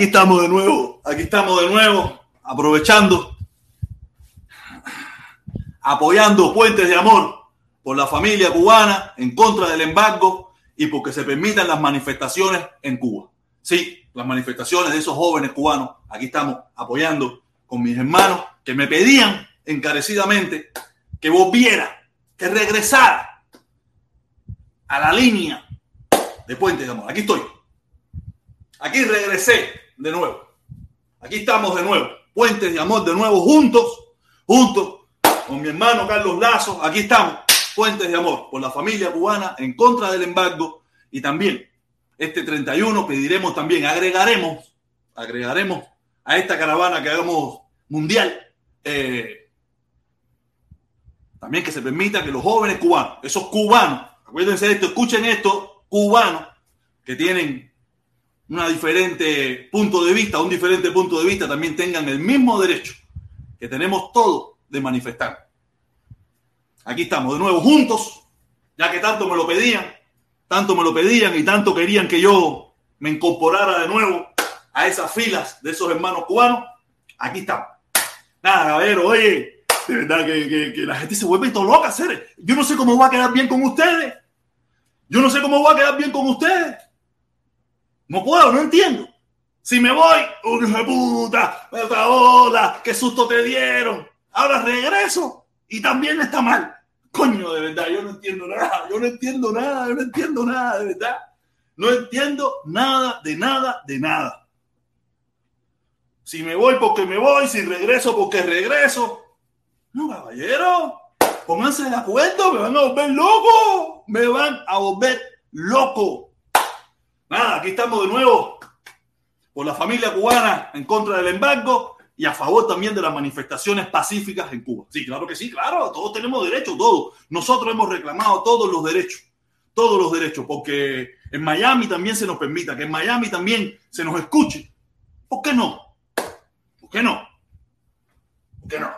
Aquí estamos de nuevo. Aquí estamos de nuevo. Aprovechando. Apoyando puentes de amor por la familia cubana en contra del embargo y porque se permitan las manifestaciones en Cuba. Sí, las manifestaciones de esos jóvenes cubanos. Aquí estamos apoyando con mis hermanos que me pedían encarecidamente que volviera, que regresara a la línea de puentes de amor. Aquí estoy. Aquí regresé de nuevo. Aquí estamos de nuevo. Puentes de amor de nuevo juntos, juntos con mi hermano Carlos Lazo. Aquí estamos. Puentes de amor por la familia cubana en contra del embargo y también este 31 pediremos también, agregaremos, agregaremos a esta caravana que hagamos mundial, eh, también que se permita que los jóvenes cubanos, esos cubanos, acuérdense de esto, escuchen esto, cubanos que tienen una diferente punto de vista, un diferente punto de vista, también tengan el mismo derecho que tenemos todos de manifestar. Aquí estamos de nuevo juntos, ya que tanto me lo pedían, tanto me lo pedían y tanto querían que yo me incorporara de nuevo a esas filas de esos hermanos cubanos. Aquí estamos. Nada, a ver, oye, de verdad que, la gente se vuelve todo loca, hacer. Yo no sé cómo va a quedar bien con ustedes. Yo no sé cómo va a quedar bien con ustedes. No puedo, no entiendo. Si me voy, hijo de puta, hola, qué susto te dieron. Ahora regreso y también está mal. Coño, de verdad, yo no entiendo nada, yo no entiendo nada, yo no entiendo nada, de verdad. No entiendo nada, de nada, de nada. Si me voy porque me voy, si regreso porque regreso. No, caballero, pónganse de acuerdo, me van a volver loco, me van a volver loco. Nada, aquí estamos de nuevo por la familia cubana en contra del embargo y a favor también de las manifestaciones pacíficas en Cuba. Sí, claro que sí, claro, todos tenemos derechos, todos. Nosotros hemos reclamado todos los derechos, todos los derechos, porque en Miami también se nos permita, que en Miami también se nos escuche. ¿Por qué no? ¿Por qué no? ¿Por qué no?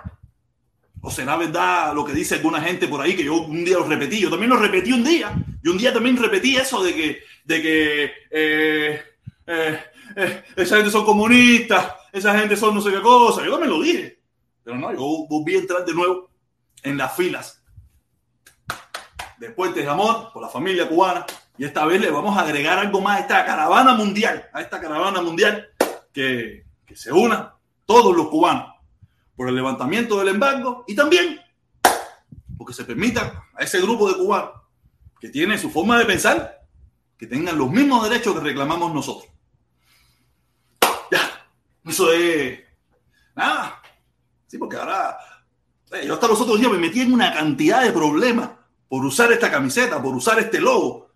¿O será verdad lo que dice alguna gente por ahí que yo un día lo repetí? Yo también lo repetí un día. Y un día también repetí eso de que de que eh, eh, eh, esa gente son comunistas, esa gente son no sé qué cosa. Yo me lo dije. Pero no, yo volví a entrar de nuevo en las filas de Puentes de Amor por la familia cubana. Y esta vez le vamos a agregar algo más a esta caravana mundial, a esta caravana mundial que, que se una todos los cubanos por el levantamiento del embargo y también porque se permita a ese grupo de cubanos que tiene su forma de pensar que tengan los mismos derechos que reclamamos nosotros. Ya, eso es nada. Sí, porque ahora eh, yo hasta los otros días me metí en una cantidad de problemas por usar esta camiseta, por usar este logo.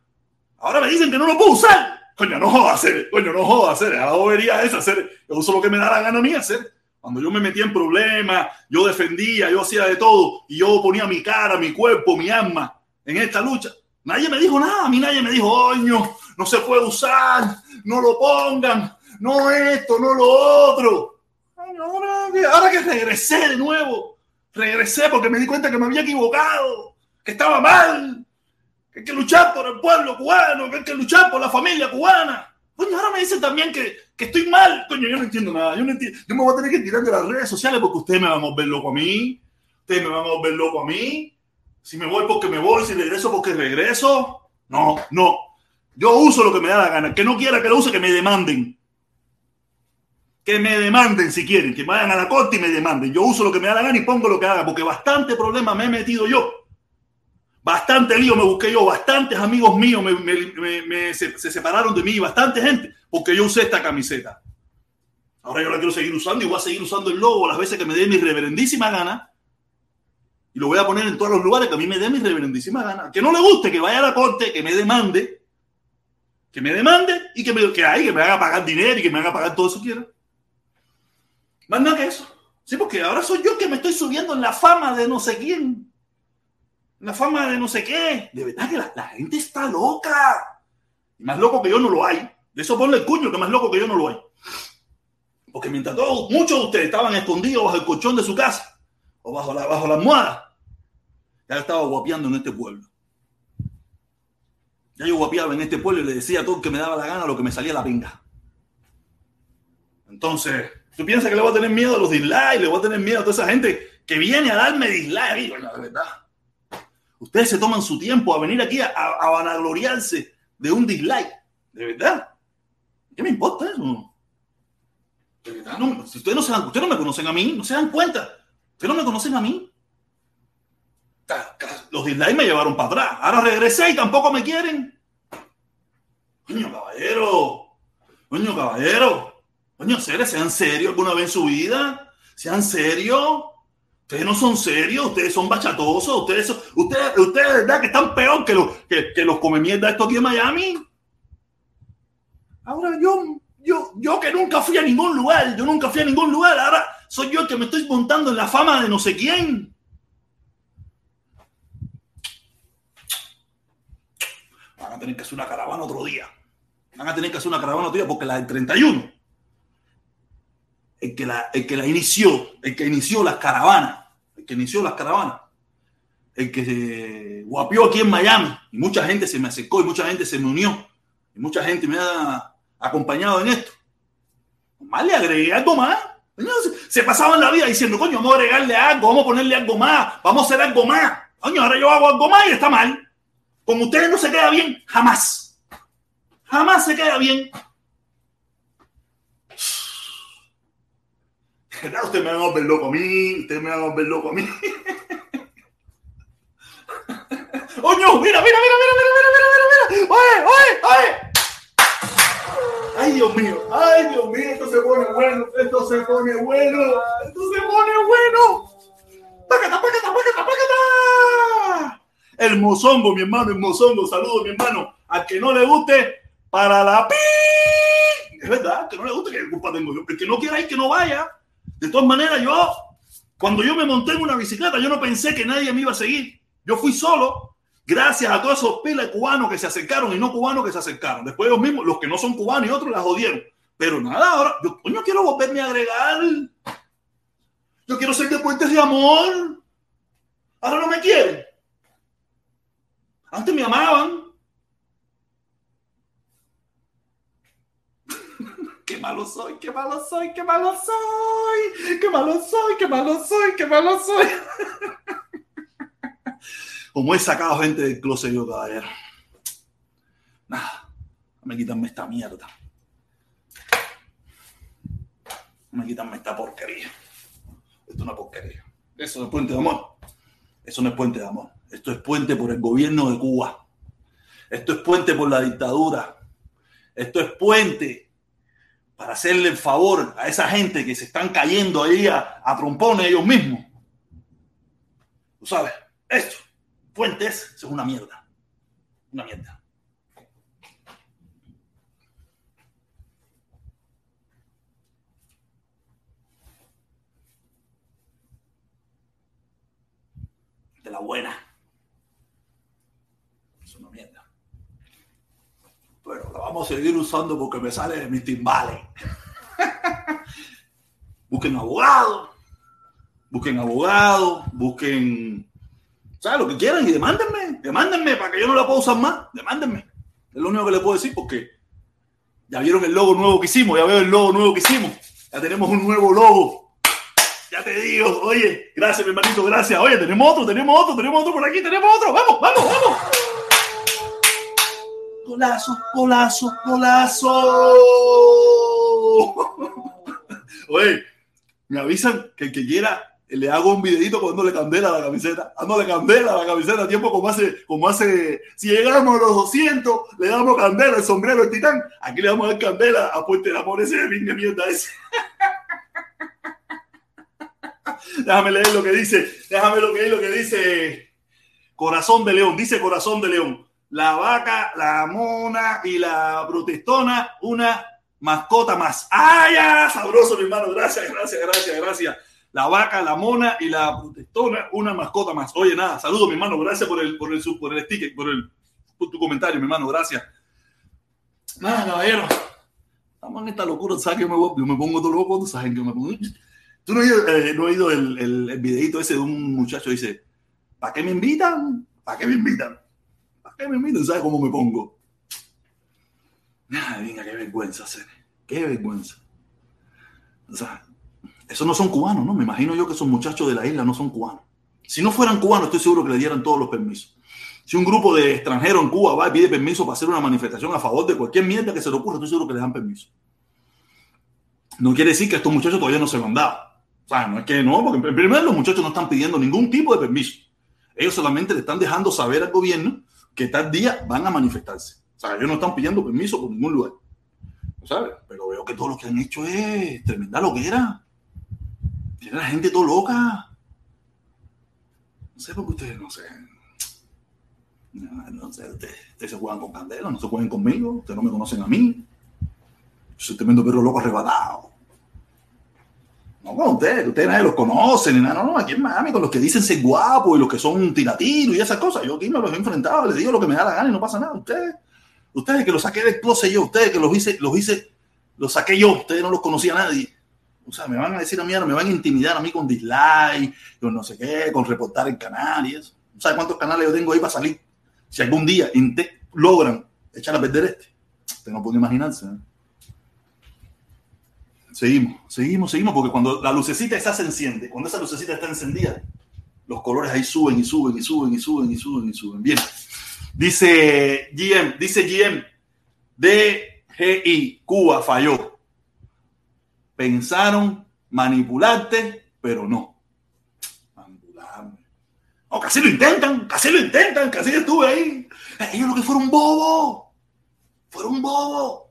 Ahora me dicen que no lo puedo usar. Coño, no jodas coño, no jodas hacer. La bobería es hacer. Yo uso lo que me da la gana a mí hacer. Cuando yo me metía en problemas, yo defendía, yo hacía de todo y yo ponía mi cara, mi cuerpo, mi alma en esta lucha. Nadie me dijo nada, a mí nadie me dijo, oño, no se puede usar, no lo pongan, no esto, no lo otro. Ahora, que regresé de nuevo, regresé porque me di cuenta que me había equivocado, que estaba mal, que hay que luchar por el pueblo cubano, que hay que luchar por la familia cubana. Coño, ahora me dicen también que, que estoy mal. Coño, yo no entiendo nada. Yo, no entiendo. yo me voy a tener que tirar de las redes sociales porque ustedes me van a volver loco a mí. Ustedes me van a volver loco a mí. Si me voy porque me voy, si regreso porque regreso. No, no. Yo uso lo que me da la gana. Que no quiera que lo use, que me demanden. Que me demanden si quieren. Que vayan a la corte y me demanden. Yo uso lo que me da la gana y pongo lo que haga. Porque bastante problema me he metido yo. Bastante lío me busqué yo. Bastantes amigos míos me, se, se separaron de mí. Bastante gente. Porque yo usé esta camiseta. Ahora yo la quiero seguir usando y voy a seguir usando el logo las veces que me dé mi reverendísima gana y lo voy a poner en todos los lugares que a mí me dé mi reverendísima gana. Que no le guste, que vaya a la corte, que me demande, que me demande y que me, que, que me haga pagar dinero y que me haga pagar todo eso quiera. Más nada que eso. Sí, porque ahora soy yo que me estoy subiendo en la fama de no sé quién. La fama de no sé qué. De verdad que la, gente está loca. Y más loco que yo no lo hay. De eso ponle el cuño, que más loco que yo no lo hay. Porque mientras todos, muchos de ustedes estaban escondidos bajo el colchón de su casa o bajo la, bajo la almohada, ya estaba guapeando en este pueblo. Ya yo guapeaba en este pueblo y le decía a todo que me daba la gana lo que me salía la pinga. Entonces, ¿tú piensas que le voy a tener miedo a los dislikes? ¿Le voy a tener miedo a toda esa gente que viene a darme dislike? Bueno, la verdad. Ustedes se toman su tiempo a venir aquí a, a vanagloriarse de un dislike. De verdad. ¿Qué me importa eso? De verdad, no, si ustedes no, se dan, ustedes no me conocen a mí, no se dan cuenta. Ustedes no me conocen a mí. Los dislikes me llevaron para atrás. Ahora regresé y tampoco me quieren. Coño, caballero. Coño, caballero. Coño, sean serios alguna vez en su vida. Sean serios. Ustedes no son serios, ustedes son bachatosos, ustedes, ustedes, ustedes, ¿verdad? Que están peor que los, que los come mierda esto aquí en Miami. Ahora yo, yo, yo que nunca fui a ningún lugar, yo nunca fui a ningún lugar, ahora soy yo el que me estoy montando en la fama de no sé quién. Van a tener que hacer una caravana otro día. Van a tener que hacer una caravana otro día porque la del 31 el que la, el que la inició, el que inició las caravanas, el que inició las caravanas, el que se guapió aquí en Miami, y mucha gente se me acercó y mucha gente se me unió, y mucha gente me ha acompañado en esto. Más le agregué algo más. Se pasaban la vida diciendo, coño, vamos a agregarle algo, vamos a ponerle algo más, vamos a hacer algo más. Coño, ahora yo hago algo más y está mal. Con ustedes no se queda bien, jamás. Jamás se queda bien. Ustedes me van a volver loco a mí, ustedes me van a volver loco a mí. ¡Oño! ¡Mira, mira, mira, mira, mira, mira, mira, mira! ¡Oye, oye, oye! ¡Ay, Dios mío! ¡Ay, Dios mío! Esto se pone bueno, esto se pone bueno, esto se pone bueno. ¡Pácata, pácata, pácata, pácata! El mozongo, mi hermano, el mozongo. Saludos, mi hermano. Al que no le guste, para la pi. Es verdad, que no le guste, que culpa tengo yo. El que no quiera ir, que no vaya. De todas maneras, yo, cuando yo me monté en una bicicleta, yo no pensé que nadie me iba a seguir. Yo fui solo, gracias a todos esos piles cubanos que se acercaron y no cubanos que se acercaron. Después los mismos, los que no son cubanos y otros las jodieron. Pero nada, ahora, yo coño quiero volverme a agregar. Yo quiero ser de puentes de amor. Ahora no me quieren. Antes me amaban. qué malo soy, qué malo soy, qué malo soy, qué malo soy, qué malo soy, qué malo soy. Como he sacado gente del closet yo, caballero. Nada, me quitanme esta mierda. Me quitanme esta porquería. Esto es una porquería. Eso no es puente de amor. Eso no es puente de amor. Esto es puente por el gobierno de Cuba. Esto es puente por la dictadura. Esto es puente para hacerle el favor a esa gente que se están cayendo ahí a, trompones ellos mismos. Tú sabes, esto, Fuentes, es una mierda. Una mierda. De la buena. Bueno, la a seguir usando porque me sale de mis timbales. busquen abogado, busquen abogado, busquen, ¿sabes? Lo que quieran y demándenme, demándenme para que yo no la pueda usar más, demándenme. Es lo único que le puedo decir porque ya vieron el logo nuevo que hicimos, ya veo el logo nuevo que hicimos, ya tenemos un nuevo logo. Ya te digo, oye, gracias mi hermanito, gracias. Oye, tenemos otro, tenemos otro, tenemos otro por aquí, tenemos otro. Vamos, vamos, vamos. Golazo, golazo, golazo. Oye, me avisan que el que quiera le hago un videito poniéndole candela a la camiseta, dándole candela a la camiseta, tiempo como hace, como hace, si llegamos a los 200, le damos candela al sombrero el titán, aquí le vamos a dar candela a Puente de Amor, ese de mierda ese. déjame leer lo que dice, déjame leer lo que dice Corazón de León, dice Corazón de León la vaca, la mona y la protestona, una mascota más. ¡Ah, ya! Sabroso, mi hermano. Gracias, gracias, gracias, gracias. La vaca, la mona y la protestona, una mascota más. Oye, nada, saludo, mi hermano. Gracias por el, por el, por el sticker, por, el, por tu comentario, mi hermano. Gracias. Nada, caballero. Estamos en esta locura. ¿Sabes que me, yo me pongo todo loco? ¿Sabes que me pongo? ¿Tú no has oído, eh, no el, el, el videito ese de un muchacho dice, ¿para qué me invitan? ¿Para qué me invitan? ¿Qué me invitan? ¿Sabes cómo me pongo? Ay, venga, qué vergüenza, hacer. Qué vergüenza. O sea, esos no son cubanos, ¿no? Me imagino yo que esos muchachos de la isla no son cubanos. Si no fueran cubanos, estoy seguro que le dieran todos los permisos. Si un grupo de extranjeros en Cuba va y pide permiso para hacer una manifestación a favor de cualquier mierda que se le ocurra, estoy seguro que le dan permiso. No quiere decir que estos muchachos todavía no se lo han dado. O sea, no es que no, porque en primer los muchachos no están pidiendo ningún tipo de permiso. Ellos solamente le están dejando saber al gobierno que tal día van a manifestarse. O sea, ellos no están pidiendo permiso por ningún lugar. ¿Sabes? Pero veo que todo lo que han hecho es tremenda loquera. Tiene la gente todo loca. No sé por qué ustedes, no sé. No, sé, ustedes, se juegan con candela, no se jueguen conmigo, ustedes no me conocen a mí. Yo soy tremendo perro loco arrebatado. No con ustedes, ustedes nadie los conocen, ni nada, no, no, aquí en Miami, con los que dicen ser guapos y los que son tiratiros y esas cosas. Yo aquí me los he enfrentado, les digo lo que me da la gana y no pasa nada. Ustedes, ustedes que los saqué de closet yo, ustedes que los hice, los hice, los saqué yo, ustedes no los conocía nadie. O sea, me van a decir a mí, me van a intimidar a mí con dislike, con no sé qué, con reportar en canal y eso. ¿Sabes cuántos canales yo tengo ahí para salir? Si algún día logran echar a perder este, usted no puede imaginarse. ¿eh? Seguimos, seguimos, seguimos, porque cuando la lucecita esa se enciende, cuando esa lucecita está encendida, los colores ahí suben y suben y suben y suben y suben y suben. Bien. Dice GM, dice GM, DGI, Cuba falló pensaron manipularte, pero no. Manipularme. O casi lo intentan, casi lo intentan, casi estuve ahí. Ellos lo que fueron bobo. Fueron bobo.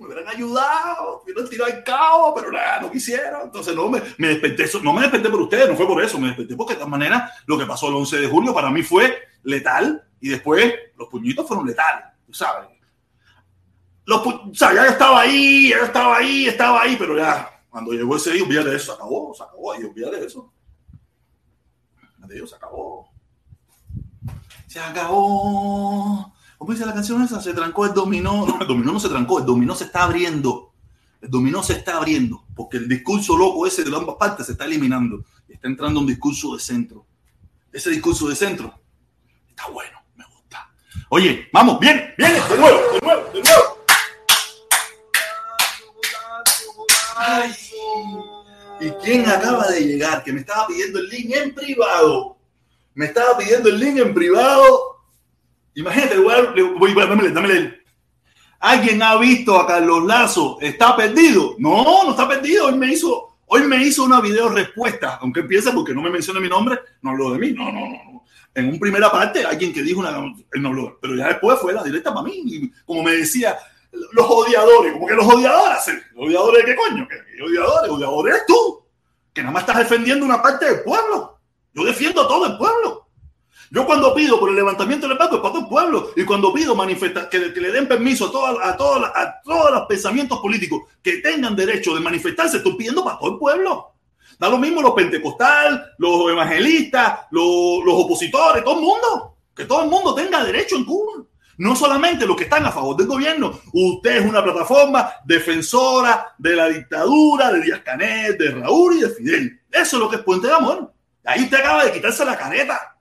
Me hubieran ayudado, hubieran tirado al cabo, pero nada, no quisieron. Entonces no me, me desperté, no me desperté por ustedes, no fue por eso, me desperté porque de todas maneras lo que pasó el 11 de julio para mí fue letal y después los puñitos fueron letales, tú sabes o sea, ya estaba ahí, ya estaba ahí, estaba ahí, pero ya, cuando llegó ese día, olvídate de eso, se acabó, se acabó ahí, olvídate de eso. Adiós, se acabó. Se acabó. ¿Cómo dice la canción esa? Se trancó el dominó. No, el dominó no se trancó, el dominó se está abriendo. El dominó se está abriendo, porque el discurso loco ese de ambas partes se está eliminando. Está entrando un discurso de centro. Ese discurso de centro está bueno, me gusta. Oye, vamos, bien, bien, de nuevo, de nuevo, de nuevo. ¿Y quién acaba de llegar? Que me estaba pidiendo el link en privado. Me estaba pidiendo el link en privado. Imagínate, voy, dámele, dámele. ¿Alguien ha visto a Carlos Lazo? ¿Está perdido? No, no está perdido. Hoy me hizo, hoy me hizo una video respuesta, aunque empieza porque no me menciona mi nombre, no habló de mí. No, no, no. En un primera parte, alguien que dijo una. no habló, pero ya después fue la directa para mí. como me decía, los odiadores, como que los odiadores, ¿los odiadores de qué coño? ¿Qué odiadores? Odiadores tú, que nada más estás defendiendo una parte del pueblo. Yo defiendo a todo el pueblo. Yo cuando pido por el levantamiento del pacto es para todo el pueblo. Y cuando pido manifestar, que, le den permiso a, todas, a, todas, a todos los pensamientos políticos que tengan derecho de manifestarse, estoy pidiendo para todo el pueblo. Da lo mismo los pentecostales, los evangelistas, los, los opositores, todo el mundo. Que todo el mundo tenga derecho en Cuba no solamente los que están a favor del gobierno. Usted es una plataforma defensora de la dictadura de Díaz Canel, de Raúl y de Fidel. Eso es lo que es Puente de Amor. Ahí usted acaba de quitarse la careta.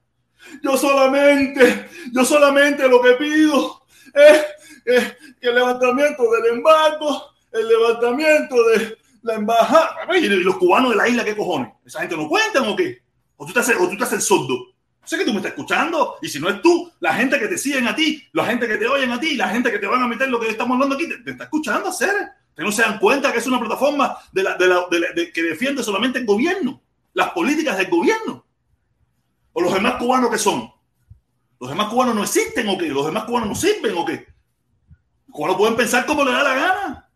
Yo solamente, yo solamente lo que pido es, que el levantamiento del embargo, el levantamiento de la embajada. ¿Y los cubanos de la isla qué cojones? ¿Esa gente no cuentan o qué? ¿O tú te haces, o tú te haces sordo? sé que tú me estás escuchando y si no es tú, la gente que te siguen a ti, la gente que te oyen a ti, la gente que te van a meter lo que estamos hablando aquí, te, está escuchando hacer. Que no se dan cuenta que es una plataforma de la, de que defiende solamente el gobierno, las políticas del gobierno. O los demás cubanos que son. Los demás cubanos no existen o qué? Los demás cubanos no sirven o qué? Los cubanos pueden pensar como le da la gana.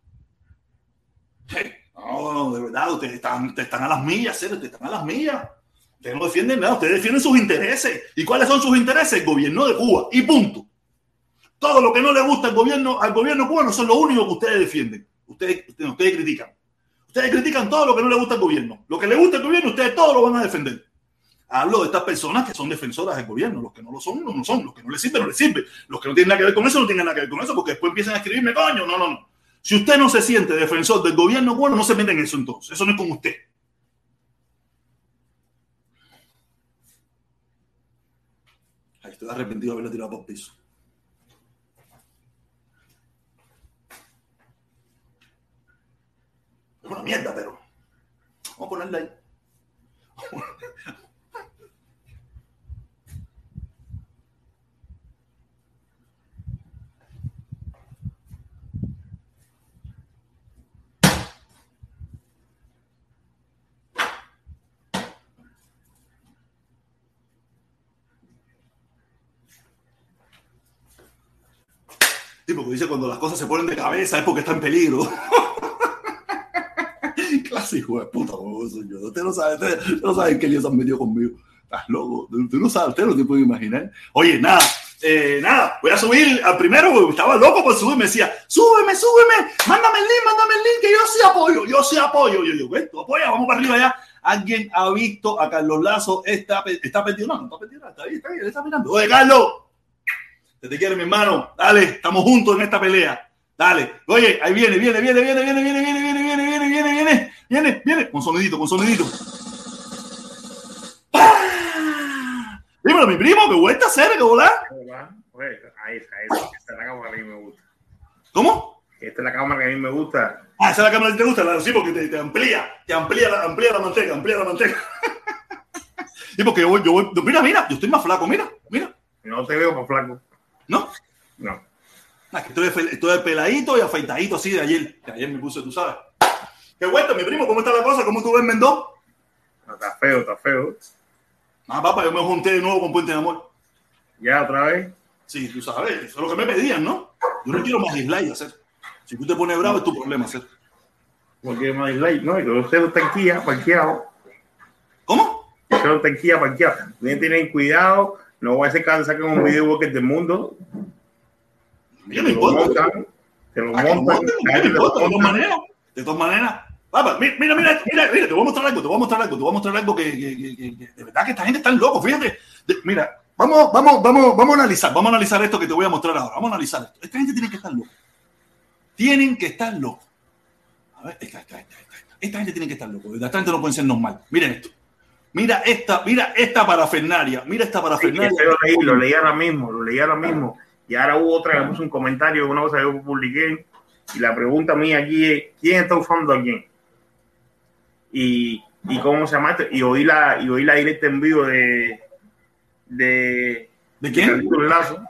No, de verdad, ustedes están, están a las millas, ustedes están a las millas. Ustedes no defienden nada, ustedes defienden sus intereses. ¿Y cuáles son sus intereses? El gobierno de Cuba. Y punto. Todo lo que no le gusta al gobierno, al gobierno cubano son lo único que ustedes defienden. Ustedes, ustedes critican. Ustedes critican todo lo que no le gusta al gobierno. Lo que le gusta al gobierno, ustedes todo lo van a defender. Hablo de estas personas que son defensoras del gobierno. Los que no lo son, no lo son. Los que no les sirve, no les sirve. Los que no tienen nada que ver con eso, no tienen nada que ver con eso, porque después empiezan a escribirme, coño, no, no, no. Si usted no se siente defensor del gobierno cubano, no se mete en eso entonces. Eso no es con usted. Estoy arrepentido de haberlo tirado por piso. Es una mierda, pero vamos a ponerla ahí. Sí, porque dice cuando las cosas se ponen de cabeza es porque está en peligro. Clase hijo de puta, como yo. Usted no sabe, usted no sabe qué lío se han metido conmigo. Estás loco. Usted no sabe, usted no se puede imaginar. Oye, nada, eh, nada, voy a subir al primero, estaba loco por subir, me decía, súbeme, súbeme, mándame el link, mándame el link, que yo sí apoyo, yo sí apoyo. Yo digo, tú apoya, vamos para arriba ya. Alguien ha visto a Carlos Lazo, está, está perdido, no, no está perdido, está bien, está está mirando. Oye, Carlos, te, te quiero, mi hermano, dale, estamos juntos en esta pelea. Dale, oye, ahí viene, viene, viene, viene, viene, viene, viene, viene, viene, viene, viene, viene, viene, viene, con sonidito, con sonidito. ¡Ah! Dímelo, mi primo, que vuelta a hacer, que volar. Ahí está, ahí está. Esta es la cámara que a mí me gusta. ¿Cómo? Esta es la cámara que a mí me gusta. Ah, esa es la cámara que te gusta, la, sí, porque te, te amplía, te amplía, la, amplía la manteca, amplía la manteca. y porque yo voy, yo voy, mira, mira, yo estoy más flaco, mira, mira. No te veo más flaco. ¿No? No. Ah, que estoy, estoy peladito y afeitadito así de ayer. Que ayer me puse, tú sabes. ¿Qué vuelta, mi primo? ¿Cómo está la cosa? ¿Cómo tú ves Mendón? No, está feo, está feo. Ah, papá, yo me junté de nuevo con Puente de Amor. Ya otra vez. Sí, tú sabes, eso es lo que me pedían, ¿no? Yo no quiero más dislike hacer. Si tú te pones bravo, es tu problema hacer. Porque más dislike, no, y que usted está en Kia parqueado. ¿Cómo? Está en Kia parqueado. Tienen que tener cuidado. No voy a hacer que saquen un video del mundo. Yo no importa. montan. Te lo Ah, montan. te lo importa, de todas maneras. De todas maneras. Papá, mira, mira, mira, mira, mira, te voy a mostrar algo, te voy a mostrar algo, te voy a mostrar algo que, que- que- que- que- de verdad que esta gente está loco, fíjate. De- mira, vamos, vamos, vamos, vamos a analizar, vamos a analizar esto que te voy a mostrar ahora, vamos a analizar esto. Esta gente tiene que estar loca. Tienen que estar locos. A ver, esta, esta, esta. Esta gente tiene que estar loco. Esta gente no puede ser normal. Miren esto. Mira esta, mira esta parafernaria. Mira esta Sí, parafernaria. ese lo leí, lo leí ahora mismo, lo leí ahora mismo. Y ahora hubo otra que puso un comentario, una cosa que yo publiqué. Y la pregunta mía aquí es: ¿quién está usando a quién? Y, y cómo se llama esto. Y oí la, y oí la directa en vivo de. de. ¿De quién? Carlitos Lazo.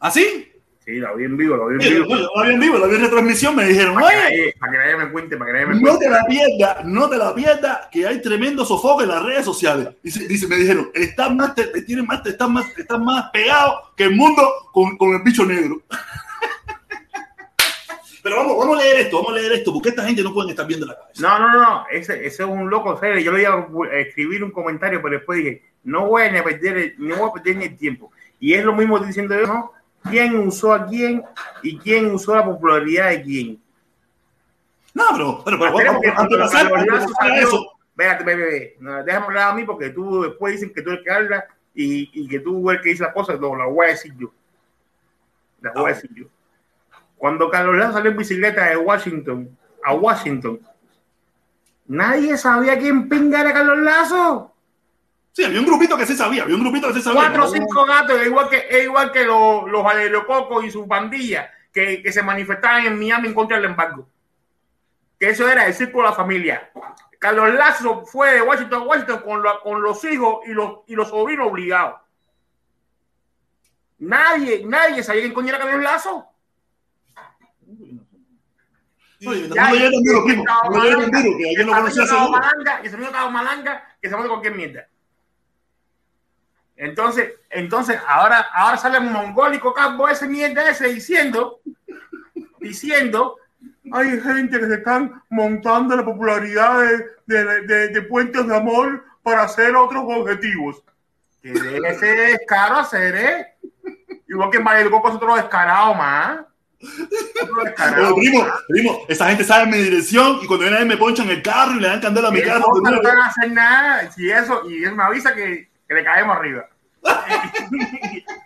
¿Así? Sí, la vi en vivo, la vi en Sí, vivo. la vi en vivo, la vi en retransmisión, me dijeron, Para que, oye, para que nadie me cuente, para que nadie me no cuente. te la pierdas, no te la pierdas, que hay tremendo sofoco en las redes sociales. Dice, dice me dijeron, estás más, te, tienes más, te estás más, estás más pegado que el mundo con, con el bicho negro. Pero vamos, vamos a leer esto, vamos a leer esto, porque esta gente no pueden estar viendo la cabeza. No, no, no, ese, ese es un loco serio. Yo le iba a escribir un comentario, pero después dije, no voy a perder, el- no voy a perder ni el tiempo. Y es lo mismo diciendo yo, ¿no? ¿Quién usó a quién y quién usó la popularidad de quién? No, pero, pero, pero vamos, que antes de pasar, eso, Véate, déjame hablar a mí porque tú después dicen que tú eres el que habla y, y que tú eres el que dice las cosas. No, las voy a decir yo. Las voy a decir yo. Cuando Carlos Lazo salió en bicicleta de Washington a Washington, nadie sabía quién pinga era Carlos Lazo. Sí, había un grupito que se sabía, había un grupito que se sabía. Cuatro o cinco gatos, es igual que, es igual que los, los Cocos y su pandilla que, que se manifestaban en Miami en contra del embargo. Que eso era el círculo de la familia. Carlos Lazo fue de Washington a Washington con, la- con los hijos y los, y los sobrinos obligados. Nadie, nadie sabía quién coño era Carlos Lazo. Oye, Ya, me y- y- me duro, que no esa conocía malanga, y ese niño estaba malanga que se mete cualquier mierda. Entonces, entonces ahora, ahora sale un mongólico campo ese mierda ese diciendo, diciendo, hay gente que se están montando la popularidad de, de- de- de puentes de amor para hacer otros objetivos. Que debe ser descaro hacer, ¿eh? Igual que Mario Coco es otro descarado más. Oye, primo, primo, esa gente sabe mi dirección y cuando viene a me ponchan el carro y le dan candela a mi carro. no, van a hacer nada. Si eso, y él me avisa que, que le caemos arriba.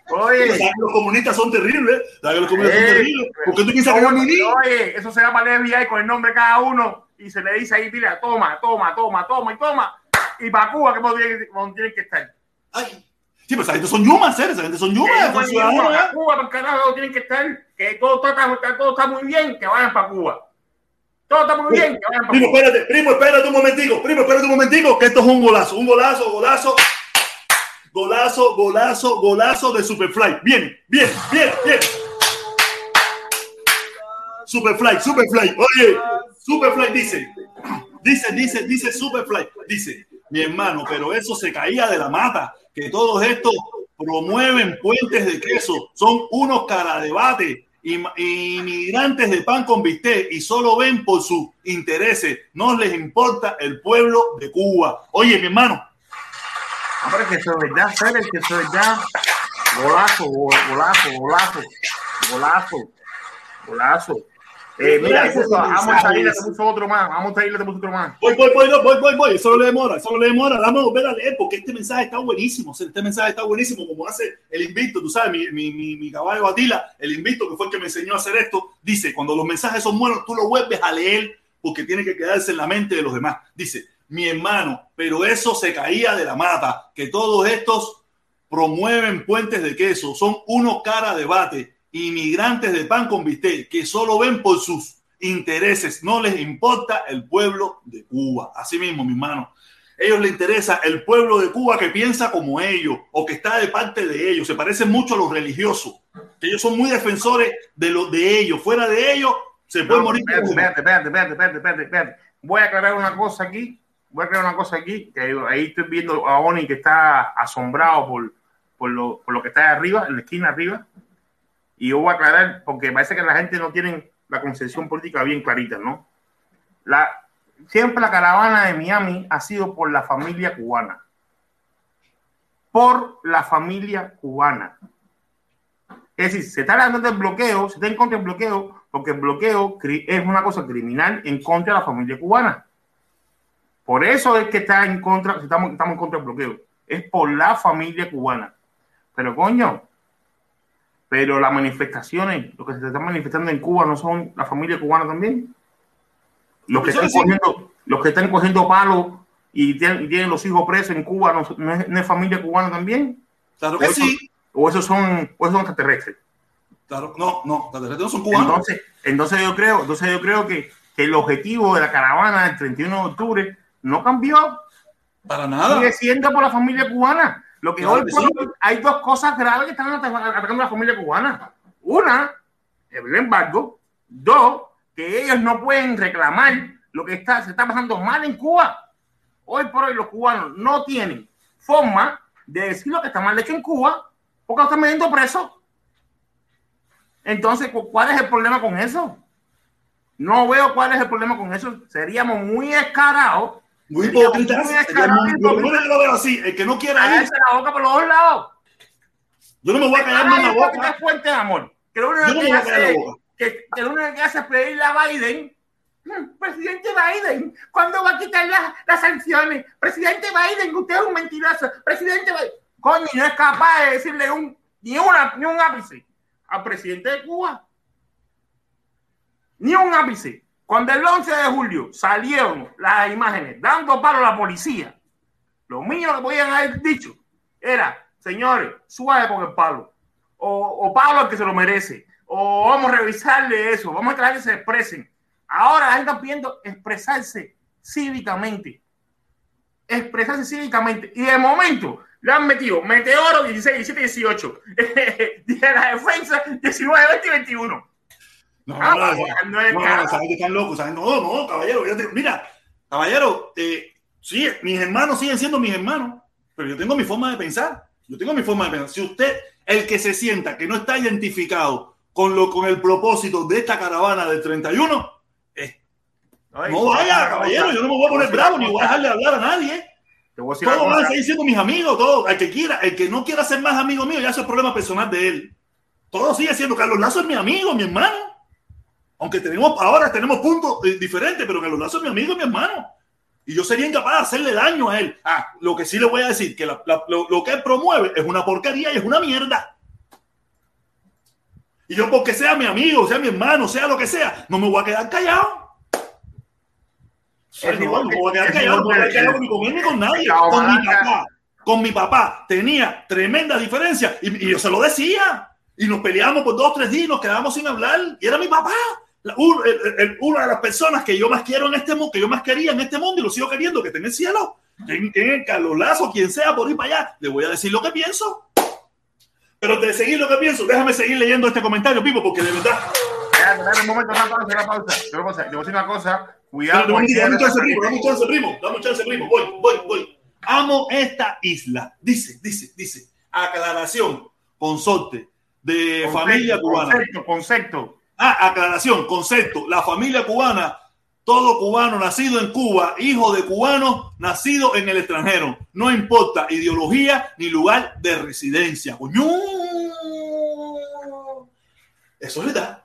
Oye, ¿Sabes que los comunistas son terribles? ¿Sabes que los comunistas son Eh, terribles? ¿Por qué tú piensas que oye, eso se llama el FBI con el nombre de cada uno y se le dice ahí, mira, toma, toma, toma, toma y toma. Y para Cuba, que tienen, que- tienen que estar. Ay, sí, pero esa gente son yumas, ¿eh? Esa gente son yumas, son ciudadanos. para ¿eh? Cuba, para carajo, tienen que estar. Que todo está, todo está muy bien, que vayan para Cuba. Todo está muy bien. Primo, espérate, primo, espérate un momentico. Primo, espérate un momentico, que esto es un golazo. Un golazo, golazo. Golazo, golazo, golazo de Superfly. Bien, bien, bien, bien. Superfly, Superfly. Oye, Superfly dice, dice, dice, dice Superfly. Dice, mi hermano, pero eso se caía de la mata. Que todos estos promueven puentes de queso. Son unos caradebate inmigrantes de pan con bistec y solo ven por sus intereses. No les importa el pueblo de Cuba. Oye, mi hermano. Hombre, que eso es verdad, ¿sabes? Que eso es verdad. Golazo, golazo, golazo, golazo, golazo. Eh, mira, eso, vamos a irle, te puso otro más. Vamos a irle, te puso otro más. Voy, voy, voy, voy, voy, voy. Eso no le demora, eso no le demora. Vamos a volver a leer porque este mensaje está buenísimo. Este mensaje está buenísimo, como hace el invito, tú sabes, mi, mi, mi, mi caballo Batila, el invito que fue el que me enseñó a hacer esto, dice, cuando los mensajes son buenos, tú lo vuelves a leer porque tiene que quedarse en la mente de los demás. Dice, mi hermano, pero eso se caía de la mata, que todos estos promueven puentes de queso, son unos cara de bate inmigrantes de pan con bistec que solo ven por sus intereses, no les importa el pueblo de Cuba. Así mismo, mi hermano. Ellos les interesa el pueblo de Cuba que piensa como ellos o que está de parte de ellos. Se parecen mucho a los religiosos. Que ellos son muy defensores de los de ellos. Fuera de ellos se puede morir. Espérate, espérate, espérate, espérate, espérate, Voy a aclarar una cosa aquí. Voy a aclarar una cosa aquí. Que ahí estoy viendo a Oni que está asombrado por, por, lo, por lo que está arriba, en la esquina arriba y yo voy a aclarar, porque parece que la gente no tiene la concepción política bien clarita, ¿no? La, siempre la caravana de Miami ha sido por la familia cubana. Por la familia cubana. Es decir, se está hablando del bloqueo, se está en contra del bloqueo, porque el bloqueo es una cosa criminal en contra de la familia cubana. Por eso es que está en contra, estamos, estamos en contra del bloqueo. Es por la familia cubana. Pero coño, pero las manifestaciones, lo que se están manifestando en Cuba, ¿no son la familia cubana también? Los que, están cogiendo, los que están cogiendo palos y tienen, los hijos presos en Cuba, ¿no, es, familia cubana también? Claro que sí. o esos son, o esos son extraterrestres. Claro, no, no, extraterrestres no son cubanos. Entonces, entonces yo creo, entonces yo creo que, que el objetivo de la caravana del 31 de octubre no cambió. Para nada. Sigue siendo por la familia cubana. Lo que hoy hay dos cosas graves que están atacando a la familia cubana. Una, el embargo. Dos, que ellos no pueden reclamar lo que está, se está pasando mal en Cuba. Hoy por hoy los cubanos no tienen forma de decir lo que está mal hecho en Cuba porque están metiendo presos. Entonces, ¿cuál es el problema con eso? No veo cuál es el problema con eso. Seríamos muy escarados muy hipócritas. Lo veo así. El que no quiera ir. la boca por los dos lados. Yo no me voy a callar más la boca. De amor. Que lo único que hace que, que lo único que hace es pedirle a Biden hmm, Presidente Biden, ¿cuándo va a quitar las, las sanciones? Presidente Biden, usted es un mentiroso. Presidente Biden, coño, no es capaz de decirle un, ni, una, ni un ápice al presidente de Cuba. Ni un ápice. Cuando el 11 de julio salieron las imágenes dando palo a la policía, lo mío que podían haber dicho era, señores, suave con el palo, o, o palo al que se lo merece, o vamos a revisarle eso, vamos a tratar que se expresen. Ahora la gente está pidiendo expresarse cívicamente, expresarse cívicamente, y de momento le han metido Meteoro 16, 17, 18, de la defensa 19, 20 y 21. No, ah, no, no, no, saben que están locos, ¿saben? No, no, caballero, mira, caballero, eh, sí, mis hermanos siguen siendo mis hermanos, pero yo tengo mi forma de pensar. Yo tengo mi forma de pensar. Si usted, el que se sienta que no está identificado con lo con el propósito de esta caravana del 31, eh, no vaya, caballero, yo no me voy a poner bravo ni voy a dejarle hablar a nadie. Todos van a seguir siendo mis amigos, todos. El que quiera, el que no quiera ser más amigo mío, ya es el problema personal de él. Todo sigue siendo Carlos Lazo es mi amigo, mi hermano. Aunque tenemos, ahora tenemos puntos eh, diferentes, pero que los lazos es mi amigo, mi hermano. Y yo sería incapaz de hacerle daño a él. Ah, lo que sí le voy a decir, que lo, lo, que él promueve es una porquería y es una mierda. Y yo, porque sea mi amigo, sea mi hermano, sea lo que sea, no me voy a quedar callado. no, voy a quedar callado, no voy a quedar callado ni con él ni con nadie. Con mi papá, con mi papá tenía tremenda diferencia y, y yo se lo decía. Y nos peleamos por dos, tres días y nos quedábamos sin hablar. Y era mi papá. Una de las personas que yo más quiero en este mundo, que yo más quería en este mundo y lo sigo queriendo, que esté en el cielo, en, en Carlos Lazo, quien sea por ir para allá, le voy a decir lo que pienso. Pero de seguir lo que pienso, déjame seguir leyendo este comentario, Pipo, porque de verdad. un momento, una pausa, una pausa. Yo voy a decir una cosa. Cuidado. Dame chance, primo, dame chance, primo. Dame chance, primo. Voy, voy, voy. Amo esta isla. Dice, dice, dice. Aclaración, consorte de familia cubana. Concepto, concepto. Ah, aclaración, concepto. La familia cubana, todo cubano nacido en Cuba, hijo de cubano nacido en el extranjero. No importa ideología ni lugar de residencia. Coño. Eso es verdad.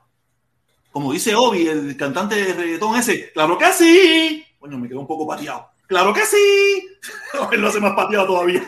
Como dice Obi, el cantante de reggaetón ese, claro que sí. Coño, me quedó un poco pateado. Claro que sí. Él lo hace más pateado todavía.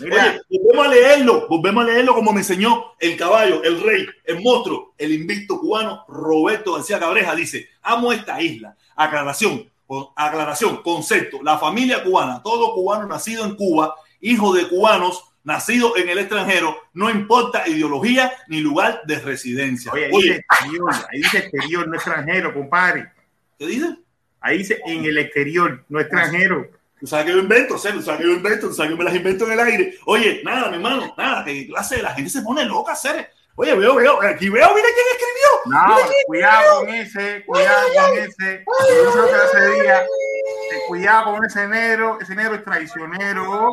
Oye, volvemos a leerlo, volvemos a leerlo como me enseñó el caballo, el rey, el monstruo, el invicto cubano Roberto García Cabreja. Dice: Amo esta isla. Aclaración, aclaración, concepto. La familia cubana, todo cubano nacido en Cuba, hijo de cubanos, nacido en el extranjero, no importa ideología ni lugar de residencia. Oye, ahí, Dice, exterior, ahí dice exterior, no extranjero, compadre. ¿Qué dice? Ahí dice en el exterior, no extranjero. Tú sabes que yo invento, ¿sí? tú sabes que yo invento, tú sabes que me las invento en el aire. Oye, nada, mi hermano, nada, que clase, la gente se pone loca, hacer. Oye, veo, veo, aquí veo, mira quién escribió. No, cuidado con ese, cuidado con ese. Eso que hace día. Cuidado con ese negro, ese negro es traicionero.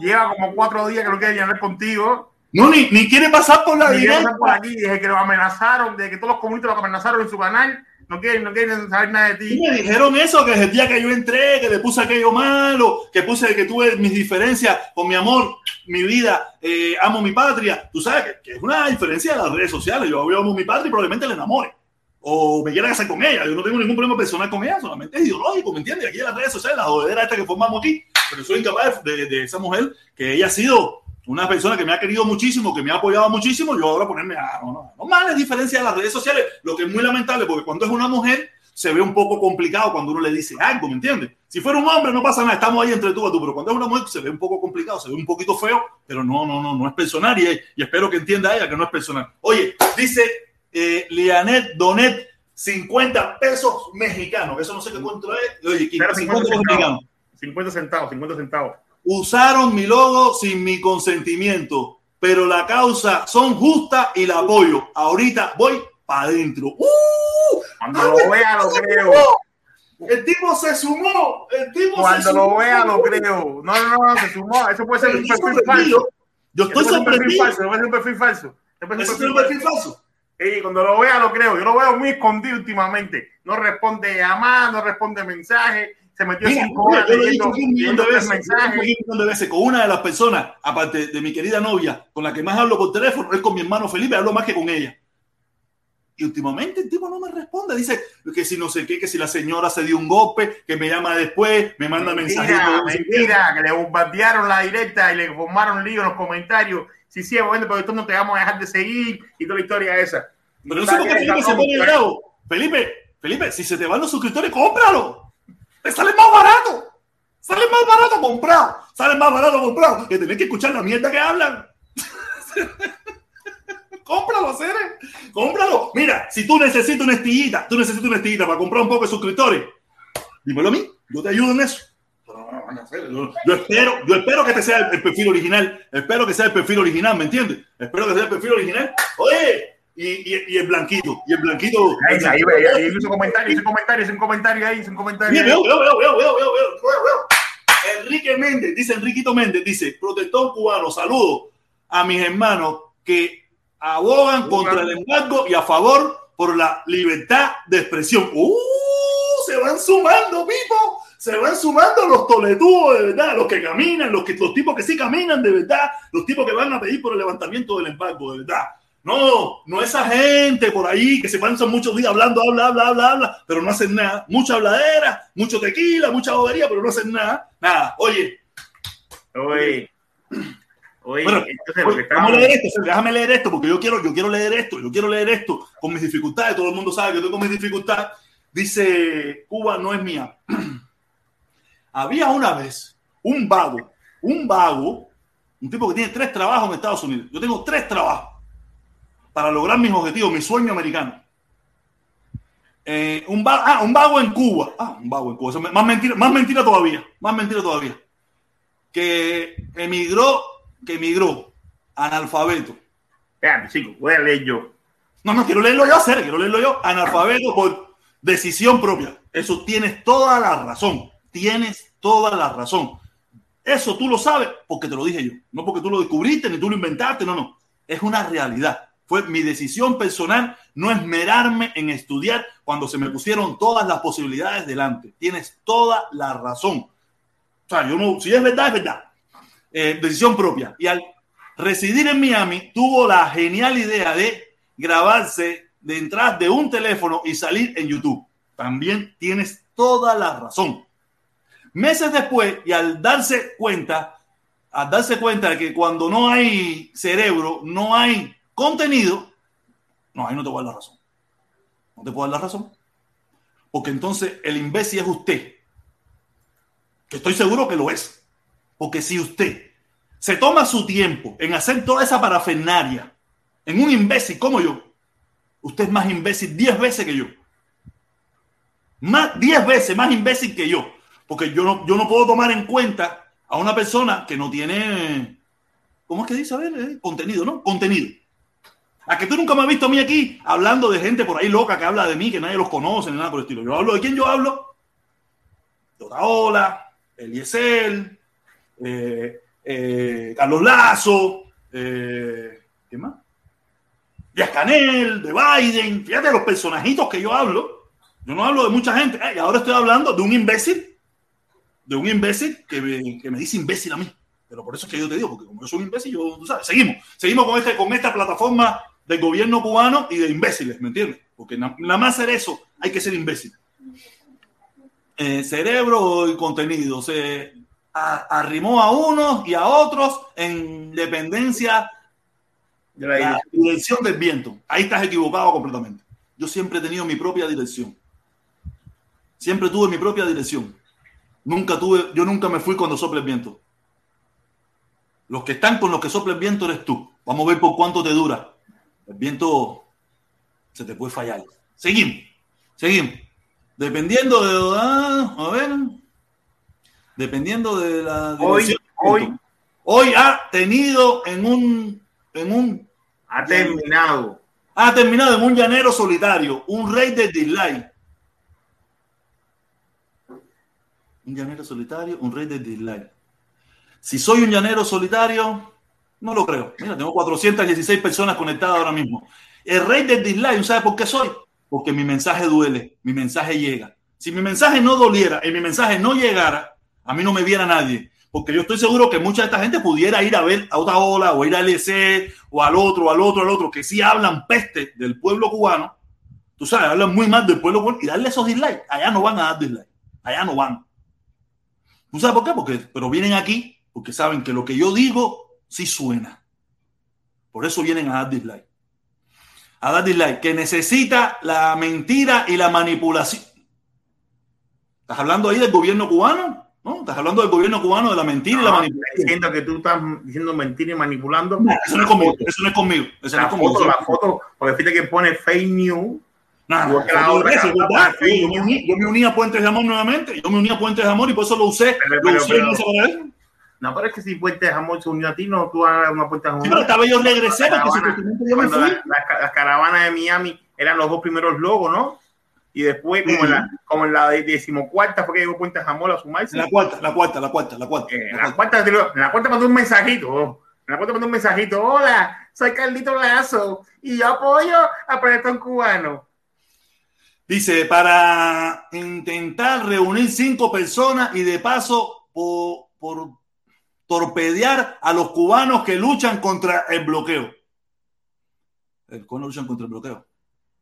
Lleva como cuatro días que no quiere llenar contigo. No, ni, ni quiere pasar por la directa. por aquí, desde que lo amenazaron, desde que todos los comunistas lo amenazaron en su canal no quieren, no quieren saber nada de ti. me dijeron eso, que el día que yo entré, que le puse aquello malo, que puse que tuve mis diferencias con mi amor, mi vida, eh, amo mi patria. Tú sabes que, es una diferencia de las redes sociales. Yo, amo mi patria y probablemente le enamore. O me quiera casar con ella. Yo no tengo ningún problema personal con ella, solamente es ideológico, ¿me entiendes? Aquí en las redes sociales, la jodedera esta que formamos aquí. Pero soy incapaz de, de esa mujer que ella ha sido una persona que me ha querido muchísimo, que me ha apoyado muchísimo, yo ahora ponerme a... No, no, no es diferencia de las redes sociales, lo que es muy lamentable, porque cuando es una mujer se ve un poco complicado cuando uno le dice algo, ¿me entiendes? Si fuera un hombre no pasa nada, estamos ahí entre tú a tú, pero cuando es una mujer se ve un poco complicado, se ve un poquito feo, pero no, no, no, no es personal y, y espero que entienda ella que no es personal. Oye, dice eh, Lianet Donet, 50 pesos mexicanos, eso no sé qué cuánto es. Oye, 50, 50 pesos mexicanos. 50 centavos, 50 centavos. Usaron mi logo sin mi consentimiento, pero la causa son justa y la apoyo. Ahorita voy para adentro. ¡Uh! Cuando lo vea lo creo. El tipo se sumó. El tipo Cuando lo vea lo creo. No, no, no, se sumó. Eso puede ser un perfil falso. Yo estoy sorprendido. Eso puede ser un perfil falso. Eso puede ser un perfil falso. Y cuando lo vea lo creo. Yo lo veo muy escondido últimamente. No responde llamadas, no responde mensajes se metió Mira, cinco horas yo leyendo, un millón de veces, un de veces con una de las personas, aparte de mi querida novia, con la que más hablo por teléfono, es con mi hermano Felipe, hablo más que con ella. Y últimamente el tipo no me responde, dice que si no sé qué, que si la señora se dio un golpe, que me llama después, me manda mensajes. Mentira, que le bombardearon la directa y le formaron lío en los comentarios. Si sí, bueno, pero esto no te vamos a dejar de seguir y toda la historia esa. Pero no sé por qué Felipe se pone bravo. Felipe, Felipe, si se te van los suscriptores, cómpralo sale más barato. Sale más barato comprar. Sale más barato comprar que tener que escuchar la mierda que hablan. cómpralo, Cere. Cómpralo. Mira, si tú necesitas una estillita, tú necesitas una estillita para comprar un poco de suscriptores, dímelo a mí. Yo te ayudo en eso. Yo, espero, yo espero que te sea el, perfil original. Espero que sea el perfil original, ¿me entiendes? Espero que sea el perfil original. Oye, y, y, y, el blanquito, y el blanquito. Ahí, ahí, ahí, ahí hizo comentario, hizo comentario, hizo un comentario ahí, hizo un comentario. Veo, veo, veo, veo, veo, veo, veo, Enrique Méndez, dice Enriquito Méndez, dice, protector cubano, saludo a mis hermanos que abogan contra el embargo y a favor por la libertad de expresión. ¡Uh! Se van sumando, Pipo. Se van sumando los toletudos de verdad, los que caminan, los, que, los tipos que sí caminan de verdad, los tipos que van a pedir por el levantamiento del embargo de verdad. No, no esa gente por ahí que se pasan muchos días hablando, habla, habla, habla, habla, pero no hacen nada. Mucha habladera, mucho tequila, mucha bobería, pero no hacen nada. Nada. Oye. Oye. Oye, bueno, entonces, estamos... leer esto, déjame leer esto, porque yo quiero, yo quiero leer esto, yo quiero leer esto con mis dificultades. Todo el mundo sabe que tengo mis dificultades. Dice, Cuba no es mía. Había una vez un vago, un vago, un tipo que tiene tres trabajos en Estados Unidos. Yo tengo tres trabajos para lograr mis objetivos, mi sueño americano. eh, un, vago, ah, un vago en Cuba. Ah, un vago en Cuba. más, mentira, más mentira todavía. Más mentira todavía. Que emigró, que emigró analfabeto. Espérate, chico, voy a leer yo. No, no, quiero leerlo yo, hacer, quiero leerlo yo. Analfabeto por decisión propia. Eso tienes toda la razón. Tienes toda la razón. Eso tú lo sabes porque te lo dije yo. No porque tú lo descubriste ni tú lo inventaste, no, no. Es una realidad. Fue mi decisión personal no esmerarme en estudiar cuando se me pusieron todas las posibilidades delante. Tienes toda la razón. O sea, yo no, si es verdad, es verdad. Eh, decisión propia. Y al residir en Miami, tuvo la genial idea de grabarse detrás de un teléfono y salir en YouTube. También tienes toda la razón. Meses después, y al darse cuenta, al darse cuenta de que cuando no hay cerebro, no hay contenido, no, ahí no te voy a dar la razón. No te puedo dar la razón. Porque entonces el imbécil es usted. Que estoy seguro que lo es. Porque si usted se toma su tiempo en hacer toda esa parafernaria en un imbécil como yo, usted es más imbécil 10 veces que yo. Más 10 veces más imbécil que yo. Porque yo no, yo no puedo tomar en cuenta a una persona que no tiene, ¿cómo es que dice? A ver, eh, contenido, ¿no? Contenido. A que tú nunca me has visto a mí aquí hablando de gente por ahí loca que habla de mí, que nadie los conoce, ni nada por el estilo. Yo hablo de quién yo hablo. De Otaola, Eliezer, eh, eh, Carlos Lazo, eh, ¿qué más? Díaz Canel, de Biden. Fíjate los personajitos que yo hablo. Yo no hablo de mucha gente. y ahora estoy hablando de un imbécil, de un imbécil que me, que me dice imbécil a mí. Pero por eso es que yo te digo, porque como yo soy un imbécil, yo, tú sabes, seguimos. Seguimos con, este, con esta plataforma del gobierno cubano y de imbéciles, ¿me entiendes? Porque nada más hacer eso hay que ser imbécil. Eh, cerebro y contenido. Se arrimó a unos y a otros en dependencia de la, dirección del viento. Ahí estás equivocado completamente. Yo siempre he tenido mi propia dirección. Siempre tuve mi propia dirección. Nunca tuve, yo nunca me fui cuando sopla el viento. Los que están con los que sopla el viento eres tú. Vamos a ver por cuánto te dura el viento se te puede fallar. Seguimos, seguimos. Dependiendo de, ah, a ver, dependiendo de la hoy, hoy, hoy ha tenido en un, en un, ha terminado, ha terminado en un llanero solitario, un rey de dislike. Un llanero solitario, un rey de dislike. Si soy un llanero solitario, no lo creo. Mira, tengo 416 personas conectadas ahora mismo. El rey del dislike, ¿sabe por qué soy? Porque mi mensaje duele, mi mensaje llega. Si mi mensaje no doliera y mi mensaje no llegara, a mí no me viera nadie. Porque yo estoy seguro que mucha de esta gente pudiera ir a ver a otra ola o ir al LC o al otro, al otro, al otro, que sí hablan peste del pueblo cubano. Tú sabes, hablan muy mal del pueblo cubano y darle esos dislikes. Allá no van a dar dislikes. Allá no van. ¿Tú sabes por qué? Porque, pero vienen aquí porque saben que lo que yo digo sí suena. Por eso vienen a dar dislike. A dar dislike, que necesita la mentira y la manipulación. ¿Estás hablando ahí del gobierno cubano? ¿No? ¿Estás hablando del gobierno cubano, de la mentira y la manipulación? Diciendo que tú estás diciendo mentira y manipulando. eso no es conmigo. Eso no es conmigo. Eso la no es conmigo. Foto, la foto, porque fíjate que pone fake news. No, yo, me uní, a Puentes de Amor nuevamente. Yo me uní a Puentes de Amor y por eso lo usé. Pero, lo usé pero, no, pero es que si Puente de Jamón se unió a ti, no tú hagas una Puente de Jamón. Sí, pero estaba yo regresé porque Las caravanas de Miami eran los dos primeros logos, ¿no? Y después, como, en la, como en la decimocuarta, fue que llegó Puente de Jamón a sumarse. La cuarta, la cuarta, la cuarta, la cuarta. Eh, la, cuarta, la cuarta mandó un mensajito. En la cuarta mandó un mensajito. Hola, soy Carlito Lazo y yo apoyo a Proyecto Cubano. Dice, para intentar reunir cinco personas y de paso por, por torpedear a los cubanos que luchan contra el bloqueo. Cubanos luchan contra el bloqueo.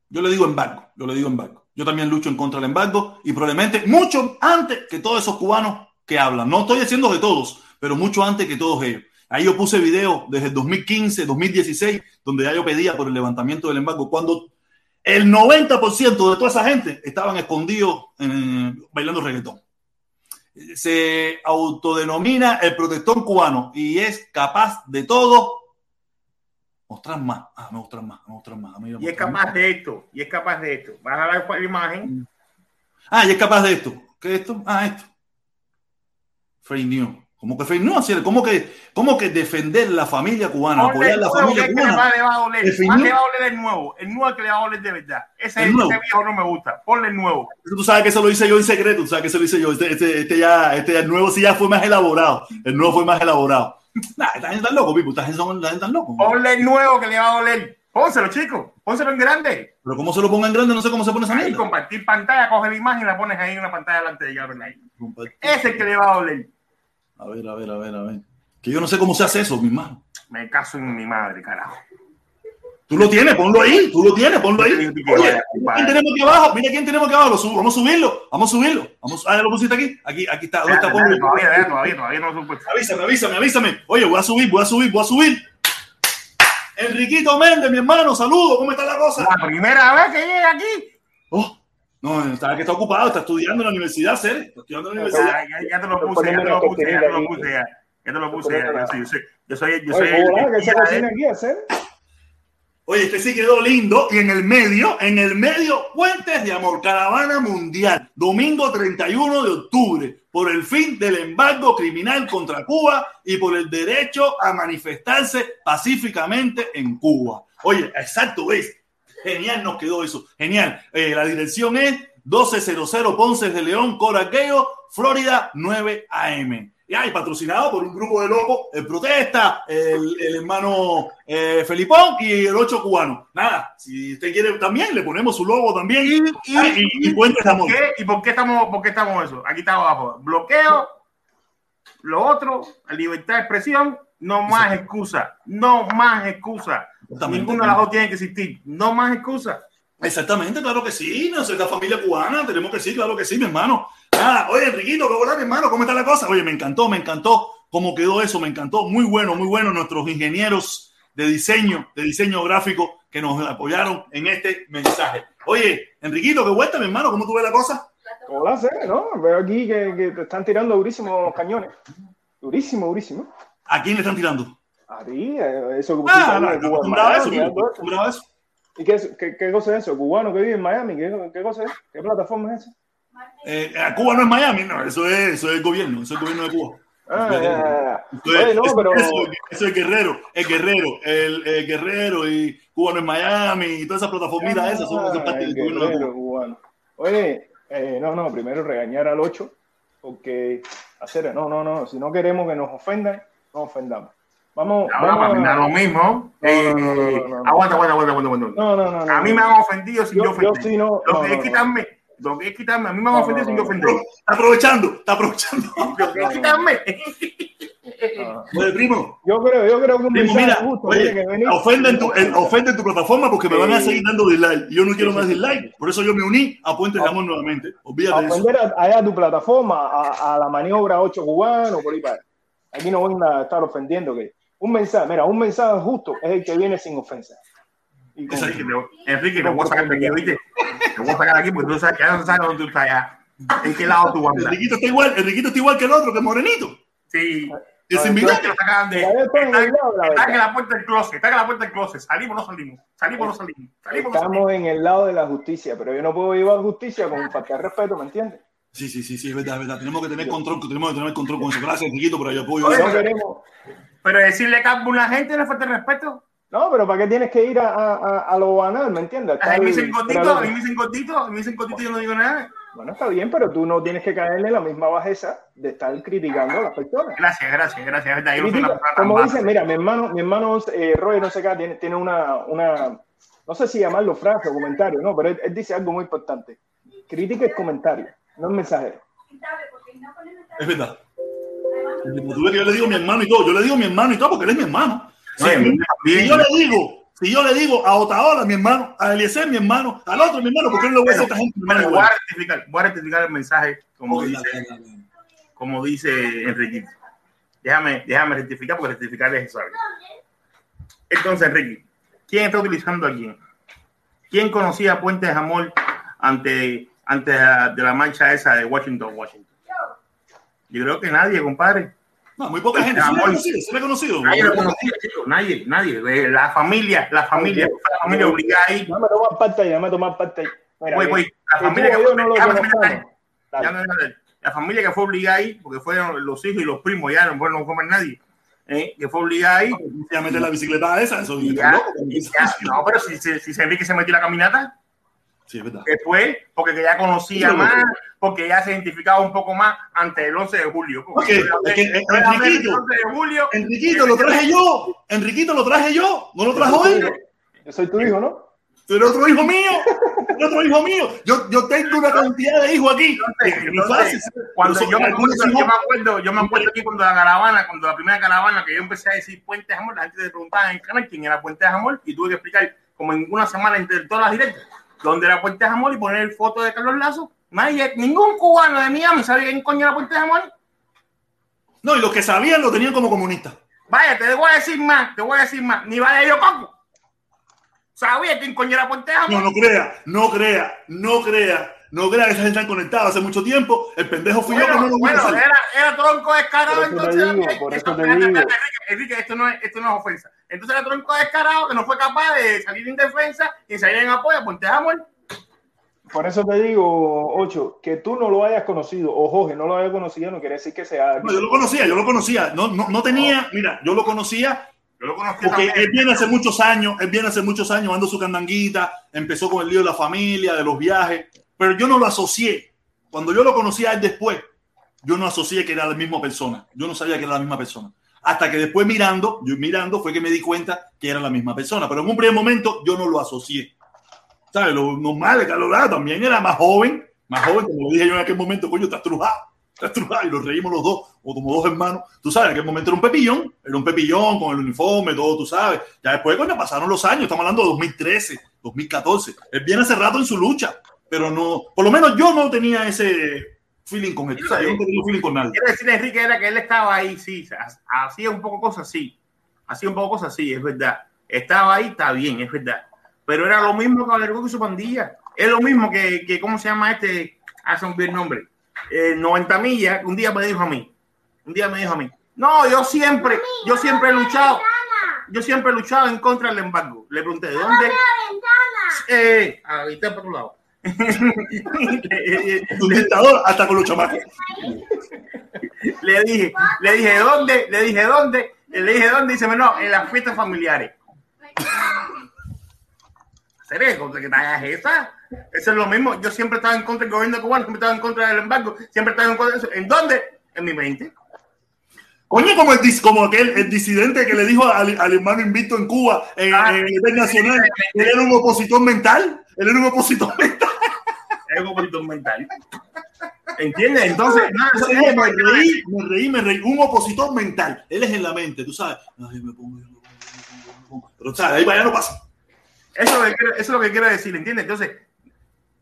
Yo le digo embargo, yo le digo embargo. Yo también lucho en contra del embargo y probablemente mucho antes que todos esos cubanos que hablan. No estoy diciendo de todos, pero mucho antes que todos ellos. Ahí yo puse video desde el 2015, 2016, donde ya yo pedía por el levantamiento del embargo, cuando el 90% de toda esa gente estaban escondidos bailando reggaetón se autodenomina el protector cubano y es capaz de todo Mostrar más. Ah, mostrar más, mostrar más. y es capaz de esto, y es capaz de esto. Vas a ver la imagen. Ah, y es capaz de esto. ¿Qué es esto? Ah, esto. Fake news. ¿Cómo que fake news? ¿Cómo que, cómo que defender la familia cubana? apoyar la familia cubana. Más le va a doler, más le va a doler el nuevo. El nuevo que le va a doler de verdad. Ese, ese viejo no me gusta. Ponle el nuevo. Tú sabes que eso lo hice yo en secreto. Tú sabes que eso lo hice yo. Este, este, este ya, este, el nuevo sí ya fue más elaborado. El nuevo fue más elaborado. Nah, esta gente tan loco, Pipo. Esta gente son tan locos. Ponle el nuevo que le va a doler. Pónselo, chico. Pónselo en grande. Pero cómo se lo ponga en grande, no sé cómo se pone esa Ahí, compartir pantalla, coge la imagen y la pones ahí en una pantalla delante de ella. Ese es el que le va a doler. A ver, a ver, a ver, a ver. Que yo no sé cómo se hace eso, mi hermano. Me caso en mi madre, carajo. Tú lo tienes, ponlo ahí, tú lo tienes, ponlo ahí. Oye, ¿quién tenemos aquí abajo? Mira quién tenemos aquí abajo, vamos a subirlo, vamos a subirlo. Vamos, ah, lo pusiste aquí, aquí, aquí está. ¿Dónde está? Todavía, todavía, todavía no lo. Avísame, avísame, avísame. Oye, voy a subir, voy a subir, voy a subir. Enriquito Méndez, mi hermano, saludo, ¿cómo está la cosa? La primera vez que llega aquí. Oh, no, está que está ocupado, está estudiando en la universidad, Cere. Está estudiando en la universidad. Ya, ya, ya te lo puse, ya te lo puse, ya te lo puse, ya. Ya te lo puse, ya. Yo soy, yo soy, yo soy. ¿qué se cocina aquí, hacer? Oye, este sí quedó lindo. Y en el medio, en el medio, Puentes de Amor, Caravana Mundial, domingo 31 de octubre, por el fin del embargo criminal contra Cuba y por el derecho a manifestarse pacíficamente en Cuba. Oye, exacto, ¿ves? Genial nos quedó eso. Genial. Eh, la dirección es 1200 Ponce de León, Coraqueo, Florida, 9 AM. Y hay patrocinado por un grupo de locos, el Protesta, el, el hermano eh, Felipón y el Ocho Cubano. Nada, si usted quiere también, le ponemos su logo también. Y, y, y, y, ¿por qué, ¿Y por qué estamos, por qué estamos eso? Aquí está abajo. Bloqueo, lo otro, libertad de expresión, no más excusa, no más excusa. Ninguno de las dos tiene que existir, no más excusa. Exactamente, claro que sí, no es la familia cubana, tenemos que sí, claro que sí, mi hermano. Nada, oye, Enriquito, ¿qué mi hermano? ¿Cómo está la cosa? Oye, me encantó, me encantó cómo quedó eso, me encantó. Muy bueno, muy bueno. Nuestros ingenieros de diseño, de diseño gráfico que nos apoyaron en este mensaje. Oye, Enriquito, qué vuelta, mi hermano, ¿cómo tú ves la cosa? Hola, sé, ¿no? Veo aquí que, que, te están tirando durísimos los cañones. Durísimo, durísimo. ¿A quién le están tirando? A ti, eso que ah, no, acostumbrado eso, acostumbrado eso. ¿Y qué, qué, qué, cosa es eso? ¿Cubano que vive en Miami? ¿Qué, qué cosa es? ¿Qué plataforma es esa? Eh, Cuba no es Miami, no, eso es, eso es el gobierno, eso es el gobierno de Cuba. Ah. Oye, no, eso, pero... eso, eso, es Guerrero, es Guerrero, el, el, Guerrero y Cuba no es Miami y todas esas plataformas ah, esas son, son parte del gobierno de Cuba. Cubano. Oye, eh, no, no, primero regañar al 8, porque hacer, no, no, no, si no queremos que nos ofendan, no ofendamos. Vamos, no, vamos no, a... lo mismo. Aguanta, aguanta, aguanta, aguanta, No, no, no, A mí me han ofendido sin yo, yo ofender. Yo sí no, lo que es quitarme, lo que es quitarme, a mí me han ofendido sin yo ofender. Está aprovechando, está aprovechando. Lo que es quitarme. Oye, primo. Yo creo, yo creo que un primo, mira, justo, oye, que venir. Ofende, tu, eh, ofende en tu plataforma porque me van a seguir dando dislike. Yo no quiero más dislike. Por eso yo me uní a Puentes de Amor nuevamente. Olvídate ofender de eso. allá a tu plataforma, a, a la maniobra 8 cubano, por ahí para. Aquí no van a estar ofendiendo que un mensaje, mira, un mensaje justo es el que viene sin ofensa. Y con, te, Enrique, te voy a sacar aquí, ¿viste? Te voy a sacar aquí porque tú sabes que ya no sabes dónde tú estás ya. ¿En qué lado tú vas? Enriquito está igual, Enriquito está igual que el otro, que Morenito. Sí. Es invitado. Que lo sacan de. Está, en la puerta del closet, está en la puerta del closet. Salimos o no salimos. Salimos o no salimos. salimos Estamos no salimos. en el lado de la justicia, pero yo no puedo llevar justicia con falta de respeto, ¿me entiendes? Sí, sí, sí, sí, es verdad, es verdad. Tenemos que tener control, tenemos que tener control con eso. Gracias, Enriquito, por el apoyo. No queremos. Pero decirle campo a la gente no falta de respeto. No, pero ¿para qué tienes que ir a, a, a lo banal? ¿Me entiendes? A mí me dicen cortito, a mí me dicen cortito, a mí me dicen cortito y yo no digo nada. Bueno, está bien, pero tú no tienes que caerle la misma bajeza de estar criticando a las personas. Gracias, gracias, gracias. Verdad, Critica, como dice, mira, mi hermano, mi hermano eh, Roy, no sé qué, tiene, tiene una, una, no sé si llamarlo frase o comentario, no, pero él, él dice algo muy importante. Critica el comentario, no el mensajero. Es verdad. Yo le digo a mi hermano y todo, yo le digo a mi hermano y todo porque él es mi hermano. Si, sí, si yo le digo, si yo le digo a Otaola, mi hermano, a Eliezer, mi hermano, al otro, mi hermano, porque él lo voy a decir a esta gente. Bueno, voy, a rectificar, voy a rectificar el mensaje, como dice, como dice Enrique. Déjame, déjame rectificar porque rectificar es necesario. Entonces, Enrique, ¿quién está utilizando a quién? ¿Quién conocía Puentes de Amor ante, antes de la marcha esa de Washington, Washington? Yo creo que nadie, compadre. No, muy poca gente. Amor. ¿Sí conocido? Nadie lo conocía, chicos, nadie, nadie. Eh, La familia, la familia, la familia obligada ahí. Dame tomar parte ahí, dame tomar parte ahí. Voy, voy. La familia que fue, no no, no, no. La familia que fue obligada ahí, porque fueron los hijos y los primos, ya no fueron comer nadie, ¿eh? que fue obligada ahí. Ya meter la bicicleta esa, eso ya, ya. No, pero si, si, si Enrique se metió la caminata, Sí, es verdad. después, porque que ya conocía Sí, más, porque ya se identificaba un poco más ante el 11 de julio. Es que, el Enriquito, 11 de julio. Enriquito, lo traje yo. Enriquito, lo traje yo. No lo trajo él. Yo soy tu hijo, ¿no? Tú eres otro hijo mío. Eres otro hijo mío. Yo, yo tengo una cantidad de hijos aquí. Cuando yo, me acuerdo, yo hijos- me acuerdo, yo me acuerdo aquí cuando la caravana, cuando la primera caravana que yo empecé a decir Puente de Amor, la gente te preguntaba en el canal quién era Puente de Amor y tuve que explicar como en una semana entre todas las directas dónde era Puente de Amor y poner foto de Carlos Lazo. Ningún cubano de Miami sabía quién coño era Puente de Amor. No, y los que sabían lo tenían como comunistas. Vaya, te voy a decir más, te voy a decir más. Ni Valerio Coco sabía quién coño era Puente de Amor. No, no crea, no crea, no crea, no crea que esa gente están conectados hace mucho tiempo. El pendejo fui yo que no Bueno, lo bueno, era, era tronco descarado. Por eso te entonces, digo, por esto- eso te espérate, digo. espérate, Enrique, Enrique, esto no, es, esto no es ofensa. Entonces era tronco descarado que no fue capaz de salir en defensa y salir en apoyo a Puente de Amor. Por eso te digo, Ocho, que tú no lo hayas conocido o Jorge no lo haya conocido no quiere decir que sea. No, yo lo conocía, yo lo conocía. No, no, no tenía, mira, yo lo conocía Yo lo conocí porque también. él viene hace muchos años, él viene hace muchos años dando su candanguita, empezó con el lío de la familia, de los viajes, pero yo no lo asocié. Cuando yo lo conocía a él después, yo no asocié que era la misma persona. Yo no sabía que era la misma persona. Hasta que después mirando, yo mirando, fue que me di cuenta que era la misma persona. Pero en un primer momento yo no lo asocié. ¿Sabes? Lo normal que Carlos Lara también era más joven, más joven, como lo dije yo en aquel momento, coño, está trujado, está trujado, y nos reímos los dos, o como dos hermanos. Tú sabes, en aquel momento era un pepillón, era un pepillón con el uniforme, todo, tú sabes. Ya después, coño, pasaron los años, estamos hablando de 2013, 2014. Él viene hace rato en su lucha, pero no, por lo menos yo no tenía ese feeling con él. tú sabes, yo no tenía feeling con nadie. Quiero decir, Enrique, era que él estaba ahí, sí, ha- hacía un poco cosas así, hacía un poco cosas así, es verdad. Estaba ahí, está bien, es verdad. Pero era lo mismo que Coco y su pandilla. Es lo mismo que, que ¿cómo se llama este? Hace un bien nombre. Eh, 90 millas, un día me dijo a mí, un día me dijo a mí, no, yo siempre, yo siempre he luchado, yo siempre he luchado en contra del embargo. Le pregunté, ¿de dónde? Eh, ahí está por otro lado. Un dictador hasta con los chamacos. le dije, le dije dónde, le dije dónde, le dije dónde, y dice, no, en las fiestas familiares. ¿Seré? ¿Contra qué talla es esa? Eso es lo mismo. Yo siempre estaba en contra del gobierno cubano, siempre estaba en contra del embargo, siempre estaba en contra de eso. ¿En dónde? En mi mente. Coño, como, el, dis- como aquel el disidente que le dijo al, al hermano invicto en Cuba, en, Ah, en el nivel nacional, que él era un opositor mental. Él era un opositor mental. Un poquito mental. ¿Entiendes? Entonces, eso- día me reí, me reí, me reí. Un opositor mental. Él es en la mente, tú sabes. Ay, me pongo, me pongo, me pongo. Pero, ¿sabes? Ahí para allá no pasa. Eso, es lo que quiero- eso es lo que quiero decir, ¿entiendes? Entonces,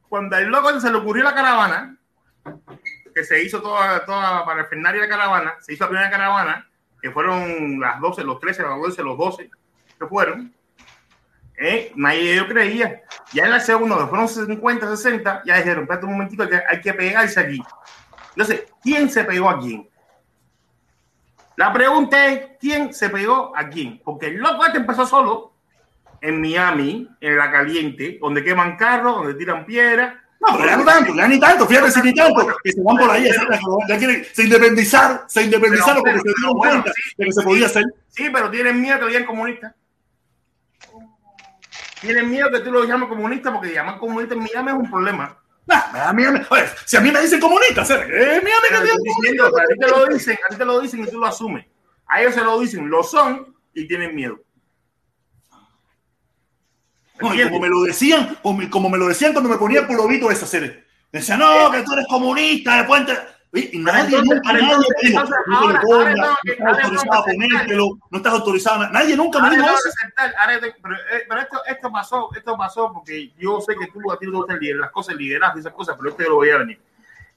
cuando al loco se le ocurrió la caravana, que se hizo toda, toda para el de la caravana, se hizo la primera caravana, que fueron las 12, los 13, los 12, los 12, que fueron, ¿eh? nadie ellos creía. Ya en la segunda, fueron 50, 60, ya dijeron, espérate un momentito, que hay que pegarse aquí. Entonces, ¿quién se pegó a quién? La pregunta es, ¿quién se pegó a quién? Porque el loco este empezó solo, en Miami, en la caliente, donde queman carros, donde tiran piedras. No, pero ya no tanto, ya ni tanto, fíjate si ni tanto, que se van por ahí, ya, quieren, se independizaron, se independizaron porque se dieron cuenta sí, de que se podía hacer. Sí, pero tienen miedo que lo digan comunista. Tienen miedo que tú lo llames comunista porque llamar comunista en Miami es un problema. Nah, oye, si a mí me dicen comunista, ¿sabes? Eh, mi amiga Pero dice estoy diciendo, a ti te lo dicen, a ti te lo dicen y tú lo asumes. A ellos se lo dicen, lo son y tienen miedo. No, y ¿Entiendes? como me lo decían, como, me lo decían cuando me ponía el pulovito esa serie. Decían, no, que tú eres comunista, de puente. Y, nadie, entonces- nunca, nadie entonces- me dijo, entonces, no ahora- ahora estás autorizado a tengo que ponértelo, no estás autorizado. a- Nadie nunca me dijo eso. aceptar, pero, eh, pero esto, esto pasó, esto pasó porque yo sé que tú a ti no te gusta el las cosas, el liderazgo y esas cosas, pero esto yo lo voy a venir.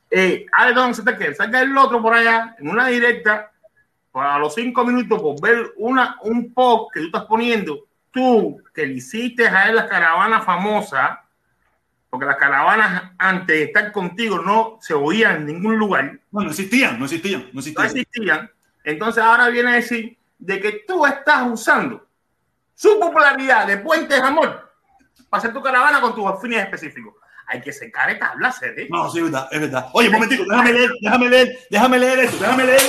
Eh, ahora tengo que aceptar que salga el otro por allá en una directa pues, a los cinco minutos por ver una, un post que tú estás poniendo, tú que le hiciste a él la caravana famosa, porque las caravanas antes de estar contigo no se oían en ningún lugar, No, no existían, no existían, no no existían. existían. Entonces ahora viene a decir de que tú estás usando su popularidad de Puente Amor para hacer tu caravana con tus fines específicos. Hay que secar esta tablas, ¿eh? No, sí, es verdad, es verdad. Oye, un momentico, déjame leer, déjame leer, déjame leer esto, déjame leer.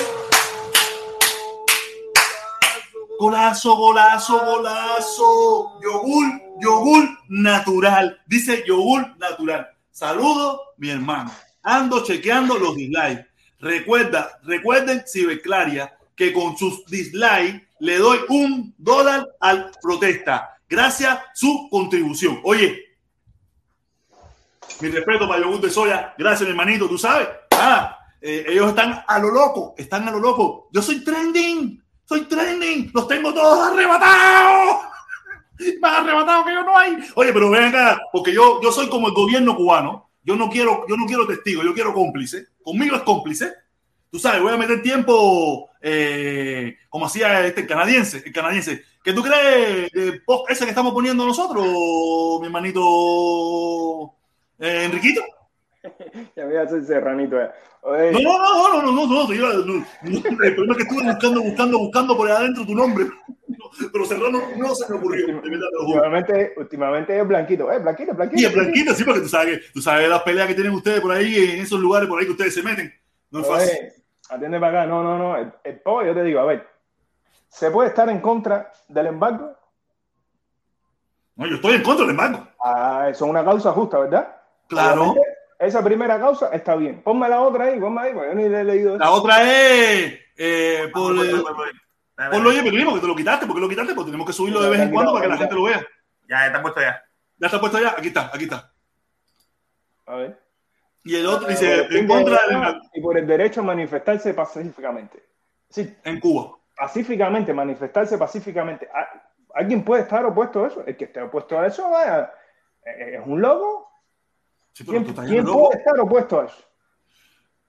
Golazo, golazo, golazo. Yogur, yogur natural. Dice yogur natural. Saludo, mi hermano. Ando chequeando los dislikes. Recuerda, recuerden, Ciberclaria, que con sus dislikes le doy un dólar al protesta. Gracias su contribución. Oye, mi respeto para Yogur de Soya. Gracias, mi hermanito. Tú sabes, ah, eh, ellos están a lo loco, están a lo loco. Yo soy trending, soy trending. Los tengo todos arrebatados. Más arrebatados que yo no hay. Oye, pero ven acá, porque yo, yo soy como el gobierno cubano. Yo no quiero, yo no quiero testigo, yo quiero cómplice. Conmigo es cómplice. Tú sabes, voy a meter tiempo eh, como hacía este canadiense, el canadiense. ¿Qué tú crees de post ese que estamos poniendo nosotros, mi hermanito eh, Enriquito? ya voy a hacer serranito. Eh. No, no, no, no, no, no, no, El problema es que estuve buscando, buscando, buscando por ahí adentro tu nombre. Pero Serrano no se me ocurrió. últimamente, últimamente es Blanquito. Eh, Blanquito, Blanquito. Y es Blanquito, sí, porque tú sabes, tú sabes las peleas que tienen ustedes por ahí, en esos lugares por ahí que ustedes se meten. No es fácil. atiende para acá. No, no, no. El, el yo te digo, a ver, ¿se puede estar en contra del embargo? No, yo estoy en contra del embargo. Ah, eso es una causa justa, ¿verdad? Claro. esa primera causa está bien. Ponme la otra ahí, ponme ahí, yo ni le he leído eso. La otra es eh, por, por lo oye, primo, que te lo quitaste, porque lo quitaste, porque tenemos que subirlo de vez en cuando para que la gente lo vea. Ya, está puesto ya. Ya está puesto ya, aquí está, aquí está. A ver. Y el otro dice, en contra del... Y por el derecho a manifestarse pacíficamente. Sí. En Cuba. Pacíficamente, manifestarse pacíficamente. ¿Alguien puede estar opuesto a eso? El que esté opuesto a eso, vaya, es un loco. ¿Quién, puede estar opuesto a eso?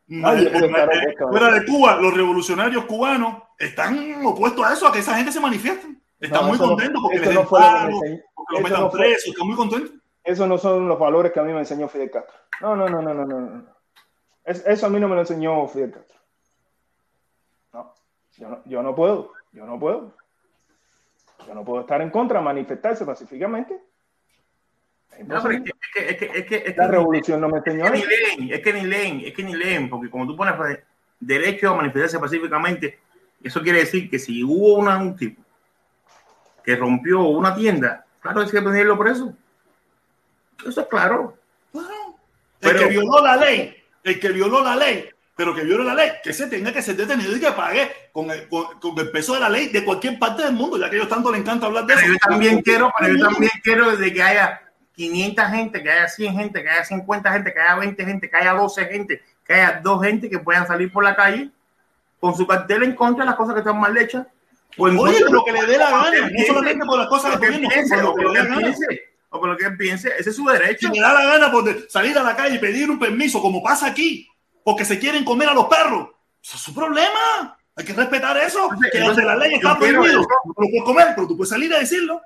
Nadie puede estar opuesto a fuera de Cuba, los revolucionarios cubanos están opuestos a eso, a que esa gente se manifieste. Están muy contentos porque les den paro, porque los metan presos, están muy contentos. Esos no son los valores que a mí me enseñó Fidel Castro. No, no, no, no, no, no. eso a mí no me lo enseñó Fidel Castro. No, yo no, yo no puedo, yo no puedo. Yo no puedo estar en contra, manifestarse pacíficamente no, pero es que, es que, es que, es que la revolución no me enseñó. Es que ni leen, es que ni leen, es que ni leen, porque como tú pones derecho a manifestarse pacíficamente, eso quiere decir que si hubo una, un tipo que rompió una tienda, claro, hay que ponerlo por eso. Eso es claro. el que violó la ley, el que violó la ley, pero que violó la ley, que se tenga que ser detenido y que pague con el, con, el, peso de la ley de cualquier parte del mundo, ya que a ellos tanto les encanta hablar de eso. Yo también quiero, pero yo también quiero de que haya 500 gente, que haya 100 gente, que haya 50 gente, que haya 20 gente, que haya 12 gente, que haya dos gente que puedan salir por la calle con su cartel en contra de las cosas que están mal hechas. Pues Oye, lo que le dé la gana, no solamente por las cosas que, piense, o por lo que piense, o por lo que piense, ese es su derecho. Si le da la gana por salir a la calle y pedir un permiso, como pasa aquí, porque se quieren comer a los perros, eso es su problema. Hay que respetar eso. que entonces, la ley está prohibido. No lo puedes comer, pero tú puedes salir a decirlo.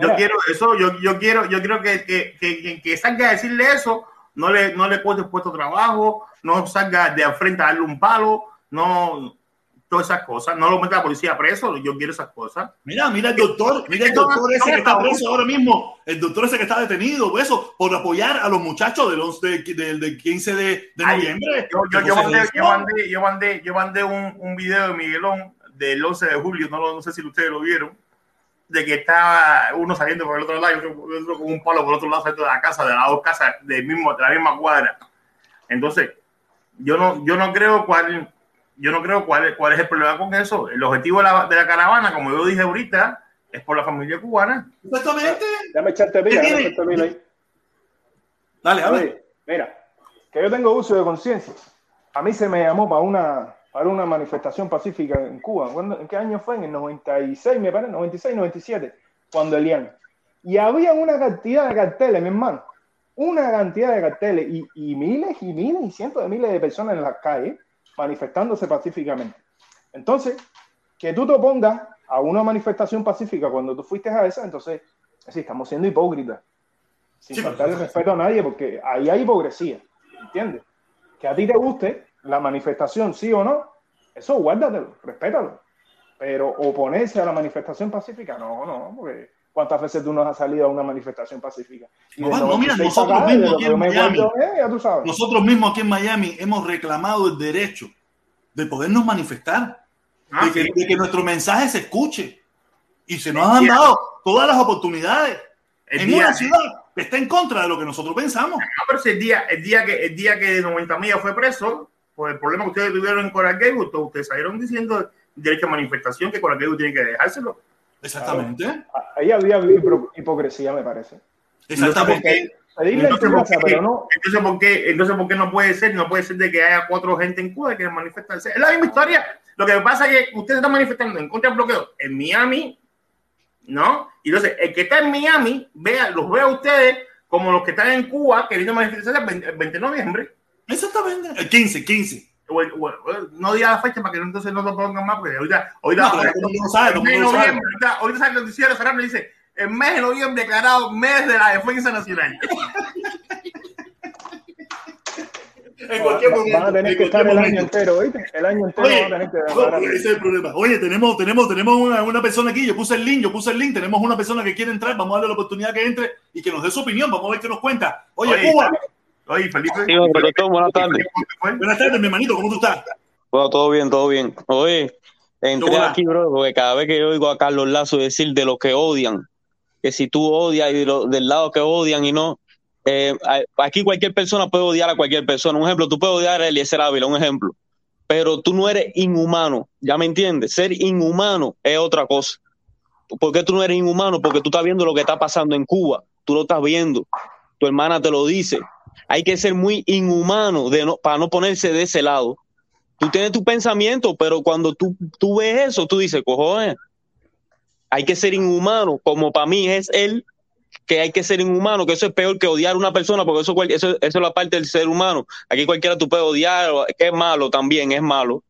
Yo quiero eso, yo, yo quiero, yo quiero que, que, que, que, salga a decirle eso, no le, no le puesto trabajo, no salga de frente a darle un palo, no, todas esas cosas, no lo meta la policía preso, yo quiero esas cosas. Mira, mira el doctor, mira el doctor ese que está preso ahora mismo, el doctor ese que está detenido, eso, por apoyar a los muchachos del, 11, del, del 15 de, de noviembre. Yo, yo, yo, mandé, yo, mandé, yo, mandé, yo mandé un, un video de Miguelón del 11 de julio, no, no sé si ustedes lo vieron de que estaba uno saliendo por el otro lado y otro, con un palo por el otro lado de la casa, de las dos casas del mismo, de la misma cuadra. Entonces, yo no, yo no creo cuál, yo no creo cuál, cuál es el problema con eso. El objetivo de la, de la caravana, como yo dije ahorita, es por la familia cubana. Exactamente. Déjame echarte mira, déjame echarte ahí. Dale, a ver. Mira, que yo tengo uso de conciencia. A mí se me llamó para una para una manifestación pacífica en Cuba. ¿En qué año fue? En el 96, me parece, 96, 97, cuando Elian. Y había una cantidad de carteles, mi hermano, una cantidad de carteles y, y, miles y miles y cientos de miles de personas en las calles manifestándose pacíficamente. Entonces, que tú te opongas a una manifestación pacífica cuando tú fuiste a esa, entonces, sí, estamos siendo hipócritas, sin faltar el respeto a nadie, porque ahí hay hipocresía, ¿entiendes? Que a ti te guste la manifestación, sí o no, eso guárdatelo, respétalo. Pero oponerse a la manifestación pacífica, no, no, porque ¿cuántas veces tú no has salido a una manifestación pacífica? No, no, mira, nosotros mismos aquí en Miami, nosotros mismos aquí en Miami hemos reclamado el derecho de podernos manifestar, ah, de, que, de, que, nuestro mensaje se escuche. Y se nos han dado todas las oportunidades el en día, una ciudad que está en contra de lo que nosotros pensamos. No, pero si el día, el día que el día que 90 millas fue preso, por el problema que ustedes tuvieron en Coral Gables, ustedes salieron diciendo derecho a manifestación que Coral Gables tiene que dejárselo. Exactamente. Ahí había hipocresía, me parece. Exactamente. Entonces, ¿por qué, pero no. entonces, ¿por qué, entonces, ¿por qué no puede ser? No puede ser de que haya cuatro gente en Cuba que manifestarse. Es la misma historia. Lo que pasa es que ustedes están manifestando en contra del bloqueo en Miami, ¿no? Y entonces, el que está en Miami, vea, los ve a ustedes como los que están en Cuba queriendo manifestarse el 20, de noviembre. Exactamente. El 15, 15. Bueno, bueno, no diga la fecha para que entonces no lo pongan más, porque ahorita, ahorita, no, ahorita, sale el noticiero cerrado y dice, el mes de noviembre declarado mes de la defensa nacional. en cualquier momento. Van a tener que estar el año entero, ¿oíste? El año entero Oye, van a tener que no, ese es el problema. Oye, tenemos, tenemos, tenemos una, una, persona aquí, yo puse el link, yo puse el link, tenemos una persona que quiere entrar, vamos a darle la oportunidad que entre y que nos dé su opinión, vamos a ver qué nos cuenta. Oye, Oye Cuba. Oye, Felipe. Sí, buenas tardes. Buenas tardes, mi hermanito, ¿cómo tú estás? Bueno, todo bien, todo bien. Oye, entré aquí, bro, porque cada vez que yo oigo a Carlos Lazo decir de los que odian, que si tú odias y del lado que odian y no, eh, aquí cualquier persona puede odiar a cualquier persona. Un ejemplo, tú puedes odiar a Eliezer Ávila, un ejemplo, pero tú no eres inhumano, ¿ya me entiendes? Ser inhumano es otra cosa. ¿Por qué tú no eres inhumano? Porque tú estás viendo lo que está pasando en Cuba, tú lo estás viendo, tu hermana te lo dice. Hay que ser muy inhumano de no, para no ponerse de ese lado. Tú tienes tu pensamiento, pero cuando tú, tú ves eso, tú dices, cojones, hay que ser inhumano, como para mí es él que hay que ser inhumano, que eso es peor que odiar a una persona, porque eso, eso, eso es la parte del ser humano. Aquí cualquiera tú puedes odiar, que es malo también, es malo.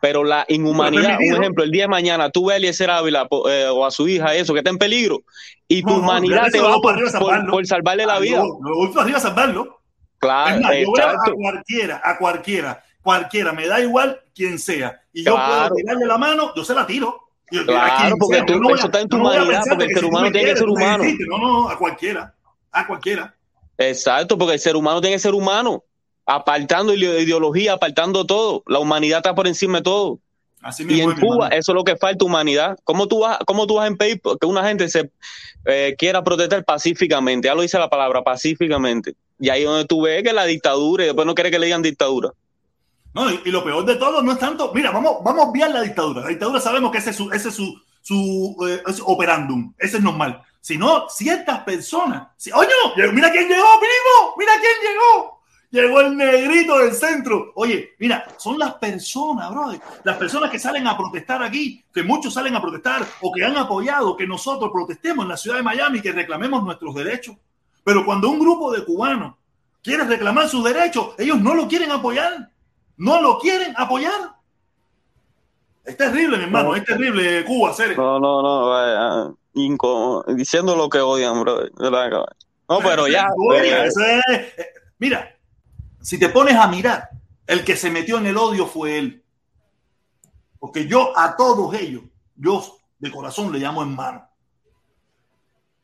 Pero la inhumanidad, un ejemplo, el día de mañana tú ves a Eliezer Ávila eh, o a su hija, eso, que está en peligro, y tu humanidad te va por, por, salvarle la vida. No, voy para arriba a salvarlo. Claro, más, yo a, a cualquiera, a cualquiera, cualquiera, me da igual quien sea, y yo puedo tirarle la mano, yo se la tiro. Claro, porque tú, no eso está en tu humanidad, porque el ser humano tiene que ser humano. No, no, a cualquiera, a cualquiera. Exacto, porque el ser humano tiene que ser humano, apartando ideología, apartando todo. La humanidad está por encima de todo. Así y en Cuba, eso es lo que falta, humanidad. ¿Cómo tú vas, cómo tú vas a impedir que una gente se eh, quiera protestar pacíficamente? Ya lo dice la palabra, pacíficamente. Y ahí donde tú ves que la dictadura, y después no quiere que le digan dictadura. No, y, lo peor de todo no es tanto. Mira, vamos, vamos a obviar la dictadura. La dictadura sabemos que ese es su, ese es su, su eh, operandum. Ese es normal. Sino ciertas personas. Si, Oye, mira quién llegó, primo. Mira quién llegó. Llegó el negrito del centro. Oye, mira, son las personas, brother. Las personas que salen a protestar aquí, que muchos salen a protestar o que han apoyado que nosotros protestemos en la ciudad de Miami, que reclamemos nuestros derechos. Pero cuando un grupo de cubanos quiere reclamar sus derechos, ellos no lo quieren apoyar no lo quieren apoyar. Es terrible, mi hermano, es terrible Cuba, serio. No, no, no, vaya, diciendo lo que odian, bro. No, pero ya. Eh, mira, si te pones a mirar, el que se metió en el odio fue él. Porque yo a todos ellos, yo de corazón le llamo hermano.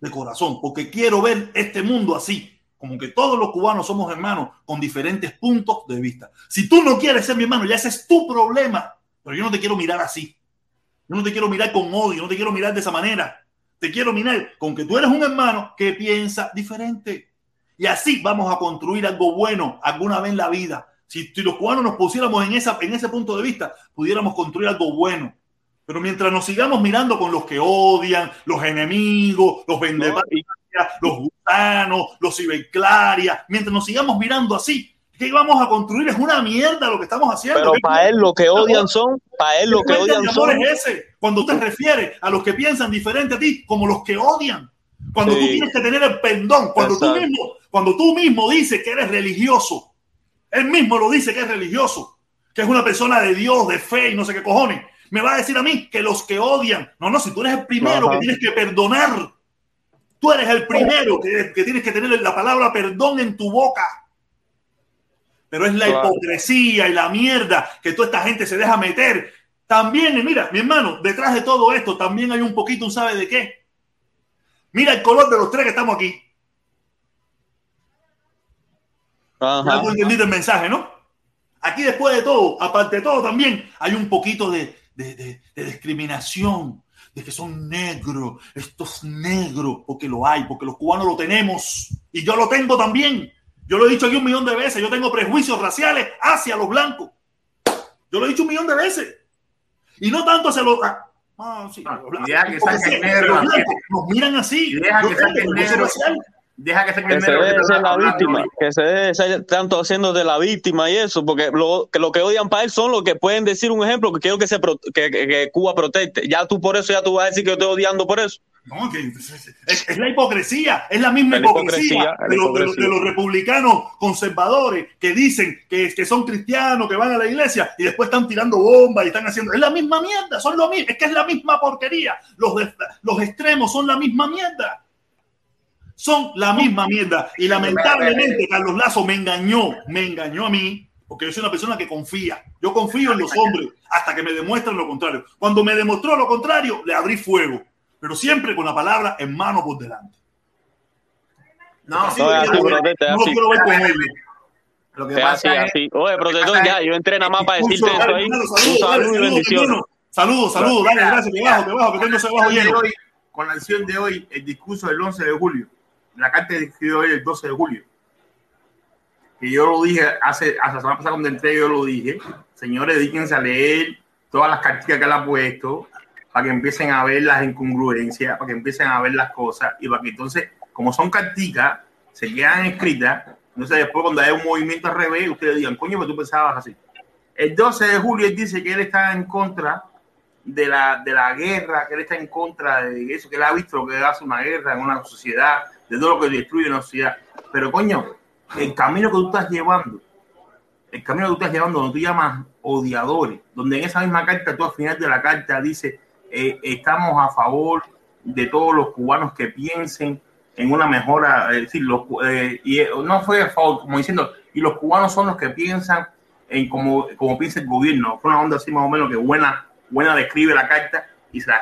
De corazón, porque quiero ver este mundo así como que todos los cubanos somos hermanos con diferentes puntos de vista. Si tú no quieres ser mi hermano, ya ese es tu problema. Pero yo no te quiero mirar así. Yo no te quiero mirar con odio, no te quiero mirar de esa manera. Te quiero mirar con que tú eres un hermano que piensa diferente. Y así vamos a construir algo bueno alguna vez en la vida. Si, los cubanos nos pusiéramos en, esa, en ese punto de vista, pudiéramos construir algo bueno. Pero mientras nos sigamos mirando con los que odian, los enemigos, los vendedores, los gusanos, los ciberclaria, mientras nos sigamos mirando así, ¿qué vamos a construir? Es una mierda lo que estamos haciendo. Pero para él lo que odian son, para él lo que odian son. Es ese, cuando te refieres a los que piensan diferente a ti, como los que odian. Cuando tú tienes que tener el perdón, cuando tú, mismo, cuando tú mismo dices que eres religioso, él mismo lo dice que es religioso, que es una persona de Dios, de fe y no sé qué cojones. Me va a decir a mí que los que odian, no, no, si tú eres el primero que tienes que perdonar, Tú eres el primero que, tienes que tener la palabra perdón en tu boca. pero es la Claro. hipocresía y la mierda que toda esta gente se deja meter. También, mira, mi hermano, detrás de todo esto también hay un poquito, ¿un sabe de qué? Mira el color de los tres que estamos aquí. Ya Ajá. tú entendiste el mensaje, ¿no? Aquí después de todo, aparte de todo también, hay un poquito de, de- de- de discriminación, de que son negros, estos negros, porque lo hay, porque los cubanos lo tenemos, y yo lo tengo también. Yo lo he dicho aquí un millón de veces, yo tengo prejuicios raciales hacia los blancos. Yo lo he dicho un millón de veces. Y no tanto hacia los... ah, ah, sí, Ah, los blancos, y deja que negro los blancos. Nos miran así. Y deja Yo que tengo saquen prejuicio negro. racial. Deja que se Que se negro deje que de ser la víctima, que se deje de ser tanto haciendo de la víctima y eso, porque lo que, lo que odian para él son los que pueden decir un ejemplo que quiero que, se pro- que, que- Cuba proteste. Ya tú por eso, ya tú vas a decir que yo estoy odiando por eso. No, que es, es la hipocresía, es la misma la hipocresía, hipocresía, de, los, de los- hipocresía. de los republicanos conservadores que dicen que, que son cristianos, que van a la iglesia y después están tirando bombas y están haciendo. Es la misma mierda, son lo mismo, es que es la misma porquería. Los, los extremos son la misma mierda. Son la misma mierda. Y lamentablemente Carlos Lazo me engañó, me engañó a mí, porque yo soy una persona que confía. Yo confío en los hombres hasta que me demuestran lo contrario. Cuando me demostró lo contrario, le abrí fuego, pero siempre con la palabra en mano por delante. No, Así No, así, quiero ver, no quiero ver con él. Lo que Es así, pasa es así. Oye, protector, pasa ya, yo entré nada más para decirte eso ahí. Un saludo y bendiciones. Saludos, saludos, dale, gracias, que bajo, que bajo, que tengo ese bajo de lleno. hoy, con la acción de hoy, el discurso del 11 de julio, la carta que escribió el 12 de julio, que yo lo dije hace, hace la semana pasada cuando entré, yo lo dije, señores, dedíquense a leer todas las cartas que él ha puesto, para que empiecen a ver las incongruencias, para que empiecen a ver las cosas, y para que entonces, como son carticas, se quedan escritas, entonces después cuando hay un movimiento al revés, ustedes digan, coño, pero tú pensabas así. El 12 de julio él dice que él está en contra de la, de la guerra, que él está en contra de eso, que él ha visto lo que hace una guerra en una sociedad, de todo lo que destruye una sociedad. Pero coño, el camino que tú estás llevando, el camino que tú estás llevando, donde tú llamas odiadores, donde en esa misma carta tú al final de la carta dices, eh, estamos a favor de todos los cubanos que piensen en una mejora, es decir, los, eh, y eh, no fue a favor, como diciendo, y los cubanos son los que piensan en cómo, cómo piensa el gobierno. Fue una onda así más o menos que buena, buena describe la carta y se la.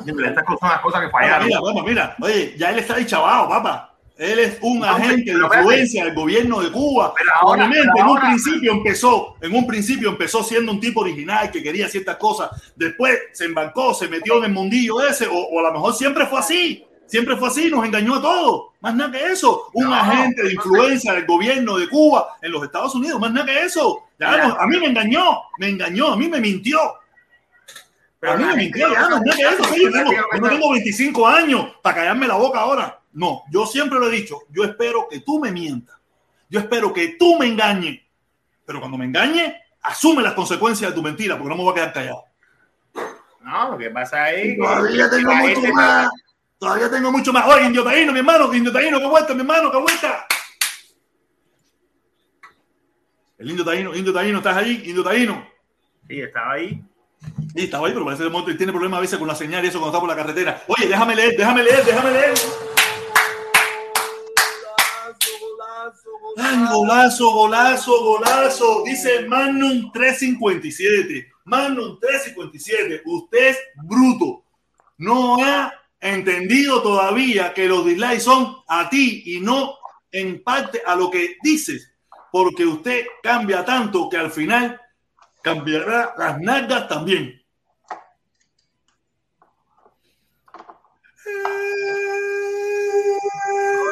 ¿Entiendes? Estas cosas son las cosas que fallaron. mira, papá, mira, oye, ya él está dinchavado, papá. Él es un Entonces, agente de influencia del gobierno de Cuba. Pero ahora- Obviamente, pero en un principio empezó, en un principio empezó siendo un tipo original que quería ciertas cosas. Después se embarcó, se metió en el mundillo ese, o, o a lo mejor siempre fue así. Siempre fue así, nos engañó a todos. Más nada que eso. Un No, agente de influencia del gobierno de Cuba en los Estados Unidos. Más nada que eso. A mí me engañó, me engañó, a mí me mintió. Pero a mí me mintió, no ya no, yo, tengo, yo no tengo 25 años para callarme la boca ahora. No, yo siempre lo he dicho, yo espero que tú me mientas. Yo espero que tú me engañes. Pero cuando me engañes, asume las consecuencias de tu mentira, porque no me voy a quedar callado. No, lo que pasa que Todavía tengo mucho más. Todavía tengo mucho más. Oye, Indio Taíno, mi hermano, Indio Taíno, que vuelta, mi hermano, que vuelta. El Indio Taíno, Indio Taíno, ¿estás ahí? Indio Taíno. Sí, estaba ahí. Sí, estaba ahí, pero parece que momento tiene problemas a veces con la señal y eso cuando está por la carretera. Oye, déjame leer, déjame leer, déjame leer. Ay, golazo, golazo, golazo. Dice Magnum 357. Magnum 357. Usted es bruto. No ha entendido todavía que los dislikes son a ti y no en parte a lo que dices. Porque usted cambia tanto que al final cambiará las nalgas también.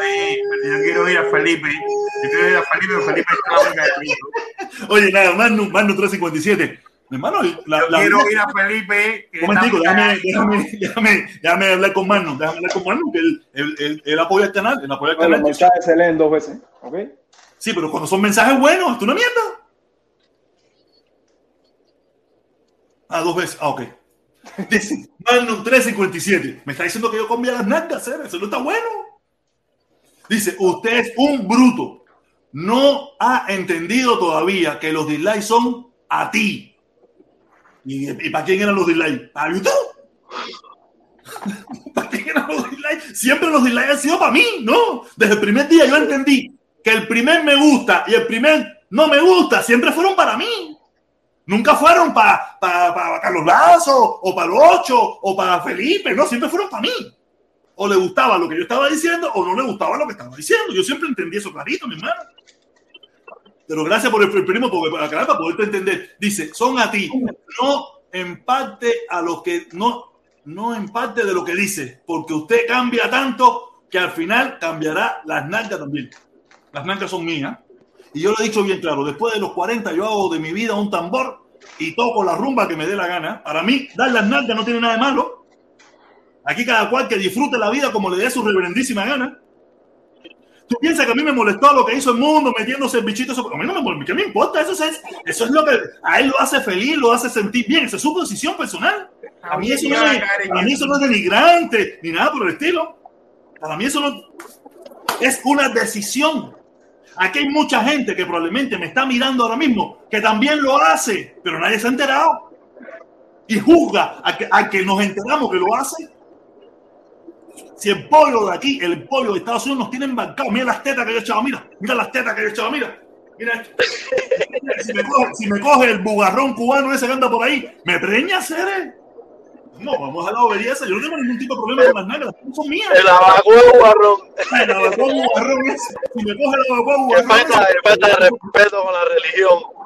Oye, yo quiero ir a Felipe. Yo quiero ir a Felipe, pero Felipe está. Oye, nada, Magnum, Magnum 357. Mi hermano, la, Yo la- quiero ir a Felipe. Un momentico, déjame, déjame, déjame, déjame hablar con Magnum, déjame hablar con Magnum, que él, él, él- él apoya el canal, él apoya el Bueno, canal. se leen dos veces, ¿ok? Sí, pero cuando son mensajes buenos, ¿es una mierda? Ah, dos veces, ah, ok. Dice, Magnum 357. Me está diciendo que yo comía las nalgas, ¿eh? Eso no está bueno. Dice, usted es un bruto. No ha entendido todavía que los dislikes son a ti. ¿Y, y para quién eran los dislikes? ¿Para YouTube? ¿Para quién eran los dislikes? Siempre los dislikes han sido para mí, ¿no? Desde el primer día yo entendí que el primer me gusta y el primer no me gusta siempre fueron para mí. Nunca fueron para pa, Carlos Lazo o para los ocho o para Felipe, no, siempre fueron para mí. O le gustaba lo que yo estaba diciendo o no le gustaba lo que estaba diciendo. Yo siempre entendí eso clarito, mi hermano. Pero gracias por el primo, porque para poderte entender. Dice, son a ti, no en a los que no, no en parte de lo que dice, porque usted cambia tanto que al final cambiará las nalgas también. Las nalgas son mías. Y yo lo he dicho bien claro, después de los 40 yo hago de mi vida un tambor y toco la rumba que me dé la gana. Para mí, dar las nalgas no tiene nada de malo. Aquí cada cual que disfrute la vida como le dé su reverendísima gana. ¿Tú piensas que a mí me molestó lo que hizo el mundo metiéndose el bichito? A mí no me molestó. ¿Qué me importa? Eso es, eso es lo que a él lo hace feliz, lo hace sentir bien. Esa es su posición personal. A mí eso no es, a mí eso no es denigrante ni nada por el estilo. Para mí eso no es una decisión. Aquí hay mucha gente que probablemente me está mirando ahora mismo que también lo hace, pero nadie se ha enterado. Y juzga a que, a que nos enteramos que lo hace si el pollo de aquí, el pollo de Estados Unidos nos tiene embarcado, mira las tetas que yo he echado, mira, mira las tetas que yo he echado, mira, mira esto. Si me coge, el bugarrón cubano ese que anda por ahí, me preña, Cere. No, vamos a la obediencia. Yo no tengo ningún tipo de problema con las nalgas, son mías. El abacuá bugarrón. El abacuá bugarrón ese. Si me coge el abacuá bugarrón. Qué falta, falta de respeto con la religión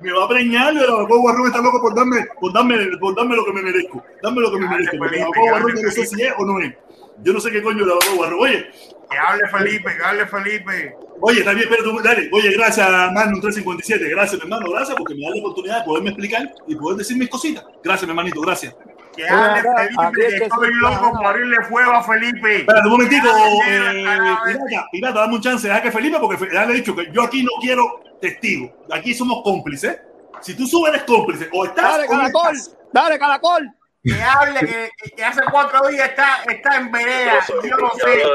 me va a preñar y el abogado Guarrón está loco por darme, por darme, por darme lo que me merezco. Dame lo que me merezco. Porque el abogado Guarrón no sé si es o no es. Yo no sé qué coño el abogado Guarrón. Oye. Que hable Felipe, que hable Felipe. Oye, está bien, pero tú, dale. Oye, gracias, Magnum 357. Gracias, mi hermano. Gracias porque me da la oportunidad de poderme explicar y poder decir mis cositas. Gracias, mi hermanito. Gracias. Que hable Felipe, que estoy loco por abrirle fuego a Felipe. Espera un momentico, eh, pirata, pirata, dame un chance, deja que Felipe, porque ya le he dicho que yo aquí no quiero testigo. Aquí somos cómplices. Si tú subes, eres cómplice. O estás. Dale, caracol. Dale, caracol. Que hable que, que, hace cuatro días está, está en vereda. Yo no sé. Yo,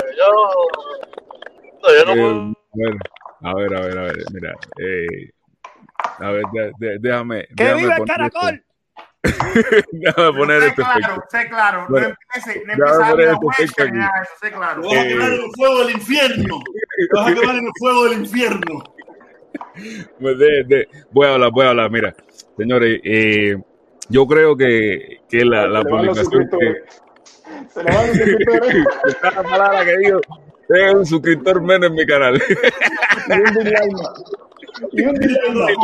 yo, no eh, bueno, a ver, a ver, a ver. Mira. Eh, a ver, de, de, déjame. ¡Que déjame viva el caracol! déjame poner sé este claro, sé claro. Bueno, no empiece, no empiece a hablar vuelta ni nada eso, sé claro. Vas a quemar en el fuego del infierno. Vas a quemar en el fuego del infierno. Pues de, de, voy a hablar, voy a hablar. Mira, señores, eh, yo creo que, que la, la publicación que. Se le los suscriptores. la palabra que digo, es un suscriptor menos en mi canal. y un dislike Y un dislike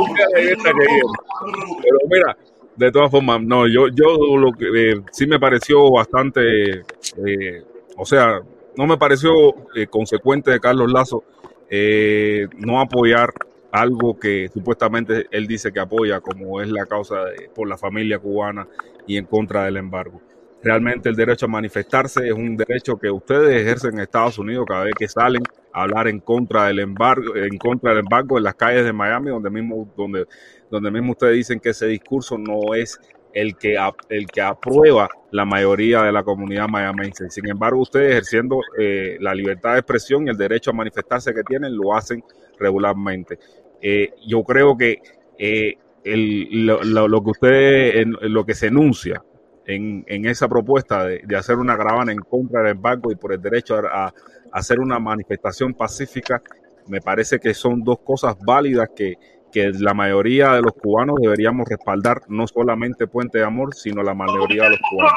Pero mira, de todas formas, no, yo, yo lo que eh, sí me pareció bastante, eh, o sea, no me pareció eh, consecuente de Carlos Lazo eh, no apoyar algo que supuestamente él dice que apoya, como es la causa de, por la familia cubana y en contra del embargo. Realmente el derecho a manifestarse es un derecho que ustedes ejercen en Estados Unidos cada vez que salen a hablar en contra del embargo, en contra del embargo en las calles de Miami, donde mismo, donde, donde mismo ustedes dicen que ese discurso no es el que, el que aprueba la mayoría de la comunidad mayamense. Sin embargo, ustedes ejerciendo eh, la libertad de expresión y el derecho a manifestarse que tienen, lo hacen regularmente. Eh, yo creo que eh, el, lo, lo, que usted, lo que se enuncia en, en esa propuesta de, de, hacer una caravana en contra del embargo y por el derecho a, a, hacer una manifestación pacífica, me parece que son dos cosas válidas que, que la mayoría de los cubanos deberíamos respaldar, no solamente Puente de Amor, sino la mayoría de los cubanos.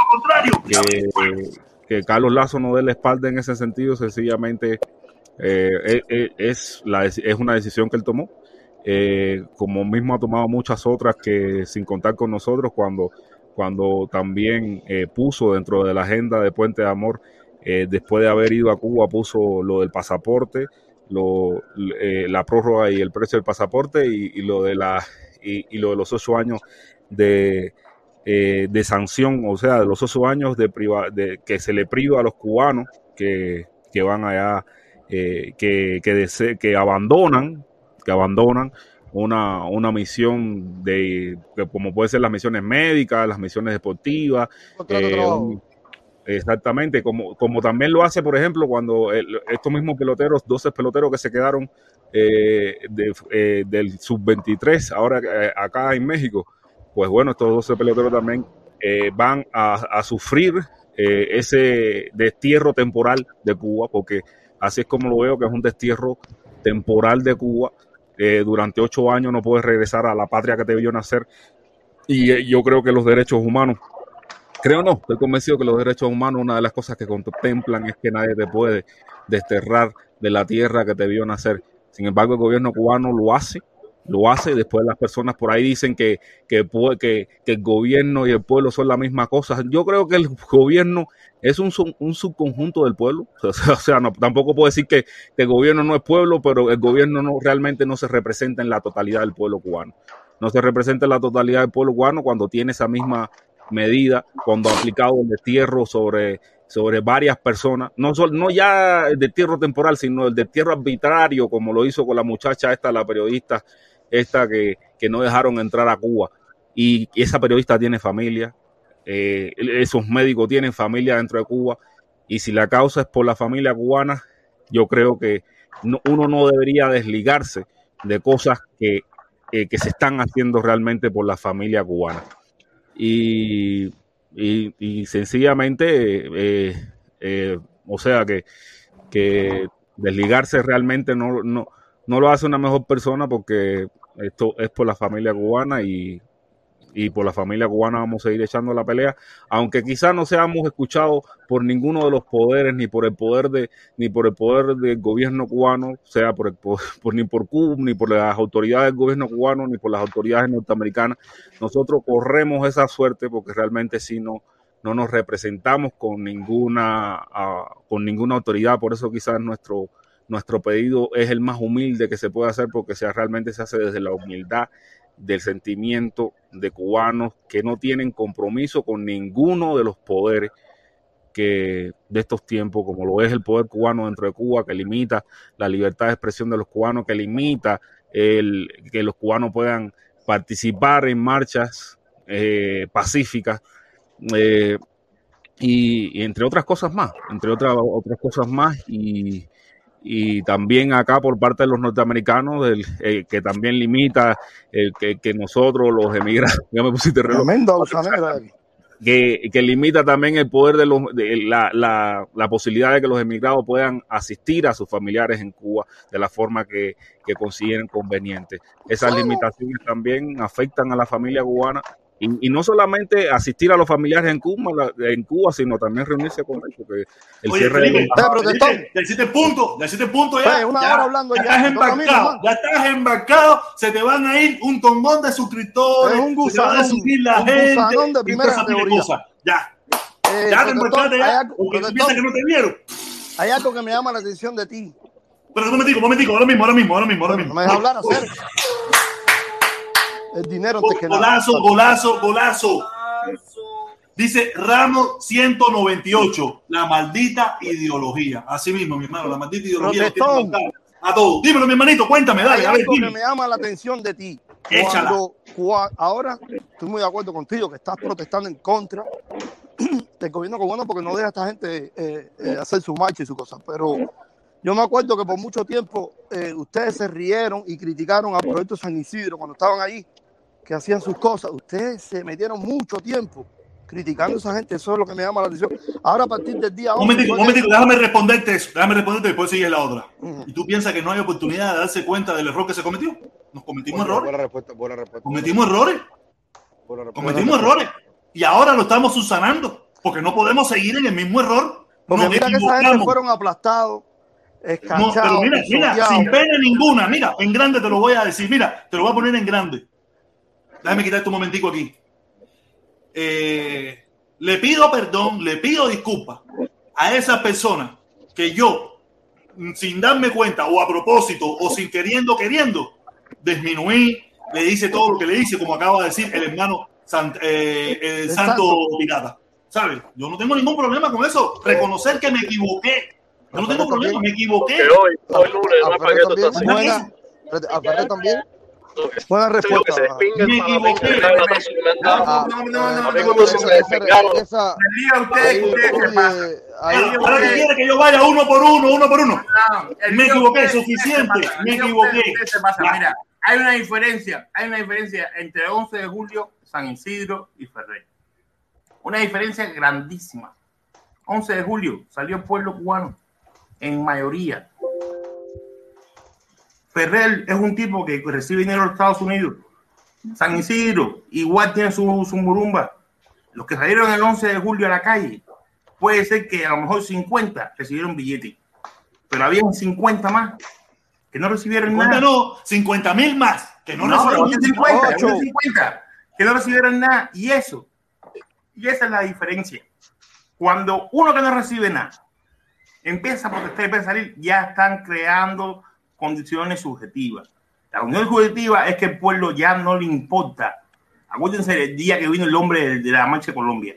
Que, que Carlos Lazo no dé la espalda en ese sentido, sencillamente eh, es, es, la, es una decisión que él tomó eh, como mismo ha tomado muchas otras que sin contar con nosotros cuando, cuando también eh, puso dentro de la agenda de Puente de Amor, eh, después de haber ido a Cuba, puso lo del pasaporte, lo, eh, la prórroga y el precio del pasaporte y, lo de la y, lo de los ocho años de, de sanción, o sea, de los ocho años de, priva, de que se le priva a los cubanos que, que van allá, que, que, dese, que abandonan que abandonan una, una misión de, como puede ser las misiones médicas, las misiones deportivas. Eh, un, exactamente, como, como también lo hace, por ejemplo, cuando el, estos mismos peloteros, 12 peloteros que se quedaron eh, de, eh, del sub-23, ahora acá en México, pues bueno, estos 12 peloteros también van a, a sufrir ese destierro temporal de Cuba, porque así es como lo veo, que es un destierro temporal de Cuba. Eh, durante ocho años no puedes regresar a la patria que te vio nacer. Y eh, yo creo que los derechos humanos, creo no, estoy convencido que los derechos humanos, una de las cosas que contemplan es que nadie te puede desterrar de la tierra que te vio nacer. Sin embargo, el gobierno cubano lo hace lo hace después las personas por ahí dicen que, que, que, el gobierno y el pueblo son la misma cosa. Yo creo que el gobierno es un, un subconjunto del pueblo. O sea, no, tampoco puedo decir que, el gobierno no es pueblo, pero el gobierno no realmente no se representa en la totalidad del pueblo cubano. No se representa en la totalidad del pueblo cubano cuando tiene esa misma medida, cuando ha aplicado el destierro sobre, sobre varias personas, no, no ya el destierro temporal, sino el destierro arbitrario, como lo hizo con la muchacha esta, la periodista esta que, que no dejaron entrar a Cuba. Y, esa periodista tiene familia, eh, esos médicos tienen familia dentro de Cuba, y si la causa es por la familia cubana, yo creo que no- uno no debería desligarse de cosas que, eh, que se están haciendo realmente por la familia cubana. Y, y, sencillamente, eh, o sea que, que desligarse realmente no, no, no lo hace una mejor persona porque esto es por la familia cubana y, y por la familia cubana vamos a seguir echando la pelea, aunque quizás no seamos escuchados por ninguno de los poderes, ni por el poder de, ni por el poder del gobierno cubano, sea por, el, po- por- ni por Cuba, ni por las autoridades del gobierno cubano, ni por las autoridades norteamericanas. Nosotros corremos esa suerte porque realmente sí no, no nos representamos con ninguna, ah, con ninguna autoridad, por eso quizás nuestro, nuestro pedido es el más humilde que se puede hacer porque sea, realmente se hace desde la humildad del sentimiento de cubanos que no tienen compromiso con ninguno de los poderes que de estos tiempos, como lo es el poder cubano dentro de Cuba, que limita la libertad de expresión de los cubanos, que limita el, que los cubanos puedan participar en marchas eh, pacíficas, eh, y, y entre otras cosas más, entre otras otras cosas más, y, y también acá por parte de los norteamericanos, el, eh, que también limita el que, que nosotros los emigrantes, ya me pusiste reloj, Tremenda usanera. que, que limita también el poder de los de la, la, la posibilidad de que los emigrados puedan asistir a sus familiares en Cuba de la forma que, que consideren conveniente. Esas limitaciones también afectan a la familia cubana y, y no solamente asistir a los familiares en Cuba, en Cuba, sino también reunirse con ellos. porque el Oye, cierre de Felipe, protestón. ya, ya hiciste el punto, ya hiciste punto ya. Oye, una ya, hora hablando ya ya, estás embarcado, ya estás embarcado, se te van a ir un tongón de suscriptores, Es un se te van a gusanón, subir la un gente, gusanón de primera de categoría. Ya, Eh, ya te embarcaste ya, porque piensas que no te vieron. hay algo que me llama la atención de ti. Pero un momentico, un momentico, ahora mismo, ahora mismo, ahora mismo, ahora No mismo. me dejas hablar, hacer. El dinero antes que nada. Golazo, golazo, golazo. Dice Ramos 198, la maldita ideología. Así mismo, mi hermano, la maldita ideología. A todos. Dímelo, mi hermanito, cuéntame, dale, Hay a ver, algo que dime. me llama la atención de ti. Échala. Cuando, cua- ahora estoy muy de acuerdo contigo que estás protestando en contra del gobierno cubano porque no deja a esta gente eh, eh, hacer su marcha y su cosa. Pero yo me acuerdo que por mucho tiempo eh, ustedes se rieron y criticaron al proyecto San Isidro cuando estaban ahí, que hacían sus cosas. Ustedes se metieron mucho tiempo criticando a esa gente. Eso es lo que me llama la atención. Ahora a partir del día Un 11, momentico, un momentico, déjame responderte eso. Déjame responderte y después sigues la otra. ¿Y tú piensas que no hay oportunidad de darse cuenta del error que se cometió? Nos cometimos Buena, errores. buena respuesta, buena respuesta. Cometimos errores. Cometimos errores. Y ahora lo estamos subsanando. Porque no podemos seguir en el mismo error. Porque Nos mira que esa gente fueron aplastados, No, pero mira, mira, sin pena ninguna, mira, en grande te lo voy a decir, mira, te lo voy a poner en grande. Déjame quitarte un momentico aquí. Eh, le pido perdón, le pido disculpas a esa persona que yo, sin darme cuenta, o a propósito, o sin queriendo, queriendo, disminuí, le hice todo lo que le hice, como acaba de decir el hermano Sant- eh, el Santo. Pirata. ¿Sabes? Yo no tengo ningún problema con eso. Reconocer que me equivoqué. Yo no tengo problema, me equivoqué. Que hoy, hoy lunes, no es para que Alfredo tú estás también. Buena, respuesta. Ah, No, no, no, eh, Ahora, que quiere que yo vaya uno por uno, uno por uno. No, el Me día equivoqué, ustedes- suficiente, ustedes se pasan. me El día equivoqué. ustedes- ustedes se pasan. Ya. Mira, hay una diferencia, hay una diferencia entre 11 de julio, San Isidro y Ferrer. Una diferencia grandísima. 11 de julio salió el pueblo cubano en mayoría. Ferrer es un tipo que recibe dinero de los Estados Unidos. San Isidro, igual tiene su, su murumba. Los que salieron el 11 de julio a la calle, puede ser que a lo mejor 50 recibieron billete, pero habían 50 más que no recibieron 50 nada. no, 50 mil más. Que no, No, recibieron había 50, había Ocho. 50 que no recibieron nada. Y eso, y esa es la diferencia. Cuando uno que no recibe nada empieza a protestar y empieza a salir, ya están creando condiciones subjetivas. La unión subjetiva es que el pueblo ya no le importa. Acuérdense del día que vino el hombre de, la marcha de Colombia,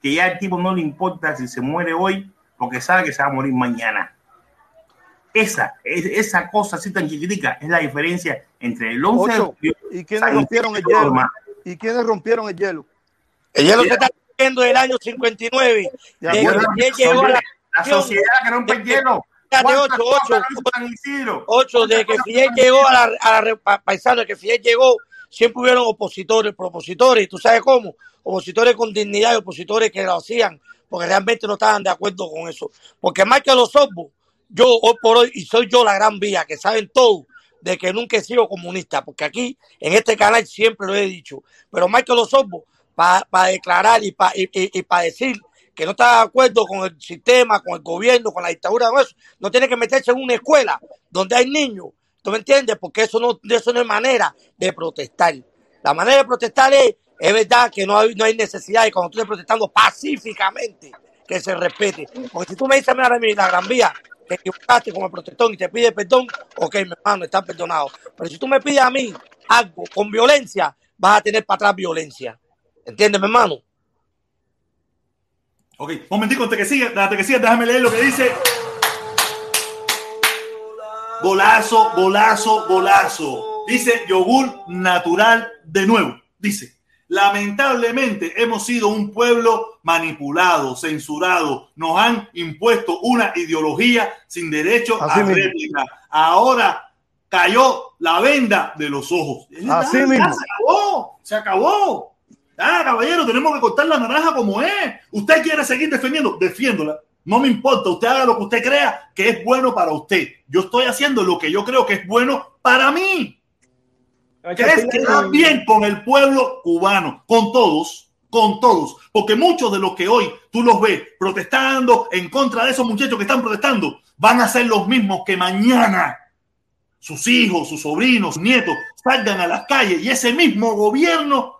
que ya el tipo no le importa si se muere hoy, porque sabe que se va a morir mañana. Esa, es- esa cosa así tan chiquitica es la diferencia entre el 11 de Ocho. julio ¿Y quiénes rompieron el hielo? ¿Y quiénes rompieron el hielo? El hielo se está cayendo del año 59. De llegó la La sociedad que rompe el hielo. Fíjate, ¿Cuántas ocho, cosas ocho, hizo San Isidro? Ocho, de que Fidel llegó a la, a la pa- paisano, de que Fidel llegó, siempre hubieron opositores, propositores, tú sabes cómo, opositores con dignidad y opositores que lo hacían, porque realmente no estaban de acuerdo con eso. Porque Michael Osorbo, yo hoy por hoy, y soy yo la gran vía, que saben todo, de que nunca he sido comunista, porque aquí, en este canal, siempre lo he dicho. Pero Michael Osorbo, para declarar y para y, y, para decir que no está de acuerdo con el sistema, con el gobierno, con la dictadura, no tiene que meterse en una escuela donde hay niños. ¿Tú me entiendes? Porque eso no, eso no es manera de protestar. La manera de protestar es, es verdad que no hay, no hay necesidad de cuando tú estés protestando pacíficamente que se respete. Porque si tú me dices, mira, Remy, la gran vía, te equivocaste como protestón y te pide perdón, ok, mi hermano, estás perdonado. Pero si tú me pides a mí algo con violencia, vas a tener para atrás violencia. ¿Entiendes, mi hermano? Ok, un momentico, antes que siga, antes que siga, déjame leer lo que dice. Golazo, golazo, golazo. Dice yogur natural de nuevo. Dice, lamentablemente hemos sido un pueblo manipulado, censurado. Nos han impuesto una ideología sin derecho Así a mismo. réplica. Ahora cayó la venda de los ojos. Así mismo. Se acabó, se acabó. Ah, caballero, tenemos que cortar la naranja como es. Usted quiere seguir defendiendo, defiéndola. No me importa, usted haga lo que usted crea que es bueno para usted. Yo estoy haciendo lo que yo creo que es bueno para mí. Que bien con el pueblo cubano, con todos, con todos. Porque muchos de los que hoy tú los ves protestando en contra de esos muchachos que están protestando, van a ser los mismos que mañana sus hijos, sus sobrinos, sus nietos salgan a las calles y ese mismo gobierno,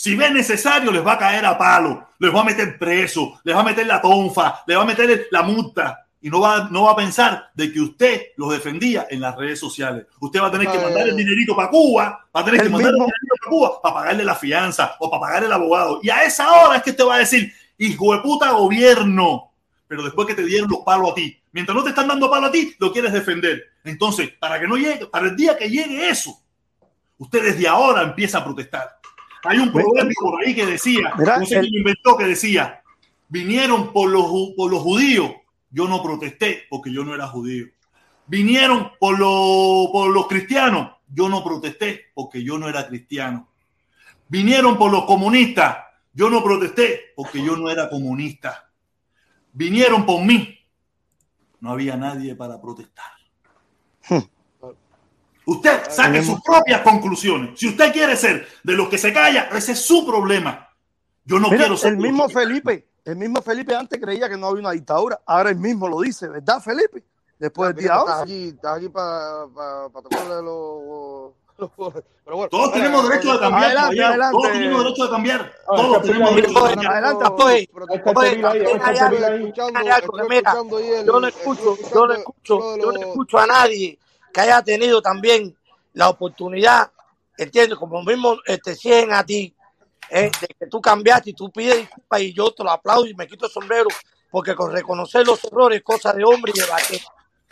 si ve necesario, les va a caer a palo, les va a meter preso, les va a meter la tonfa, les va a meter la multa y no va, no va a pensar de que usted los defendía en las redes sociales. Usted va a tener que mandar el dinerito para Cuba, va a tener que mandar el dinerito para Cuba para pagarle la fianza o para pagar el abogado. Y a esa hora es que usted va a decir, hijo de puta gobierno, pero después que te dieron los palos a ti, mientras no te están dando palos a ti, lo quieres defender. Entonces, para que no llegue, para el día que llegue eso, usted desde ahora empieza a protestar. Hay un proverbio por ahí que decía, Mira, no sé quién lo inventó, que decía, vinieron por los, por los judíos, yo no protesté porque yo no era judío. Vinieron por, los por los cristianos, yo no protesté porque yo no era cristiano. Vinieron por los comunistas, yo no protesté porque yo no era comunista. Vinieron por mí, no había nadie para protestar. Usted saque sus propias conclusiones. Si usted quiere ser de los que se calla, ese es su problema. Yo no Mira, quiero ser el mismo que- Felipe, el mismo Felipe antes creía que no había una dictadura, ahora él mismo lo dice, ¿verdad, Felipe? Después del día Estás 11. aquí, estás aquí para tocarle los, Pero bueno, Todos tenemos derecho de cambiar. Adelante, adelante. Todos tenemos derecho de cambiar. Ah, Todos tenemos derecho de cambiar. Adelante, el- yo no escucho, yo no escucho, yo no escucho a nadie que haya tenido también la oportunidad, entiendes, como mismo te siguen a ti, eh, de que tú cambiaste y tú pides disculpas y yo te lo aplaudo y me quito el sombrero, porque con reconocer los errores es cosa de hombre y de vaquero.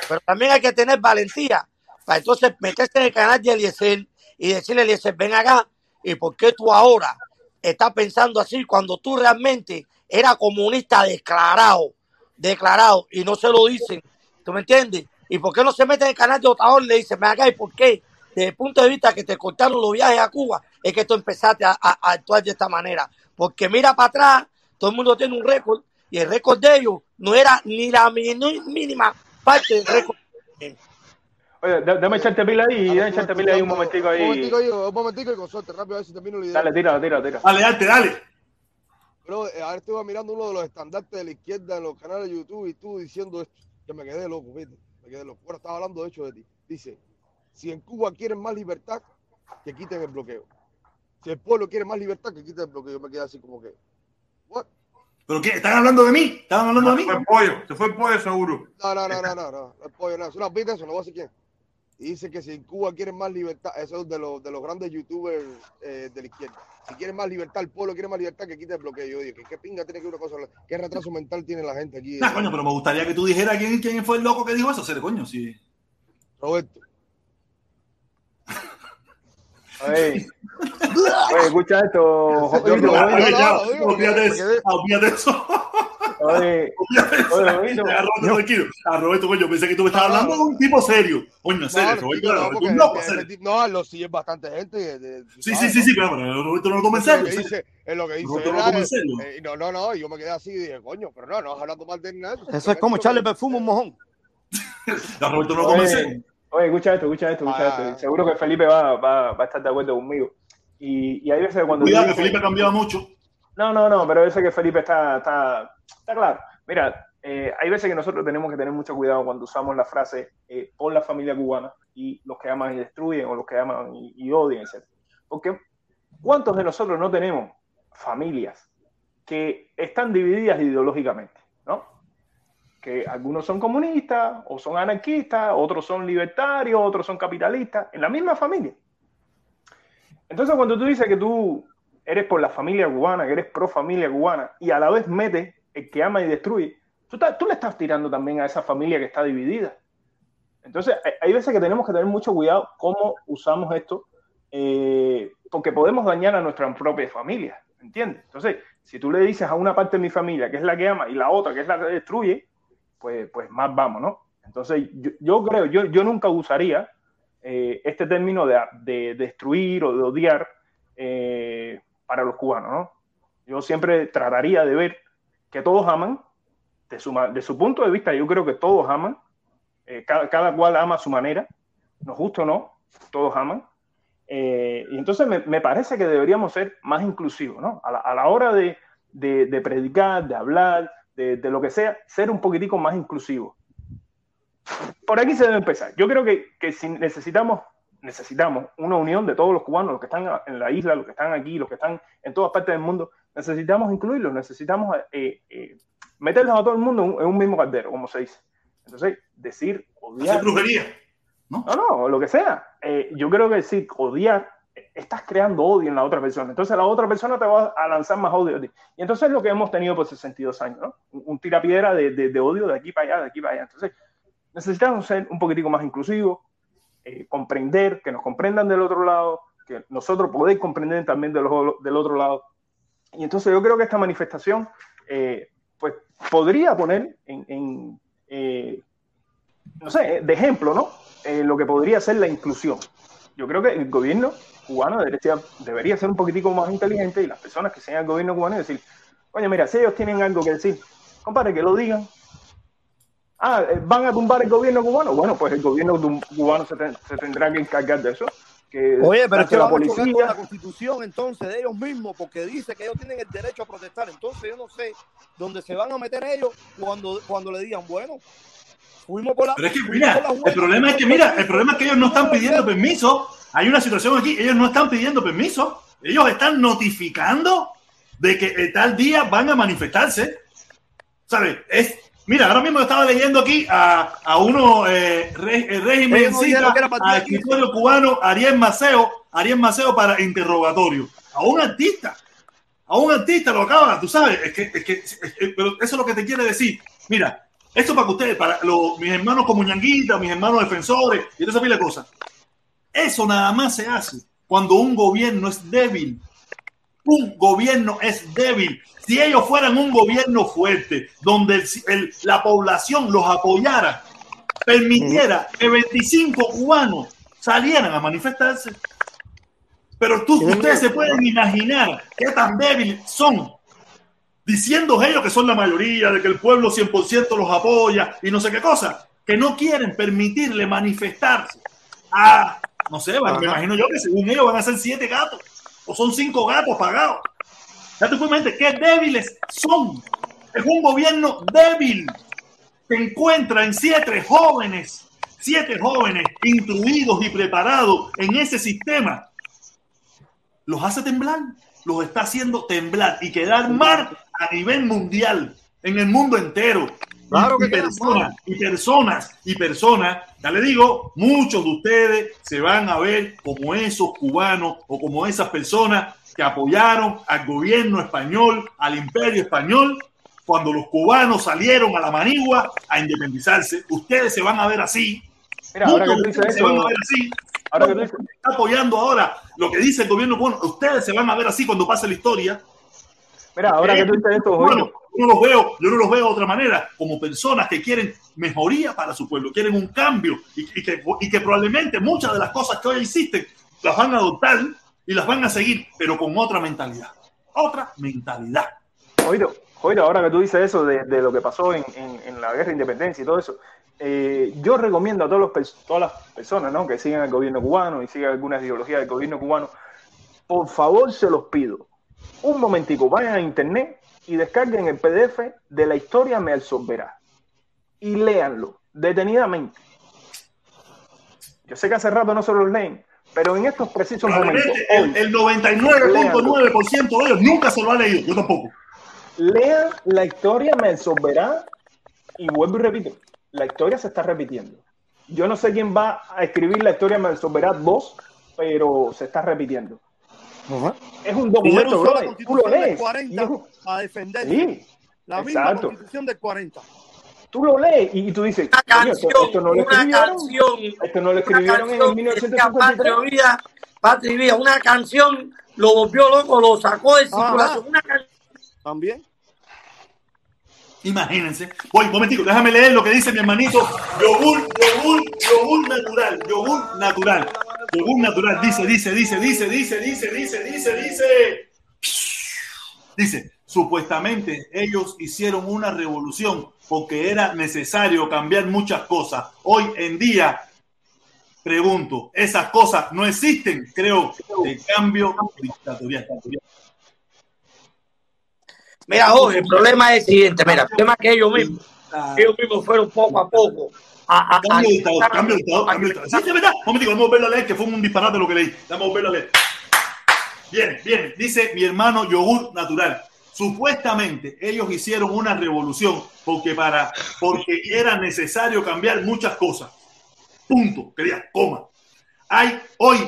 Pero también hay que tener valentía para entonces meterse en el canal de Eliezer y decirle a Eliezer, ven acá, ¿y por qué tú ahora estás pensando así cuando tú realmente eras comunista declarado, declarado, y no se lo dicen? ¿Tú me entiendes? ¿Y por qué no se mete en el canal de y le dicen, ven acá, ¿y por qué? Desde el punto de vista que te cortaron los viajes a Cuba, es que tú empezaste a, a- a actuar de esta manera. Porque mira para atrás, todo el mundo tiene un récord, y el récord de ellos no era ni la mínima parte del récord. Oye, da- dame echarte pila ahí, Dale, dame echarte pila ahí un momentico Un ahí. momentico ahí, un momentico y con suerte, rápido, a ver si termino la idea. Dale, tira, tira, tira. Dale, dale, dale. Pero eh, ahora estuve mirando uno de los estandartes de la izquierda en los canales de YouTube y tú diciendo esto, que me quedé loco, ¿viste? Me quedé loco. Ahora estaba hablando de hecho de ti. Dice, si en Cuba quieren más libertad, que quiten el bloqueo. Si el pueblo quiere más libertad, que quiten el bloqueo. Yo me quedé así como que, ¿what? ¿Pero qué? ¿Están hablando de mí? ¿Están hablando de mí? Se fue el pollo, se fue el pollo seguro. No, no, no, no, no, no, no, el pollo, no, es una pita eso, no voy a decir quién. Y dice que si en Cuba quieren más libertad, eso es de los, de los grandes youtubers eh, de la izquierda. Si quieren más libertad, el pueblo quiere más libertad, que quite el bloqueo. Yo digo, ¿qué, qué pinga tiene que una cosa? ¿Qué retraso mental tiene la gente aquí? Nah, coño, pero me gustaría que tú dijeras quién, quién fue el loco que dijo eso. Seré coño, sí. Roberto. Oye, escucha esto, olvídate eso. Oye. Oye, Roberto. A Roberto, tranquilo. A Roberto, coño, pensé que tú me estabas hablando de un tipo serio. Coño, en serio, No, Roberto, no, no, lo sigue bastante gente. eh, de- Sí, sí, ¿sabes, sí, sí, pero Roberto no lo toma en es serio. lo que en serio. dice, es lo que dice. Roberto no lo toma en serio. Eh, no, no, no, yo me quedé así y dije, coño, pero no, no vas hablando mal de nada. Eso es como echarle perfume a un mojón. A Roberto no lo toma en serio. oye, escucha esto, escucha esto, escucha Ah. esto. Seguro que Felipe va, va, va a estar de acuerdo conmigo. Y, y hay veces cuando... Cuidado, que Felipe ha cambiado mucho. No, no, no, pero sé que Felipe está, está, está claro. Mira, eh, hay veces que nosotros tenemos que tener mucho cuidado cuando usamos la frase eh, por la familia cubana y los que aman y destruyen o los que aman y, y odian, etc. Porque ¿cuántos de nosotros no tenemos familias que están divididas ideológicamente? ¿no? Que algunos son comunistas o son anarquistas, otros son libertarios, otros son capitalistas, en la misma familia. Entonces, cuando tú dices que tú eres por la familia cubana, que eres pro familia cubana, y a la vez metes el que ama y destruye, tú, le estás tirando también a esa familia que está dividida. Entonces, hay, veces que tenemos que tener mucho cuidado cómo usamos esto, eh, porque podemos dañar a nuestra propia familia, ¿entiendes? Entonces, si tú le dices a una parte de mi familia que es la que ama y la otra que es la que destruye, pues, pues más vamos, ¿no? Entonces, yo, creo, yo, nunca usaría eh, este término de, de destruir o de odiar eh, para los cubanos, ¿no? Yo siempre trataría de ver que todos aman, de su, de su punto de vista, yo creo que todos aman, eh, cada, cada cual ama a su manera, nos gusta o no, todos aman. Eh, y entonces me, me parece que deberíamos ser más inclusivos, ¿no? A la, a la hora de, de- predicar, de hablar, de, lo que sea, ser un poquitico más inclusivos. Por aquí se debe empezar. Yo creo que, que si necesitamos, necesitamos una unión de todos los cubanos, los que están en la isla, los que están aquí, los que están en todas partes del mundo, necesitamos incluirlos, necesitamos eh, eh, meterlos a todo el mundo en un, mismo caldero, como se dice. Entonces, decir, odiar. Hacer brujería. No, no, lo que sea. Eh, yo creo que decir odiar, eh, estás creando odio en la otra persona. Entonces la otra persona te va a lanzar más odio. Y entonces es lo que hemos tenido por 62 años, ¿no? Un, un tirapiedra de, de, de odio de aquí para allá, de aquí para allá. Entonces necesitamos ser un poquitico más inclusivos, eh, comprender, que nos comprendan del otro lado, que nosotros poder comprender también de los- del otro lado. Y entonces yo creo que esta manifestación, eh, pues, podría poner en, en, eh, no sé, de ejemplo, ¿no? Eh, lo que podría ser la inclusión. Yo creo que el gobierno cubano debería, debería ser un poquitico más inteligente y las personas que sean el gobierno cubano decir, oye, mira, si ellos tienen algo que decir, compadre, que lo digan. Ah, eh, ¿van a tumbar el gobierno cubano? Bueno, pues el gobierno cubano se, ten- se tendrá que encargar de eso. Que Oye, pero es que la con policía... la constitución entonces de ellos mismos, porque dice que ellos tienen el derecho a protestar. Entonces yo no sé dónde se van a meter ellos cuando, cuando le digan, bueno, fuimos por la. Pero es que, mira, el problema es que, mira, el problema es que ellos no están pidiendo permiso. Hay una situación aquí, ellos no están pidiendo permiso. Ellos están notificando de que el tal día van a manifestarse. ¿Sabes? Es, mira, ahora mismo estaba leyendo aquí a, a uno, eh, el régimen al escritorio cubano Ariel Maceo, Ariel Maceo para interrogatorio. A un artista. A un artista lo acaba, tú sabes, es que, es que, es que- pero eso es lo que te quiere decir. Mira, esto para que ustedes, para los, mis hermanos como Ñanguita, mis hermanos defensores y esa pila de cosas. Eso nada más se hace cuando un gobierno es débil. Un gobierno es débil. Si ellos fueran un gobierno fuerte, donde el- el- la población los apoyara, permitiera que 25 cubanos salieran a manifestarse. Pero tú, ustedes se pueden imaginar qué tan débiles son diciendo ellos que son la mayoría, de que el pueblo 100% los apoya y no sé qué cosa. que no quieren permitirle manifestarse a, no sé, me imagino yo que según ellos van a ser siete gatos o son cinco gatos pagados. Ya te cuenta qué débiles son. Es un gobierno débil se encuentra en siete jóvenes, siete jóvenes instruidos y preparados en ese sistema. Los hace temblar, los está haciendo temblar y quedar mal a nivel mundial, en el mundo entero. Claro y, que y quedan personas, y personas, y personas, ya le digo, muchos de ustedes se van a ver como esos cubanos o como esas personas que apoyaron al gobierno español, al imperio español, cuando los cubanos salieron a la manigua a independizarse. Ustedes se van a ver así. Mira, ahora que tú de dices se van a ver así. ahora que tú dices, Está apoyando ahora lo que dice el gobierno cubano. Ustedes se van a ver así cuando pase la historia. mira, ahora que tú dices esto, Bueno, no los veo, yo no los veo de otra manera, como personas que quieren mejoría para su pueblo, quieren un cambio y, y que, y que probablemente muchas de las cosas que hoy existen las van a adoptar y las van a seguir, pero con otra mentalidad. Otra mentalidad. Joito, Joito, ahora que tú dices eso de, de lo que pasó en, en- en la guerra de independencia y todo eso, eh, yo recomiendo a todos los, todas las personas ¿no? que sigan al gobierno cubano y sigan algunas ideologías del gobierno cubano, por favor se los pido, un momentico, vayan a internet y descarguen el PDF de la historia me absorberá y léanlo detenidamente. Yo sé que hace rato no se los leen, pero en estos precisos momentos, el 99.9% de ellos nunca se lo ha leído, yo tampoco. lean la historia me absorberá y vuelvo y repito, la historia se está repitiendo. Yo no sé quién va a escribir la historia me absorberá 2, pero se está repitiendo. Es un documento, usó la brother. Tú lo constitución del lees. y 40 es un- a defender Sí, la misma exacto. constitución del 40. Tú lo lees y, y tú dices, Una "Coño, esto, canción, esto no lo una escribieron. canción, Esto no lo una escribieron en el canción que decía Patria 1953. Vida, Patria Vida, una canción lo volvió loco, lo sacó de Ajá. circulación. Una canción. También. Imagínense. Voy, un momentico, déjame leer lo que dice mi hermanito. Yogur, yogur, yogur natural. Yogur natural. Yogur natural. Dice, dice, dice, dice, dice, dice, dice, dice, dice. Dice, supuestamente ellos hicieron una revolución porque era necesario cambiar muchas cosas. Hoy en día, pregunto, esas cosas no existen, creo, de cambio dictatorial. Mira, Jorge, el problema es el siguiente, mira, el problema es que ellos mismos, ellos mismos fueron poco a poco a, a, a- Cambio de dictador, cambio de dictador, cambio de dictador. Sí, sí, es verdad. Un momentico, vamos a volverlo a leer, que fue un disparate lo que leí. Vamos a volverlo a leer. Bien, bien. Dice mi hermano Yogur Natural. Supuestamente ellos hicieron una revolución porque, para, porque era necesario cambiar muchas cosas. Punto. Quería, coma. Hay hoy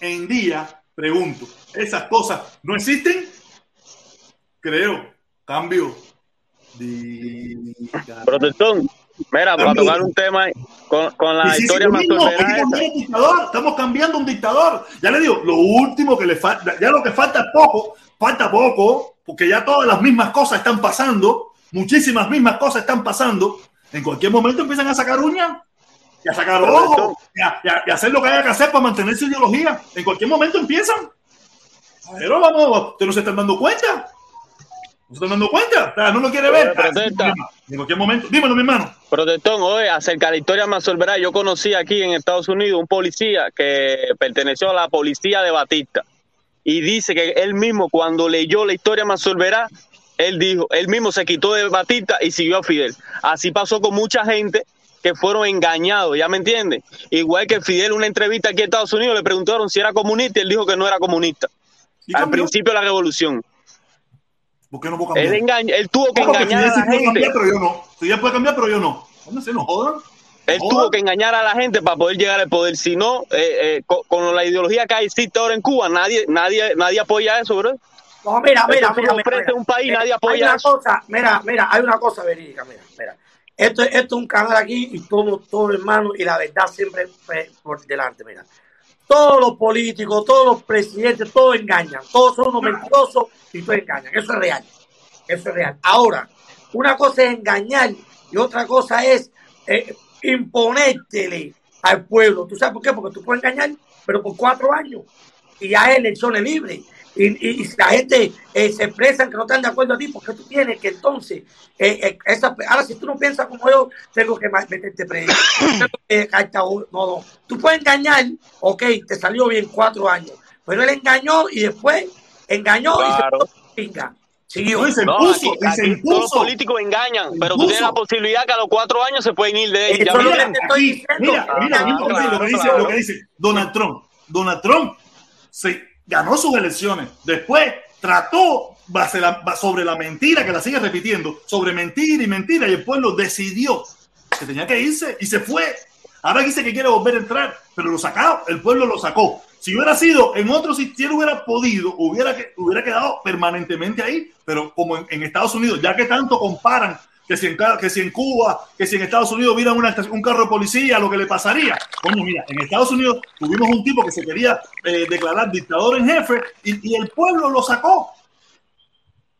en día, pregunto, ¿esas cosas no existen? Creo. Cambio. dictador. Protestón, mira, para tocar un tema con, con la Sí, sí, sí, historia lo más esa. estamos cambiando un dictador. Ya le digo, lo último que le falta, ya lo que falta es poco, falta poco, porque ya todas las mismas cosas están pasando, muchísimas mismas cosas están pasando. En cualquier momento empiezan a sacar uñas y a sacar ojos y y a hacer lo que haya que hacer para mantener su ideología. En cualquier momento empiezan. Pero vamos, ustedes no se están dando cuenta. ¿No se están dando cuenta? O sea, no lo quiere ver. En cualquier momento. Dímelo, mi hermano. Protestón, oye, acerca de la historia más solverá, yo conocí aquí en Estados Unidos un policía que perteneció a la policía de Batista y dice que él mismo cuando leyó la historia más solverá, él dijo, él mismo se quitó de Batista y siguió a Fidel. Así pasó con mucha gente que fueron engañados, ¿ya me entiendes? Igual que Fidel, una entrevista aquí en Estados Unidos, le preguntaron si era comunista y él dijo que no era comunista. Al principio de la revolución. ¿Por qué no puedo cambiar? Él, engaña, él tuvo que No, porque engañar a la gente. cambiar, pero yo no. Fidel puede cambiar, pero yo no. ¿Dónde se nos jodan? Él tuvo que engañar a la gente para poder llegar al poder. Si no, eh, eh, co- con, la ideología que existe ahora en Cuba, nadie, nadie, nadie apoya eso, bro. No, mira, mira, mira, mira, ofrece mira. un país, Mira, nadie hay apoya una eso. cosa, mira, mira, hay una cosa verídica, mira, mira. Esto, esto es un canal aquí y somos todos hermanos y la verdad siempre por delante, mira. Todos los políticos, todos los presidentes, todos engañan, todos son unos mentirosos y todos engañan. Eso es real. Eso es real. Ahora, una cosa es engañar y otra cosa es eh, imponértele al pueblo. ¿Tú sabes por qué? Porque tú puedes engañar, pero por cuatro años y ya hay elecciones libres. Y, y- la gente eh, se expresa que no están de acuerdo a ti, porque tú tienes que entonces, eh, eh, esa- ahora si tú no piensas como yo, tengo que meterte preso. Tengo que dejarte a uno. no, no. Tú puedes engañar, ok, te salió bien cuatro años, pero él engañó y después engañó Claro. y se pinga. Siguió. No, y se No, impuso, aquí, se todos los políticos engañan, Se pero tú tienes la posibilidad que a los cuatro años se pueden ir de Eso ya es lo me que entiendes? te estoy Aquí, diciendo. mira, mira, Ah, mira lo que dice, lo que dice, claro. lo que dice Donald Trump. Donald Trump se ganó sus elecciones. Después trató sobre la mentira que la sigue repitiendo, sobre mentira y mentira, y el pueblo decidió que tenía que irse y se fue. Ahora dice que quiere volver a entrar, pero lo sacó, el pueblo lo sacó. Si hubiera sido en otro sitio, si él hubiera podido, hubiera, hubiera quedado permanentemente ahí, pero como en Estados Unidos, ya que tanto comparan que si, en, que si en Cuba, que si en Estados Unidos hubiera una un carro de policía, lo que le pasaría. Coño, mira, en Estados Unidos tuvimos un tipo que se quería eh, declarar dictador en jefe y, y el pueblo lo sacó.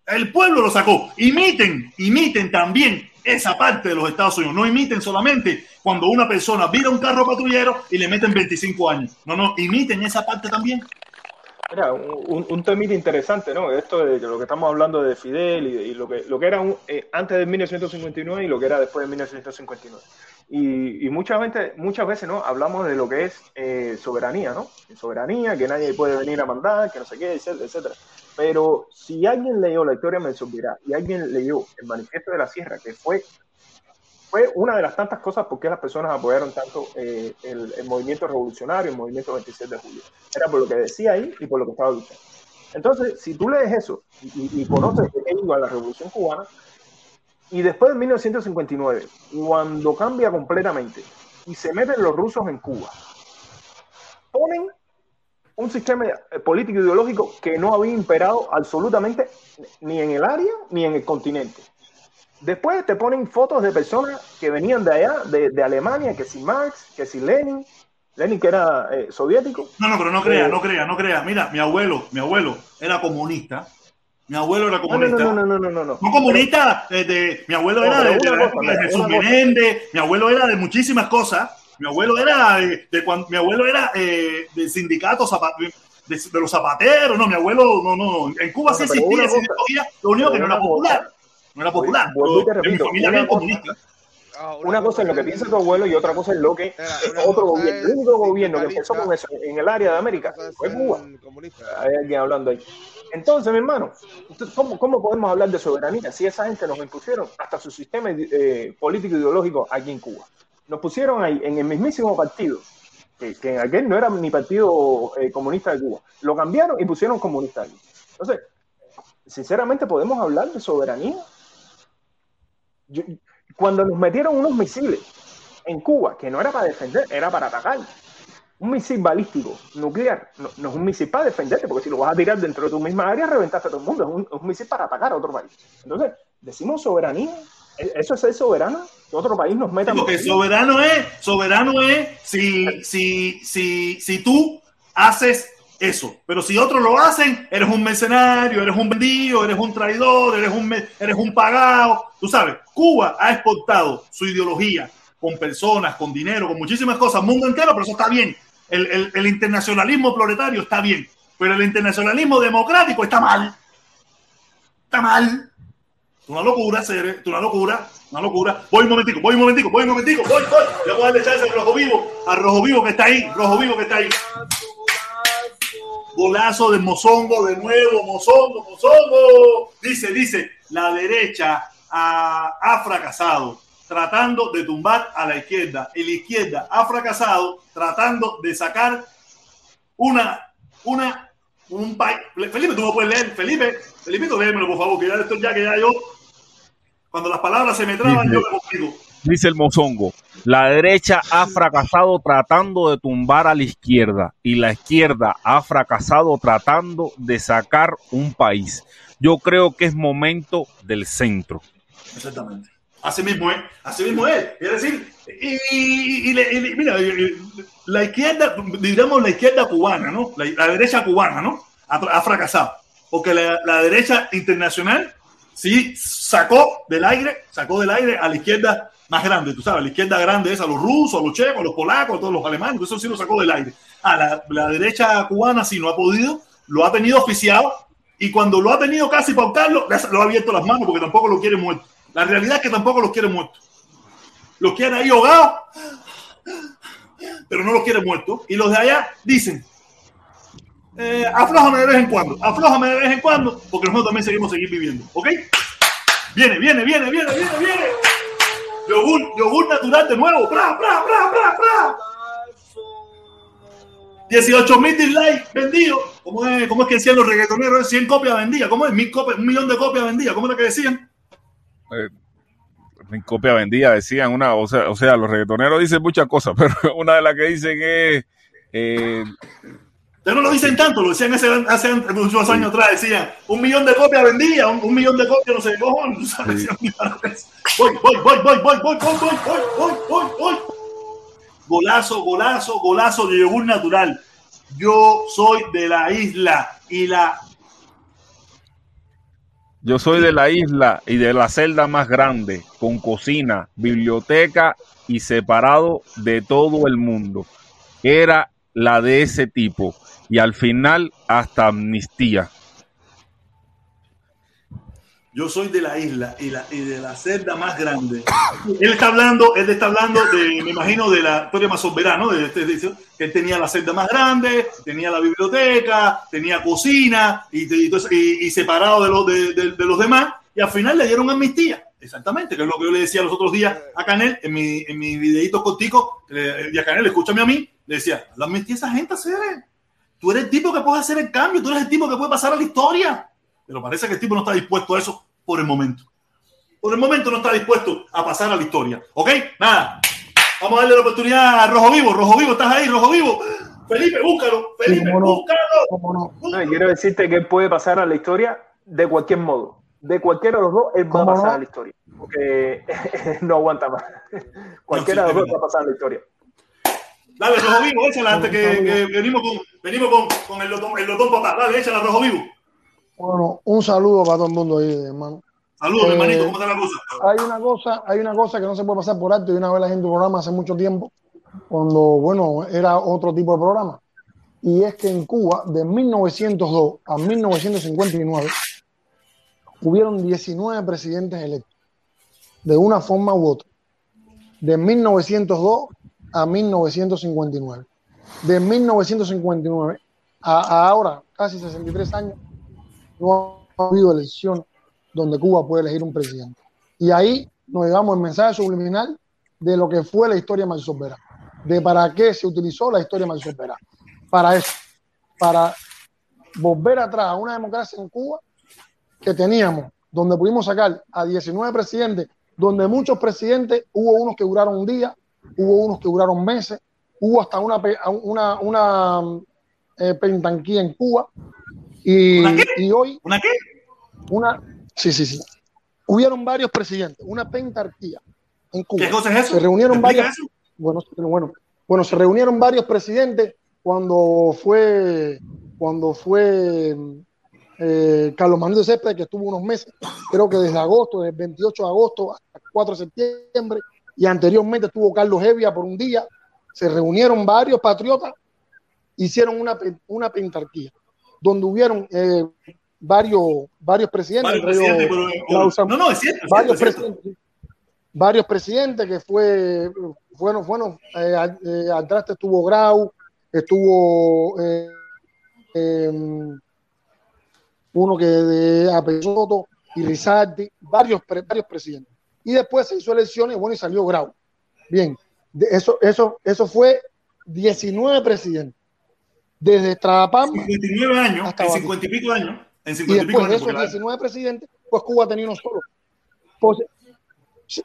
El pueblo lo sacó. Imiten, imiten también esa parte de los Estados Unidos. No imiten solamente cuando una persona vira un carro patrullero y le meten 25 años. No, no, imiten esa parte también. Mira, un, un temita interesante, ¿no? Esto de lo que estamos hablando de Fidel y, y lo, que, lo que era un- eh, antes de 1959 y lo que era después de 1959. Y, y muchas, veces, muchas veces, ¿no? Hablamos de lo que es eh, soberanía, ¿no? Soberanía, que nadie puede venir a mandar, que no sé qué, etcétera, etcétera. Pero si alguien leyó la historia de Mensobirá y alguien leyó el manifiesto de la sierra, que fue fue una de las tantas cosas por qué las personas apoyaron tanto eh, el, movimiento revolucionario, el movimiento 26 de julio. Era por lo que decía ahí y por lo que estaba luchando. Entonces, si tú lees eso y, y- y conoces de qué iba la revolución cubana, y después de 1959, cuando cambia completamente y se meten los rusos en Cuba, ponen un sistema eh, político ideológico que no había imperado absolutamente ni en el área ni en el continente. Después te ponen fotos de personas que venían de allá, de, de Alemania, que si Marx, que si Lenin, Lenin que era eh, soviético. No, no, pero no crea, Eh, no crea, no crea. Mira, mi abuelo, mi abuelo era comunista. Mi abuelo era comunista. no, no, no, no, no, no. No comunista, eh, de, mi abuelo No, era de, cosa, Jesús. Menéndez, mi abuelo era de muchísimas cosas. Mi abuelo era de, de cuando mi abuelo era eh, del sindicato de, los zapateros, no, mi abuelo, no, no, no. En Cuba sí existía cosa- ideología, lo único que no era popular. cosa- No era popular. Vuelvo y te pero en mi repito, familia una bien cosa- comunista. Ah, Una cosa es lo que piensa tu abuelo y otra cosa es lo que otro gobierno. El único gobierno que empezó con eso en el área de América fue Cuba. Hay alguien hablando ahí. Entonces, mi hermano, entonces, ¿cómo, cómo podemos hablar de soberanía si esa gente nos impusieron hasta su sistema eh, político ideológico aquí en Cuba? Nos pusieron ahí en el mismísimo partido, que, que en aquel no era ni partido eh, comunista de Cuba. Lo cambiaron y pusieron comunista aquí. Entonces, sinceramente, ¿podemos hablar de soberanía? Yo- cuando nos metieron unos misiles en Cuba, que no era para defender, era para atacar. Un misil balístico nuclear no, no es un misil para defenderte, porque si lo vas a tirar dentro de tu misma área, reventaste a todo el mundo. Es un, es un misil para atacar a otro país. Entonces, decimos soberanía. ¿E- ¿Eso es ser soberano? Que otro país nos meta. Porque soberano es, soberano es si, si, si, si tú haces eso. Pero si otros lo hacen, eres un mercenario, eres un vendido, eres un traidor, eres un, eres un pagado. Tú sabes, Cuba ha exportado su ideología con personas, con dinero, con muchísimas cosas, mundo entero, pero eso está bien. El, el- internacionalismo proletario está bien, pero el internacionalismo democrático está mal. Está mal. Una locura, ser, una locura, una locura. Voy un momentico, voy un momentico, voy un momentico, voy, voy. Le voy a darle chance al rojo vivo, al rojo vivo que está ahí, rojo vivo que está ahí. Golazo de Mozongo, de nuevo, Mozongo, Mozongo. Dice, dice, la derecha ha, ha fracasado tratando de tumbar a la izquierda. Y la izquierda ha fracasado tratando de sacar una, una, un país. Felipe, tú no puedes leer. Felipe, Felipe, léemelo, por favor, que ya esto ya que ya yo, cuando las palabras se me traban, yo me complico. Dice el mozongo, la derecha ha fracasado tratando de tumbar a la izquierda y la izquierda ha fracasado tratando de sacar un país. Yo creo que es momento del centro. Exactamente. Así mismo es, así mismo es. Es decir, y, mira, la izquierda, digamos la izquierda cubana, ¿no? La, derecha cubana, ¿no? Ha, fracasado. Porque la derecha internacional sí sacó del aire, sacó del aire a la izquierda más grande, tú sabes, la izquierda grande es a los rusos, a los checos, a los polacos, a todos los alemanes, eso sí lo sacó del aire. A la, derecha cubana sí no ha podido lo ha tenido oficiado y cuando lo ha tenido casi pautarlo, lo ha abierto las manos porque tampoco lo quiere muerto. La realidad es que tampoco los quiere muertos. Los quiere ahí ahogados, pero no los quiere muertos. Y los de allá dicen, eh, aflójame de vez en cuando, aflójame de vez en cuando, porque nosotros también seguimos seguir viviendo. ¿Ok? Viene, viene, viene, viene, viene, viene. Yogur, yogur natural de nuevo. ¡Pra, pra, pra, pra, pra! 18 mil dislikes vendidos. ¿Cómo es, ¿Cómo es que decían los reggaetoneros? 100 copias vendidas. ¿Cómo es? Mil copias, un millón de copias vendidas. ¿Cómo era que decían? Eh, en copia vendida decían una, o sea, o sea, los reggaetoneros dicen muchas cosas, pero una de las que dicen es eh, Ya no lo dicen tanto, lo decían hace, hace muchos años atrás. Decían un millón de copias vendidas, un, un millón de copias, no sé, cojón. tú sabes, decían disparates. Voy, voy, voy, voy, voy, voy, voy, voy, voy, voy, voy, voy. Golazo, golazo, golazo de yogur natural. Yo soy de la isla y la Yo soy de la isla y de la celda más grande, con cocina, biblioteca y separado de todo el mundo. Era la de ese tipo. Y al final hasta amnistía. Yo soy de la isla y, la, y de la celda más grande. Él está hablando, él está hablando de, me imagino, de la historia más soberana. De este, él tenía la celda más grande, tenía la biblioteca, tenía cocina y, separado de los, de, de- los demás. Y al final le dieron amnistía. Exactamente, que es lo que yo le decía los otros días a Canel en mi, en mi videito cortico. eh, y a Canel, escúchame a mí, le decía, la amnistía esa gente, Cere. Tú eres el tipo que puede hacer el cambio, tú eres el tipo que puede pasar a la historia. Pero parece que el tipo no está dispuesto a eso por el momento. Por el momento no está dispuesto a pasar a la historia. ¿Ok? Nada. Vamos a darle la oportunidad a Rojo Vivo. Rojo Vivo, ¿estás ahí? Rojo Vivo. Felipe, búscalo. Felipe, cómo no. búscalo. No, quiero decirte que él puede pasar a la historia de cualquier modo. De cualquiera de los dos, él va a ¿Cómo pasar no? a la historia. Porque no aguanta más. Cualquiera No, de los dos va a pasar a la historia. Dale, Rojo Vivo, échala antes que, que venimos con, venimos con, con el, lotón, el lotón papá. Dale, échala, Rojo Vivo. Bueno, un saludo para todo el mundo ahí, hermano. Saludos, Eh, hermanito, ¿cómo está la cosa? Hay una cosa, hay una cosa que no se puede pasar por alto y una vez la gente programa hace mucho tiempo, cuando, bueno, era otro tipo de programa. Y es que en Cuba, de 1902 a 1959, hubieron 19 presidentes electos, de una forma u otra. De 1902 a 1959. De 1959 a, ahora, casi 63 años, no ha habido elección donde Cuba puede elegir un presidente. Y ahí nos llevamos el mensaje subliminal de lo que fue la historia Vera, de para qué se utilizó la historia Vera. Para eso, para volver atrás a una democracia en Cuba que teníamos, donde pudimos sacar a 19 presidentes, donde muchos presidentes, hubo unos que duraron un día, hubo unos que duraron meses, hubo hasta una, una, una eh, pentanquía en Cuba. Y, ¿Una qué? y hoy ¿Una qué? una sí sí sí hubieron varios presidentes una pentarquía en Cuba ¿Qué cosa es eso? se reunieron ¿Me explica varios eso? bueno, bueno bueno se reunieron varios presidentes cuando fue cuando fue eh, Carlos Manuel de Céspedes que estuvo unos meses creo que desde agosto desde el 28 de agosto hasta el 4 de septiembre y anteriormente estuvo Carlos Evia por un día se reunieron varios patriotas hicieron una, una pentarquía donde hubieron eh, varios, varios presidentes, Varios presidentes, pero, Klaus Sam- no, no, es cierto, es varios cierto, es cierto. presidentes, varios presidentes que fue, bueno, bueno, eh, al- eh, atrás estuvo Grau, estuvo eh, eh, uno que de Apesoto y Rizardi, varios, varios presidentes. Y después se hizo elecciones, bueno, y salió Grau. Bien, de eso, eso, eso fue 19 presidentes. Desde Estrapam 59 años, Hasta en abajo. 50 y pico años. En y 50 y pico después de esos porque la- 19 presidentes, pues Cuba tenía uno solo. Pues,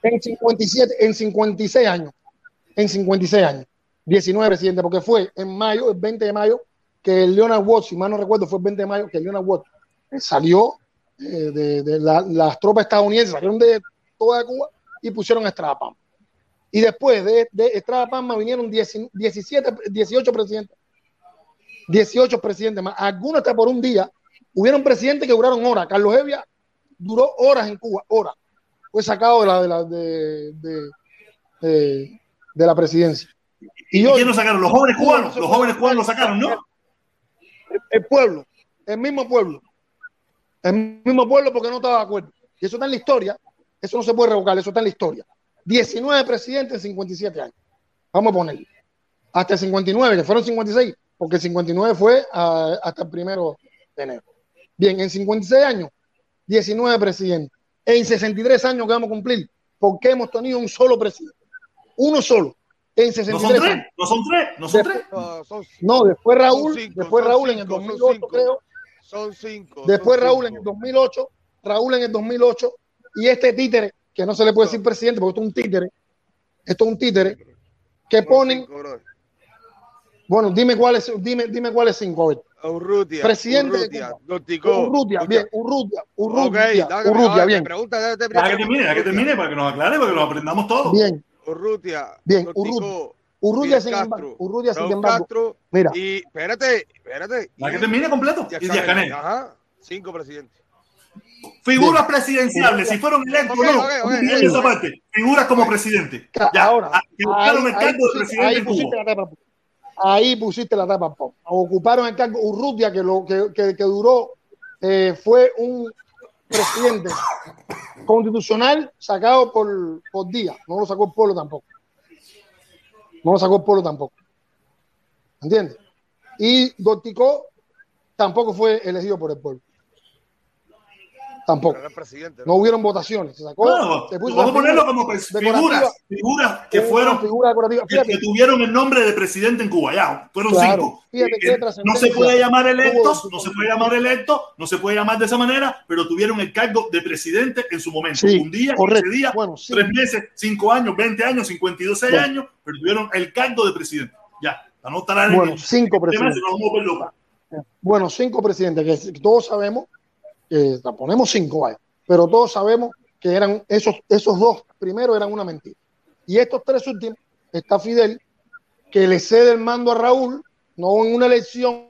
en 57, en 56 años, en 56 años, 19 presidentes, porque fue en mayo, el 20 de mayo, que el Leonard Watts, si mal no recuerdo, fue el 20 de mayo que el Leonard Watts salió eh, de, de la- las tropas estadounidenses, salieron de toda Cuba y pusieron a Estrada Palma. Y después de, de Estrada Palma vinieron 10 17, 18 presidentes 18 presidentes más, algunos hasta por un día. Hubieron presidentes que duraron horas. Carlos Evia duró horas en Cuba, horas. Fue sacado de la, de la, de, de, la presidencia. ¿Y hoy- quién lo sacaron? Los jóvenes Cuba cubanos. Los jóvenes cubanos lo sacaron, ¿no? El, el pueblo, el mismo pueblo. El mismo pueblo porque no estaba de acuerdo. Y eso está en la historia. Eso no se puede revocar, eso está en la historia. 19 presidentes en 57 años. Vamos a ponerle. Hasta el 59, que fueron 56, porque el 59 fue hasta el primero de enero. Bien, en 56 años, 19 presidentes. En 63 años que vamos a cumplir, porque hemos tenido un solo presidente. Uno solo. En No 63 son tres, no son tres, no son tres. No, son, No, después Raúl, Son cinco, después Raúl en el cinco, son 2008, cinco. creo. son cinco. Después son Raúl en cinco. el 2008, Raúl en el 2008 y este títere, que no se le puede decir presidente porque esto es un títere, esto es un títere, que ponen, bueno, dime cuáles, dime, dime cuáles cinco, a ver. Urrutia, Presidente de Urrutia, Cuba. Dorticó. Urrutia, bien, Urrutia, Urrutia, dale, Urrutia, bien, pregunta, dale, te Deja que termine, que termine para que nos aclare, para que lo aprendamos todo. bien, Urrutia, Bien, Urrutia Fidel sin Castro, embargo, Urrutia sin embargo, Castro mira, y espérate, espérate. Deja que termine completo. Y Díaz Canel. Ajá, cinco presidentes. Figuras presidenciales, si fueron electos o Ok, no. esa parte. Figuras como presidente. Ya, ahora, ah, ahí, el ahí cargo de pusiste, presidente ahí en pusiste Cuba. la tapa. Ahí pusiste la tapa. Pau. Ocuparon el cargo. Urrutia, que, lo, que, que, que duró, eh, fue un presidente constitucional sacado por, por día. No lo sacó el pueblo tampoco. No lo sacó el pueblo tampoco. ¿Entiendes? Y Dorticó tampoco fue elegido por el pueblo. Tampoco. Presidente. No hubieron votaciones. Se sacó. No, se puso vamos a ponerlo como figuras, figuras que fueron figura que, tuvieron el nombre de presidente en Cuba. Ya, fueron Claro. cinco. Fíjate Eh, eh, no se puede llamar electos, no se puede llamar electos, no se puede llamar de esa manera, pero tuvieron el cargo de presidente en su momento. Sí, un día, correcto. 15 días, Bueno, sí. tres meses, cinco años, 20 años, 52 seis Bueno. años, pero tuvieron el cargo de presidente. Ya, para no estar en Bueno, el cinco tema, presidentes. si no vamos a volver locos. Bueno, cinco presidentes, que todos sabemos, que la ponemos cinco, vaya, pero todos sabemos que eran esos, esos dos primeros eran una mentira. Y estos tres últimos, está Fidel, que le cede el mando a Raúl, no en una elección,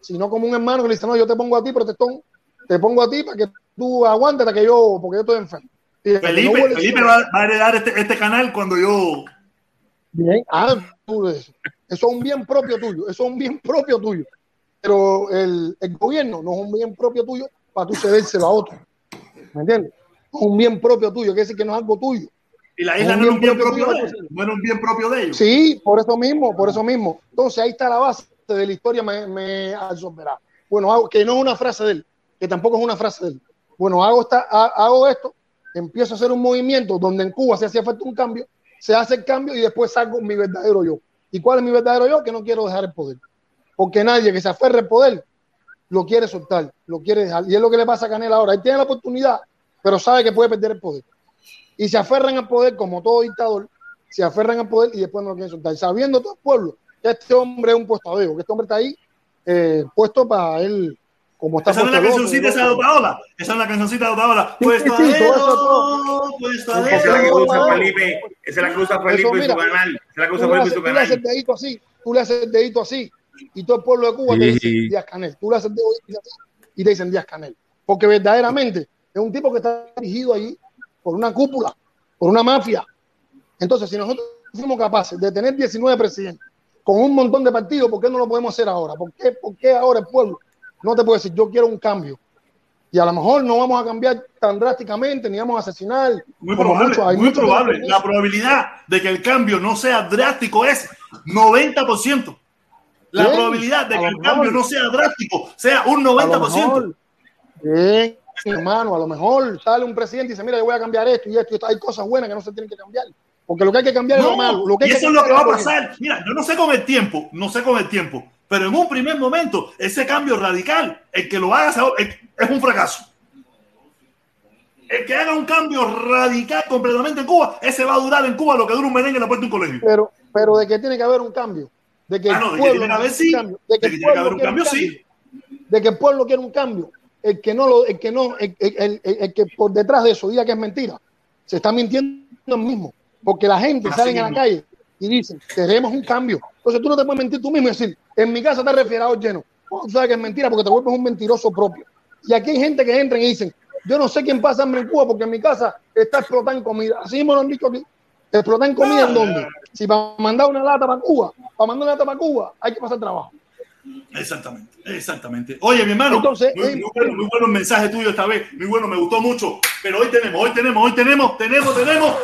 sino como un hermano que le dice, no, yo te pongo a ti, protestón, te pongo a ti para que tú aguantes hasta que yo, porque yo estoy enfermo. Fíjate, no Felipe. Felipe va, va a heredar este, este canal cuando yo. Bien, ah, tú eso. Eso es un bien propio tuyo, eso es un bien propio tuyo. Pero el, el gobierno no es un bien propio tuyo para tú cedérselo a otro. ¿Me entiendes? Es un bien propio tuyo, quiere decir que no es algo tuyo. Y la isla no era un bien propio propio de ellos. No era un bien propio de ellos. Sí, por eso mismo, por eso mismo. Entonces ahí está la base de la historia, me, me absorberá. Bueno, hago, que no es una frase de él, que tampoco es una frase de él. Bueno, hago, esta, ha- hago esto, empiezo a hacer un movimiento donde en Cuba se hacía falta un cambio, se hace el cambio y después saco mi verdadero yo. ¿Y cuál es mi verdadero yo? Que no quiero dejar el poder. Porque nadie que se aferre al poder lo quiere soltar, lo quiere dejar. Y es lo que le pasa a Canel ahora. Él tiene la oportunidad, pero sabe que puede perder el poder. Y se aferran al poder como todo dictador, se aferran al poder y después no lo quieren soltar. Sabiendo todo el pueblo que este hombre es un puestadeo, que este hombre está ahí eh, puesto para él, como está Esa es puesto la cancioncita esa de. Otaola. Esa es la cancioncita de Otaola. Sí, Pues sí, sí, todo eso, pues todo. Esa es la que usa Felipe. Esa es la que usa Felipe Eso, en su canal. Esa es la que usa Tú le, Felipe en haces, su tú le haces el canal. dedito así, tú le haces el dedito así, y todo el pueblo de Cuba te dice. Díaz Canel. Tú le haces y te dicen Díaz Canel. Porque verdaderamente es un tipo que está dirigido ahí por una cúpula, por una mafia. Entonces, si nosotros fuimos capaces de tener 19 presidentes con un montón de partidos, ¿por qué no lo podemos hacer ahora? ¿Por qué, por qué ahora el pueblo no te puede decir yo quiero un cambio? Y a lo mejor no vamos a cambiar tan drásticamente, ni vamos a asesinar. Muy probable, muchos- hay muy probable. La probabilidad de que el cambio no sea drástico es 90%. La probabilidad de que el cambio no sea drástico sea un A lo 90%. mejor, bien, hermano, a lo mejor sale un presidente y dice, mira, yo voy a cambiar esto y esto, y esto. hay cosas buenas que no se tienen que cambiar. Porque lo que hay que cambiar es lo malo. Lo que hay y que eso es lo que va a pasar. Mira, yo no sé con el tiempo, no sé con el tiempo, pero en un primer momento, ese cambio radical, el que lo haga es un fracaso. El que haga un cambio radical completamente en Cuba, ese va a durar en Cuba lo que dura un merengue en la puerta de un colegio. Pero, pero de que tiene que haber un cambio. De que Ah, el no, que pueblo que sí. cambio, De que que haber un quiere cambio, sí. De que el pueblo quiere un cambio. El que no lo, el que no, el, el- el- que por detrás de eso diga que es mentira, se está mintiendo el mismo. Porque la gente Así sale a la mismo. calle y dicen, queremos un cambio. Entonces tú no te puedes mentir tú mismo y decir, en mi casa está refrigerado lleno. No, tú sabes que es mentira porque te vuelves un mentiroso propio. Y aquí hay gente que entra y dicen, yo no sé quién pasa hambre en Cuba porque en mi casa está explotando comida. Así mismo lo han dicho aquí. ¿Explotar comida en dónde? Si para mandar una lata para Cuba, para mandar una lata para Cuba, hay que pasar trabajo. Exactamente, exactamente. Oye, mi hermano, Entonces, muy, muy bueno, muy bueno el mensaje tuyo esta vez, muy bueno, me gustó mucho. Pero hoy tenemos, hoy tenemos, hoy tenemos, tenemos, tenemos.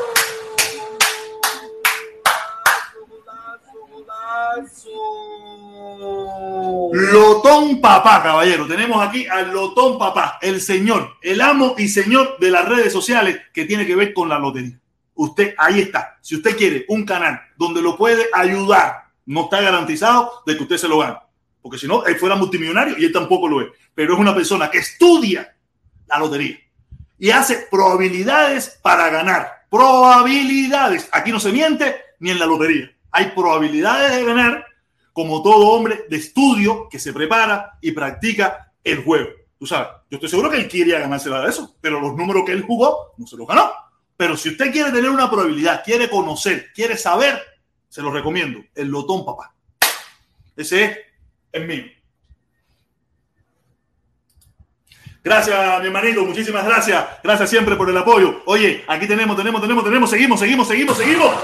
Lotón Papá, caballero. Tenemos aquí al Lotón Papá, el señor, el amo y señor de las redes sociales que tiene que ver con la lotería. Usted, ahí está. Si usted quiere un canal donde lo puede ayudar, no está garantizado de que usted se lo gane. Porque si no, él fuera multimillonario y él tampoco lo es. Pero es una persona que estudia la lotería y hace probabilidades para ganar. Probabilidades. Aquí no se miente ni en la lotería. Hay probabilidades de ganar como todo hombre de estudio que se prepara y practica el juego. Tú sabes, yo estoy seguro que él quería ganársela de eso, pero los números que él jugó no se los ganó. Pero si usted quiere tener una probabilidad, quiere conocer, quiere saber, se lo recomiendo. El Lotón, papá. Ese es el mío. Gracias, mi hermanito. Muchísimas gracias. Gracias siempre por el apoyo. Oye, aquí tenemos, tenemos, tenemos, tenemos. Seguimos, seguimos, seguimos, seguimos.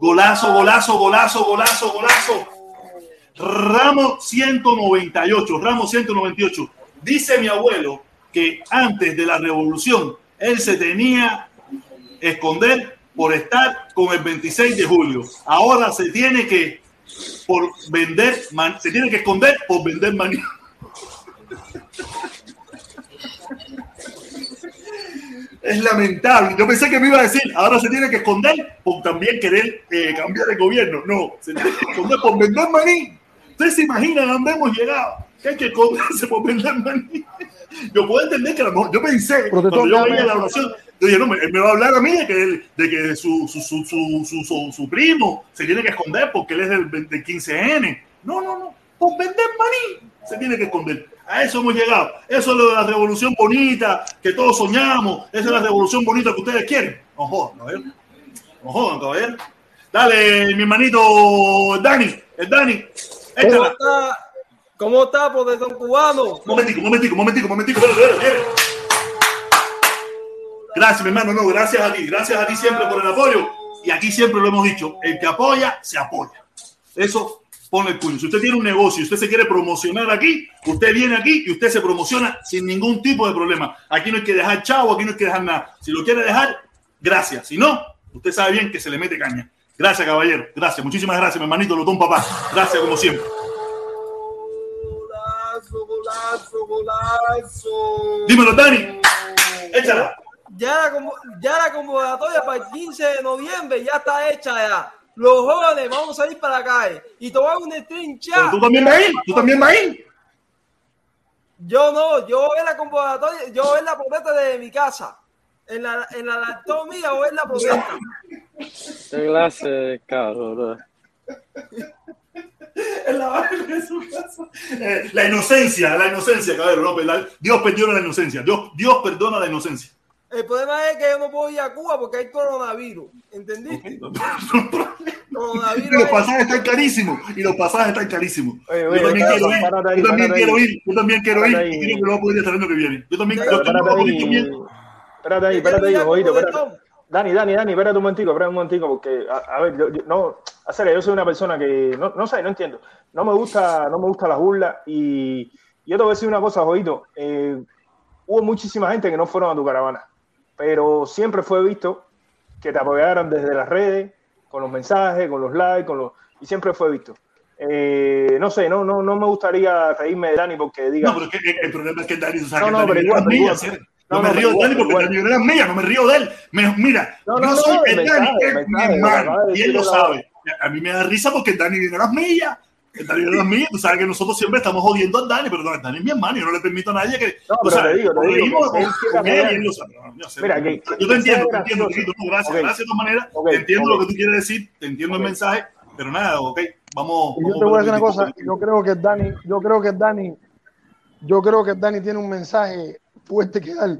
Golazo, golazo, golazo, golazo, golazo. Ramos 198, Ramos 198. Dice mi abuelo que antes de la revolución él se tenía esconder por estar con el 26 de julio. Ahora se tiene que por vender, man- se tiene que esconder por vender maní. Es lamentable. Yo pensé que me iba a decir, ahora se tiene que esconder por también querer eh, cambiar el gobierno. No, se tiene que esconder por vender maní. Ustedes se imaginan dónde hemos llegado. Que hay que esconderse por vender maní. Yo puedo entender que a lo mejor, yo pensé, cuando yo veía la oración, yo dije, no, me- él me va a hablar a mí de que, él- de que su, su, su, su, su, su- su primo se tiene que esconder porque él es del, del 15N. No, no, no. Por vender maní se tiene que esconder. A eso hemos llegado. Eso es lo de la revolución bonita que todos soñamos. Esa es la revolución bonita que ustedes quieren. No jodan, caballero. No jodan, caballero. Dale, mi hermanito Dani. El Dani. ¿Cómo Échala. ¿Cómo está, protector cubano? Momentico, momentico, momentico, momentico. Espera, espera, espera. Gracias, mi hermano. No, gracias a ti. Gracias a ti siempre por el apoyo. Y aquí siempre lo hemos dicho. El que apoya, se apoya. Eso pone el puño. Si usted tiene un negocio y usted se quiere promocionar aquí, usted viene aquí y usted se promociona sin ningún tipo de problema. Aquí no hay que dejar chavo, aquí no hay que dejar nada. Si lo quiere dejar, gracias. Si no, usted sabe bien que se le mete caña. Gracias, caballero. Gracias. Muchísimas gracias, mi hermanito Lotón Papá. Gracias, como siempre. Golazo, golazo. Dímelo, Dani. Échala. Ya la, ya la convocatoria para el 15 de noviembre ya está hecha ya. Los jóvenes vamos a salir para la calle y tomar un stream chat. Tú también vas a ir. Tú también vas a ir. Yo no, yo voy a la convocatoria, yo voy a la protesta de mi casa. En la, en la laptop mía voy a la protesta. Qué clase de cabrón. En la barra de su casa. Eh, la inocencia, la inocencia, caballero. no, la- Dios perdona la inocencia. Dios, Dios perdona la inocencia. El problema es que yo no puedo ir a Cuba porque hay coronavirus. ¿Entendiste? Y los pasajes están carísimos. Y los pasajes están carísimos. Oye, oye, yo también quiero ir. ahí, Yo también quiero ir. Yo también quiero ir. Párate Y ahí. creo que no voy a poder estar el año que viene. Yo también tengo Espérate ahí, espérate ahí, quiero espérate. Dani, Dani, Dani, espérate un momentico, espérate un momentico, porque, a, a ver, yo, yo- no, a serio, yo soy una persona que, no, no sé, no entiendo, no me gusta, no me gusta las burlas, y yo te voy a decir una cosa, eh, hubo muchísima gente que no fueron a tu caravana, pero siempre fue visto que te apoyaran desde las redes, con los mensajes, con los likes, con los, y siempre fue visto. Eh, no sé, no, no, no me gustaría reírme de Dani porque diga. No, pero es que el, el problema es que Dani, sabes No, que no, Dani pero igual. No, me río de Dani porque igual. Dani viene a las millas, no me río de él. Me- mira, No, soy el Dani, es mi hermano, y él lo sabe. A mí me da risa porque Dani viene a las millas. El Dani viene a las millas, tú sabes que nosotros siempre estamos jodiendo al Dani, pero no, Dani es mi hermano, yo no le permito a nadie que. No, pero digo, te nos digo, con- con él él. No, yo sé, Mira, yo que- te entiendo, te entiendo, no, gracias, gracias de todas maneras. Te entiendo lo que tú quieres decir, te entiendo el mensaje, pero nada, ok, vamos. Y yo vamos te voy a decir una cosa, yo creo que Dani, yo creo que Dani, yo creo que Dani tiene un mensaje fuerte que dar.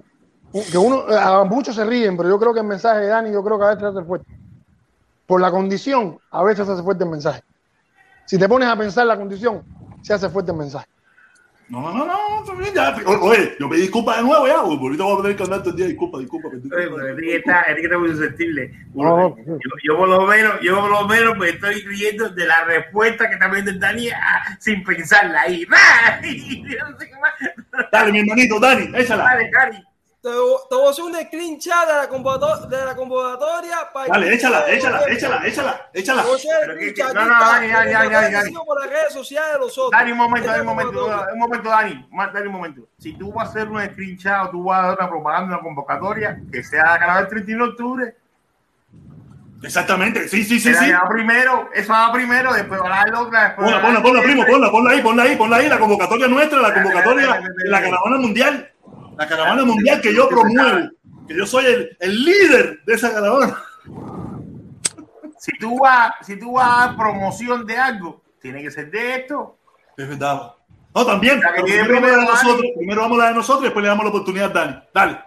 Que uno, a muchos se ríen, pero yo creo que el mensaje de Dani, yo creo que a veces hace fuerte. Por la condición, a veces hace fuerte el mensaje. Si te pones a pensar la condición, se hace fuerte el mensaje. No, no, no, no, también ya. Oye, yo pedí disculpas de nuevo ya, porque ahorita voy a tener que andar todo el día, disculpa, disculpa. pero Enrique está, muy susceptible. No, Yo, yo por lo menos, yo por lo menos me estoy riendo de la respuesta que está viendo el Dani ah, sin pensarla ahí. ¡Ah! Dale, mi hermanito, Dani, échala. Dale, Dani. Te, te voy a hacer un screenshot de la, convocato- de la convocatoria para Dale, que- échala, échala, échala, échala, échala. A el no, no, está, Dani, Dani, Dani, Dani, Dani. diciendo por las redes sociales de los otros. Dani, un momento, Dani, un momento, convocatoria. un momento, Dani, Dani, un momento. Si tú vas a hacer un screenshot o tú vas a dar una propaganda, una convocatoria, que sea cada vez 31 de octubre, Exactamente, sí, sí, sí, sí. va primero, eso va primero, después va la otra, después Ponla, ponla, ponla, primo, ponla, ponla ahí, ponla ahí, ponla ahí, la convocatoria nuestra, la convocatoria de la caravana mundial. La caravana mundial que yo promuevo, que yo soy el, el líder de esa caravana. Si tú vas, si tú vas a promoción de algo, tiene que ser de esto. Es verdad. No, también. Primero, vamos a la de primero, Dani. nosotros, primero vamos a la de nosotros y después le damos la oportunidad a Dani. Dale,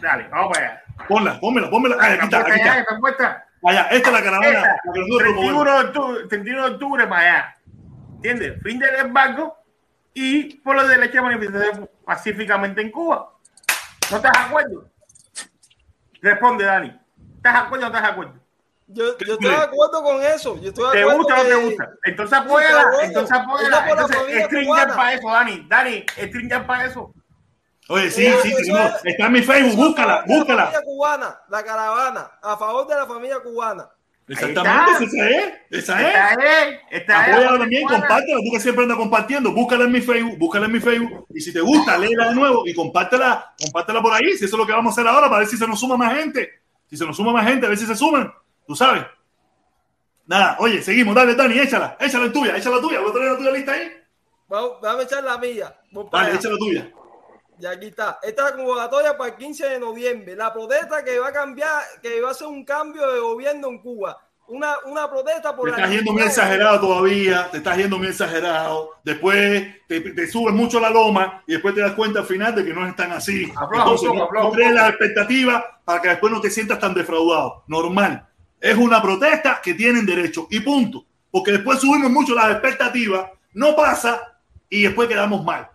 Dale, vamos para allá. ponla, pónmela, pónmela. Ah, aquí está, ¿Está aquí está. ¿Está puesta? Allá, esta es la caravana. Esta, la que nosotros 31 promovemos. de octubre, 31 de octubre para allá. ¿Entiendes? Fin del embargo y por lo de derecho de manifestación pacíficamente en Cuba. ¿No estás de acuerdo? Responde, Dani. ¿Estás de acuerdo o no estás de acuerdo? Yo, yo estoy de acuerdo con eso. Yo estoy de ¿Te acuerdo gusta o no te gusta? Entonces Sí, apóyala, entonces apóyala. Entonces, para eso, Dani. Dani, stringar para eso. Oye, sí, Eh, sí, es- Está en mi Facebook, búscala, La búscala. familia cubana, la caravana, a favor de la familia cubana. Exactamente, esa es, esa es. Esta es, esta es. También, compártela, tú que siempre andas compartiendo, búscala en mi Facebook, búscala en mi Facebook, y si te gusta, léela de nuevo y compártela, compártela por ahí, si eso es lo que vamos a hacer ahora, para ver si se nos suma más gente, si se nos suma más gente, a ver si se suman, tú sabes. Nada, oye, seguimos, dale, Dani, échala, échala en tuya, échala tuya, ¿vos tenés la tuya lista ahí? Vamos, vamos a echar la mía. Voy Dale, échala tuya. Y aquí está. Esta es la convocatoria para el 15 de noviembre. La protesta que va a cambiar, que va a ser un cambio de gobierno en Cuba. Una, una protesta por Te la estás yendo muy exagerado todavía, te estás yendo muy exagerado. Después te, te subes mucho a la loma y después te das cuenta al final de que no es tan así. Afloja Entonces, no, crees las expectativas para que después no te sientas tan defraudado. Normal. Es una protesta que tienen derecho y punto. Porque después subimos mucho las expectativas, no pasa y después quedamos mal.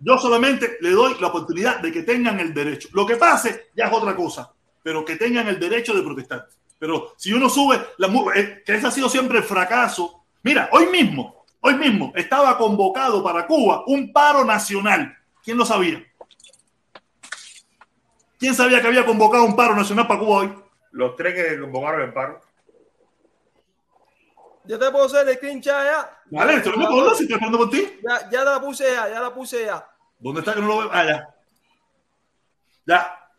Yo solamente le doy la oportunidad de que tengan el derecho. Lo que pase ya es otra cosa, pero que tengan el derecho de protestar. Pero si uno sube, la, eh, que ese ha sido siempre el fracaso. Mira, hoy mismo, hoy mismo estaba convocado para Cuba un paro nacional. ¿Quién lo sabía? ¿Quién sabía que había convocado un paro nacional para Cuba hoy? Los tres que convocaron el paro. Yo te puedo hacer el screenshot ya. Vale, estoy hablando con si estoy hablando por ti. Ya, ya la puse ya, ya la puse ya. ¿Dónde está que no lo veo? Ah, ya. Ya.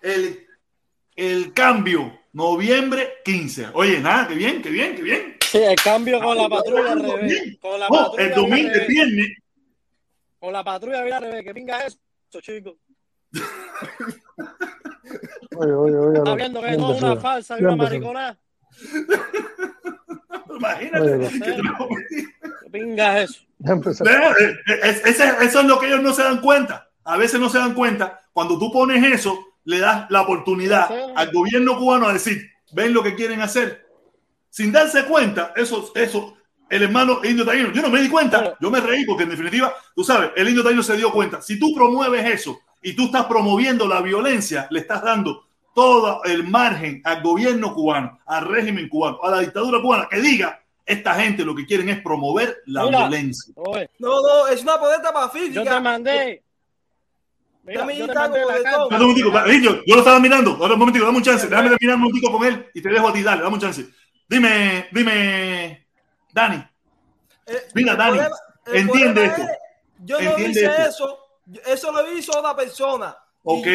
El, el cambio, noviembre 15. Oye, nada, qué bien, qué bien, qué bien. Sí, el cambio con la patrulla al bien. revés. Con la No, patrulla el domingo, el revés. viernes. Con la patrulla al revés. ¿Qué pinga es eso, chicos? Oye, oye, oye. Está no, viendo que es toda una falsa y una mariconada. Imagínate. Oye, que te lo- ¿Qué pinga es eso? Es- eso es lo que ellos no se dan cuenta. A veces no se dan cuenta. Cuando tú pones eso, le das la oportunidad al gobierno cubano a decir, ven lo que quieren hacer. Sin darse cuenta, eso, eso, el hermano indio taíno, yo no me di cuenta, yo me reí porque en definitiva, tú sabes, el indio taíno se dio cuenta. Si tú promueves eso y tú estás promoviendo la violencia, le estás dando todo el margen al gobierno cubano, al régimen cubano, a la dictadura cubana, que diga, esta gente lo que quieren es promover la Mira. violencia. Oye, No, no, es una protesta pacífica. yo te mandé. Mira, yo te mandé la carta. un Indio, yo lo estaba mirando. Ahora un momentico, dame un chance. Déjame terminar un momentico con él y te dejo a ti. Dale, dame un chance. Dime, dime, Dani. Eh, Mira, Dani, entiende esto. es, yo no hice esto. eso. Eso lo hizo otra persona. Ok,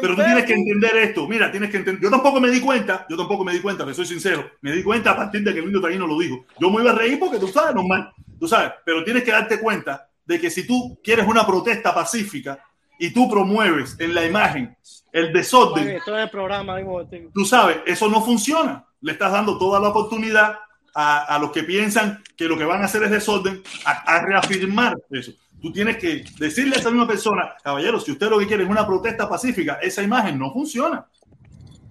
pero tú tienes que entender esto. Mira, tienes que entender. Yo tampoco me di cuenta, yo tampoco me di cuenta, que soy sincero. Me di cuenta a partir de que el indio taíno lo dijo. Yo me iba a reír porque tú sabes, normal. Tú sabes, pero tienes que darte cuenta de que si tú quieres una protesta pacífica y tú promueves en la imagen el desorden, Oye, estoy en el programa momentico. tú sabes, eso no funciona. Le estás dando toda la oportunidad a, a los que piensan que lo que van a hacer es desorden, a, a reafirmar eso. Tú tienes que decirle a esa misma persona, caballero, si usted lo que quiere es una protesta pacífica, esa imagen no funciona.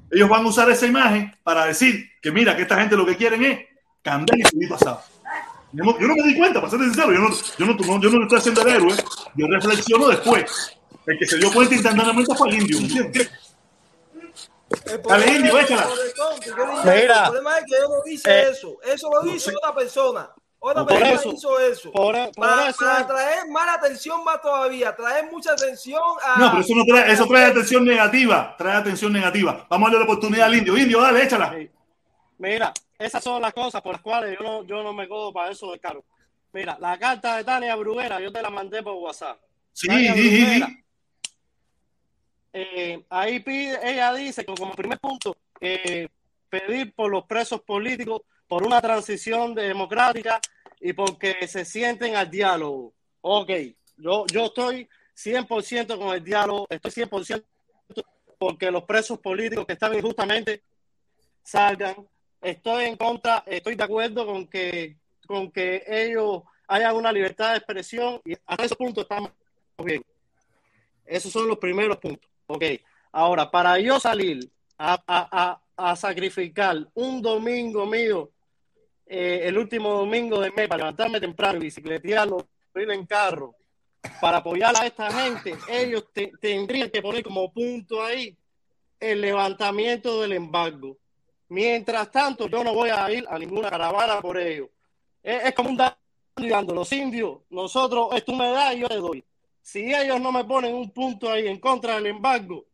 Ellos van a usar esa imagen para decir que mira, que esta gente lo que quieren es candela y subir pasado. Yo no, yo no me di cuenta, para ser sincero, yo no, yo, no, no- yo no le estoy haciendo el héroe, yo reflexiono después. El que se dio cuenta instantáneamente fue el indio, Dale, indio, échala. Mira. El problema es que yo no hice Eh, eso. Eso lo hizo otra persona. Otra Por persona eso, hizo eso. por, e- por para, eso para traer más atención más todavía. Traer mucha atención a. No, pero eso no trae, eso trae atención negativa, trae atención negativa. Vamos a darle la oportunidad al indio. Indio, dale, échala. Sí. Mira, esas son las cosas por las cuales yo no, yo no me codo para eso de caro. Mira, la carta de Tania Bruguera, yo te la mandé por WhatsApp. Sí, Tania sí, sí, Bruguera, sí. eh, ahí pide, ella dice que como primer punto, eh, pedir por los presos políticos, por una transición democrática y porque se sienten al diálogo. Ok, yo, yo estoy 100% con el diálogo, estoy 100% porque los presos políticos que están injustamente salgan. Estoy en contra, estoy de acuerdo con que, con que ellos hayan una libertad de expresión y hasta ese punto estamos bien. Esos son los primeros puntos. Ok. Ahora, para yo salir a, a- a- a sacrificar un domingo mío, eh, el último domingo de mes, para levantarme temprano y bicicletearlo, ir en carro, para apoyar a esta gente, ellos te- tendrían que poner como punto ahí el levantamiento del embargo. Mientras tanto, yo no voy a ir a ninguna caravana por ellos. Es, es como un dando. Los indios, nosotros, es tú me das y yo te doy. Si ellos no me ponen un punto ahí en contra del embargo,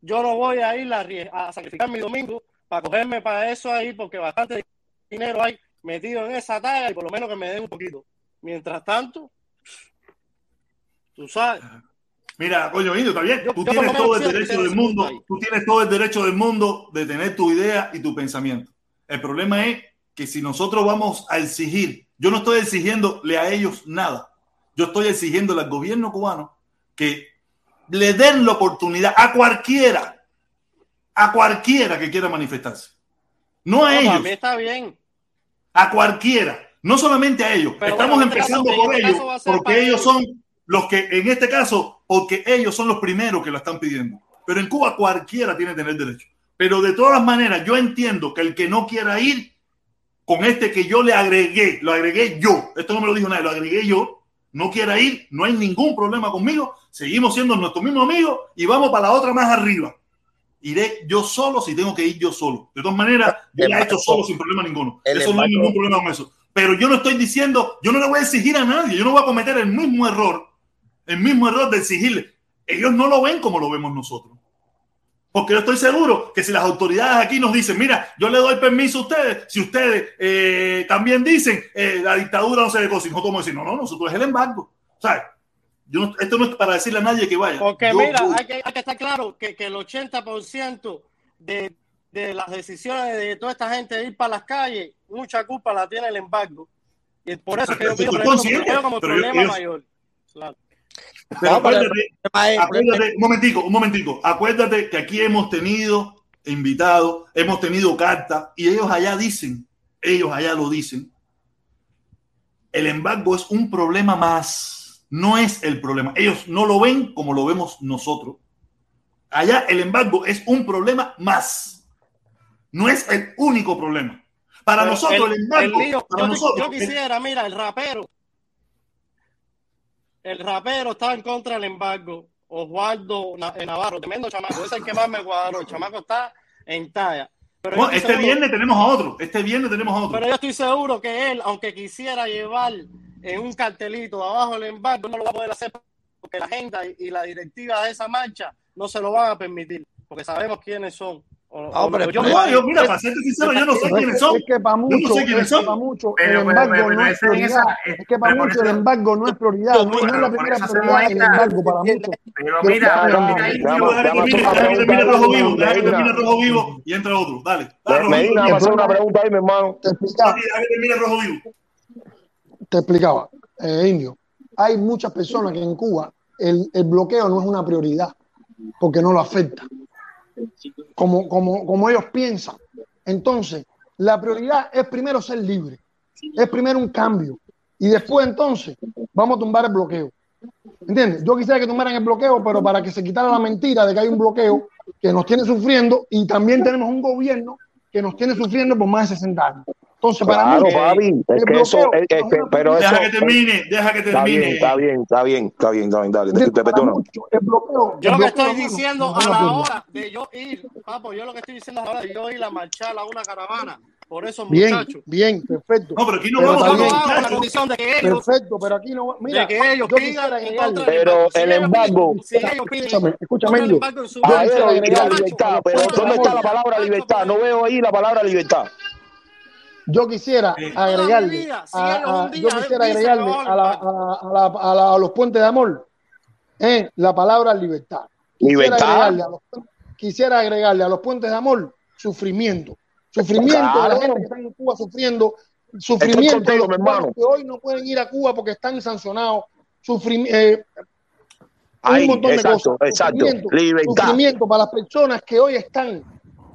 yo no voy a ir a, a sacrificar mi domingo para cogerme para eso ahí, porque bastante dinero hay metido en esa talla y por lo menos que me den un poquito. Mientras tanto, tú sabes. Mira, coño, Indio, está bien. Yo- Tú yo tienes todo el derecho del mundo. ahí. Tú tienes todo el derecho del mundo de tener tu idea y tu pensamiento. El problema es que si nosotros vamos a exigir, yo no estoy exigiéndole a ellos nada. Yo estoy exigiéndole al gobierno cubano que le den la oportunidad a cualquiera, a cualquiera que quiera manifestarse. No a No, ellos, mí está bien. A cualquiera, no solamente a ellos. Pero Estamos bueno, empezando caso- por ellos porque ellos. son los que, en este caso, porque ellos son los primeros que lo están pidiendo. Pero en Cuba cualquiera tiene que tener derecho. Pero de todas maneras, yo entiendo que el que no quiera ir, con este que yo le agregué, lo agregué yo, esto no me lo dijo nadie, lo agregué yo, no quiera ir, no hay ningún problema conmigo, seguimos siendo nuestros mismos amigos y vamos para la otra más arriba. Iré yo solo si tengo que ir yo solo. De todas maneras, yo la he hecho solo sin problema ninguno. el Eso no hay ningún problema con eso. Pero yo no estoy diciendo, yo no le voy a exigir a nadie, yo no voy a cometer el mismo error, el mismo error de exigirle. Ellos no lo ven como lo vemos nosotros. Porque yo estoy seguro que si las autoridades aquí nos dicen, mira, yo le doy permiso a ustedes, si ustedes eh, también dicen, eh, la dictadura no se negocia, nosotros vamos a decir, no, no, nosotros es el embargo. ¿Sabes? Yo no- esto no es para decirle a nadie que vaya. Porque Yo mira, hay que, hay que estar claro que, que el 80% de, de las decisiones de toda esta gente de ir para las calles, mucha culpa la tiene el embargo. Y por eso es que yo Estoy pido como, consciente, yo veo como pero problema ellos- mayor. Claro. Pero pero acuérdate, acuérdate, un momentico, un momentico. Acuérdate que aquí hemos tenido invitados, hemos tenido cartas y ellos allá dicen, ellos allá lo dicen. El embargo es un problema más, no es el problema. Ellos no lo ven como lo vemos nosotros. Allá el embargo es un problema más, no es el único problema. Para Pero nosotros el, embargo, lío- para yo, nosotros, yo quisiera, mira, el rapero. El rapero está en contra del embargo. Osvaldo eh, Navarro, tremendo chamaco. Ese es el que más me cuadró. El chamaco está en talla. Pero No, este seguro- viernes tenemos a otro, este viernes tenemos a otro. Pero yo estoy seguro que él, aunque quisiera llevar en un cartelito abajo el embargo, no lo va a poder hacer porque la agenda y la directiva de esa marcha no se lo van a permitir, porque sabemos quiénes son. O- Ah, hombre, yo- No, yo, mira, para serte sincero, yo no sé quiénes es, son. es que para Yo muchos, no sé quiénes es que son. para muchos Pero, el pero, embargo pero no es prioridad. esa- Es que para pero muchos el embargo no es prioridad. No, no es Pero la primera prioridad el embargo para muchos. Pero Pero- mira, pero mira, termine pregunta Rojo ahí, Vivo, deja que termine Rojo Vivo y entra otro. Dale. Medina, vamos a hacer una pregunta ahí, mi hermano. Deja que termine Rojo Vivo. Te explicaba, eh, Indio. Hay muchas personas que en Cuba el, bloqueo no es una prioridad porque no lo afecta. Como, como, como ellos piensan. Entonces, la prioridad es primero ser libre. Es primero un cambio. Y después, entonces, vamos a tumbar el bloqueo. ¿Entiendes? Yo quisiera que tumbaran el bloqueo, pero para que se quitara la mentira de que hay un bloqueo que nos tiene sufriendo y también tenemos un gobierno que nos tiene sufriendo por más de 60 años. Entonces, para Claro, mí, papi, es el que eso, bloqueo es- es que- pero eso. Deja que termine, deja que Está bien, termine. está bien, está bien, está bien, está bien, dale, te, te perdono. bloqueo, Yo lo que bloqueo, estoy diciendo no a la hora de yo ir, papo, yo lo que estoy diciendo a la hora de yo ir a marchar a una caravana por esos Bien, muchachos. bien, perfecto. No, pero aquí no Pero vamos a también, con la condición de que ellos, perfecto, pero aquí no. Mira, de que ellos yo pidan en contra Pero el embargo, si ellos piden Escúchame, escúchame, Yo a y la a libertad, pero ¿dónde está la palabra libertad? No veo ahí la palabra libertad. Yo quisiera Eh, agregarle, vida, a, a- yo día quisiera agregarle a, la- a, la- los puentes de amor eh, la palabra libertad. Quisiera agregarle, a los, pu- quisiera agregarle a los puentes de amor sufrimiento. Sufrimiento de la claro. gente que está en Cuba sufriendo. Sufrimiento de contigo, los cubanos hermano. que hoy no pueden ir a Cuba porque están sancionados. Sufrim- eh, un montón de cosas. exacto. Sufrimiento, Libertad. sufrimiento para las personas que hoy están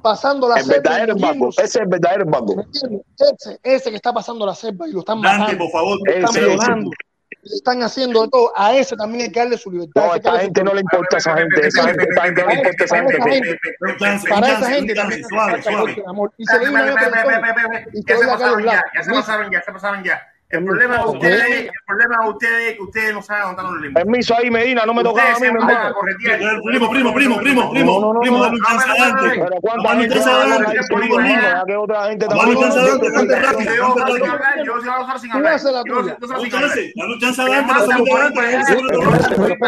pasando la El selva verdadero muriéndose. Ese es el verdadero ¿Me embargo. entiendes? Ese, ese que está pasando la selva y lo están Dante, matando, por favor. lo están Ese, violando, le están haciendo de todo. A ese también hay que darle su libertad. No, que esta gente no le importa a esa gente. Esa gente, no le importa a esa Para gente. para esa gente también. Suave, suave. amor. Y se le dio una Ya se pasaron ya, lados. ya se Permiso, pasaron ya, se pasaron ya. El problema de Ok. ustedes, el problema de ustedes es que ustedes no saben dónde están los límites. Permiso ahí, Medina, no me toca Ustedes a mí, se mi van a hermano. corretear. Primo, primo, primo, primo, primo, no, no, primo, no. chance a Dante. Pero cuánta Dale un gente chance a va a hablar Dante, ahí primo, seguido, primo. hermano, ya que otra gente Dale un también. chance a Yo Dante, te Dante,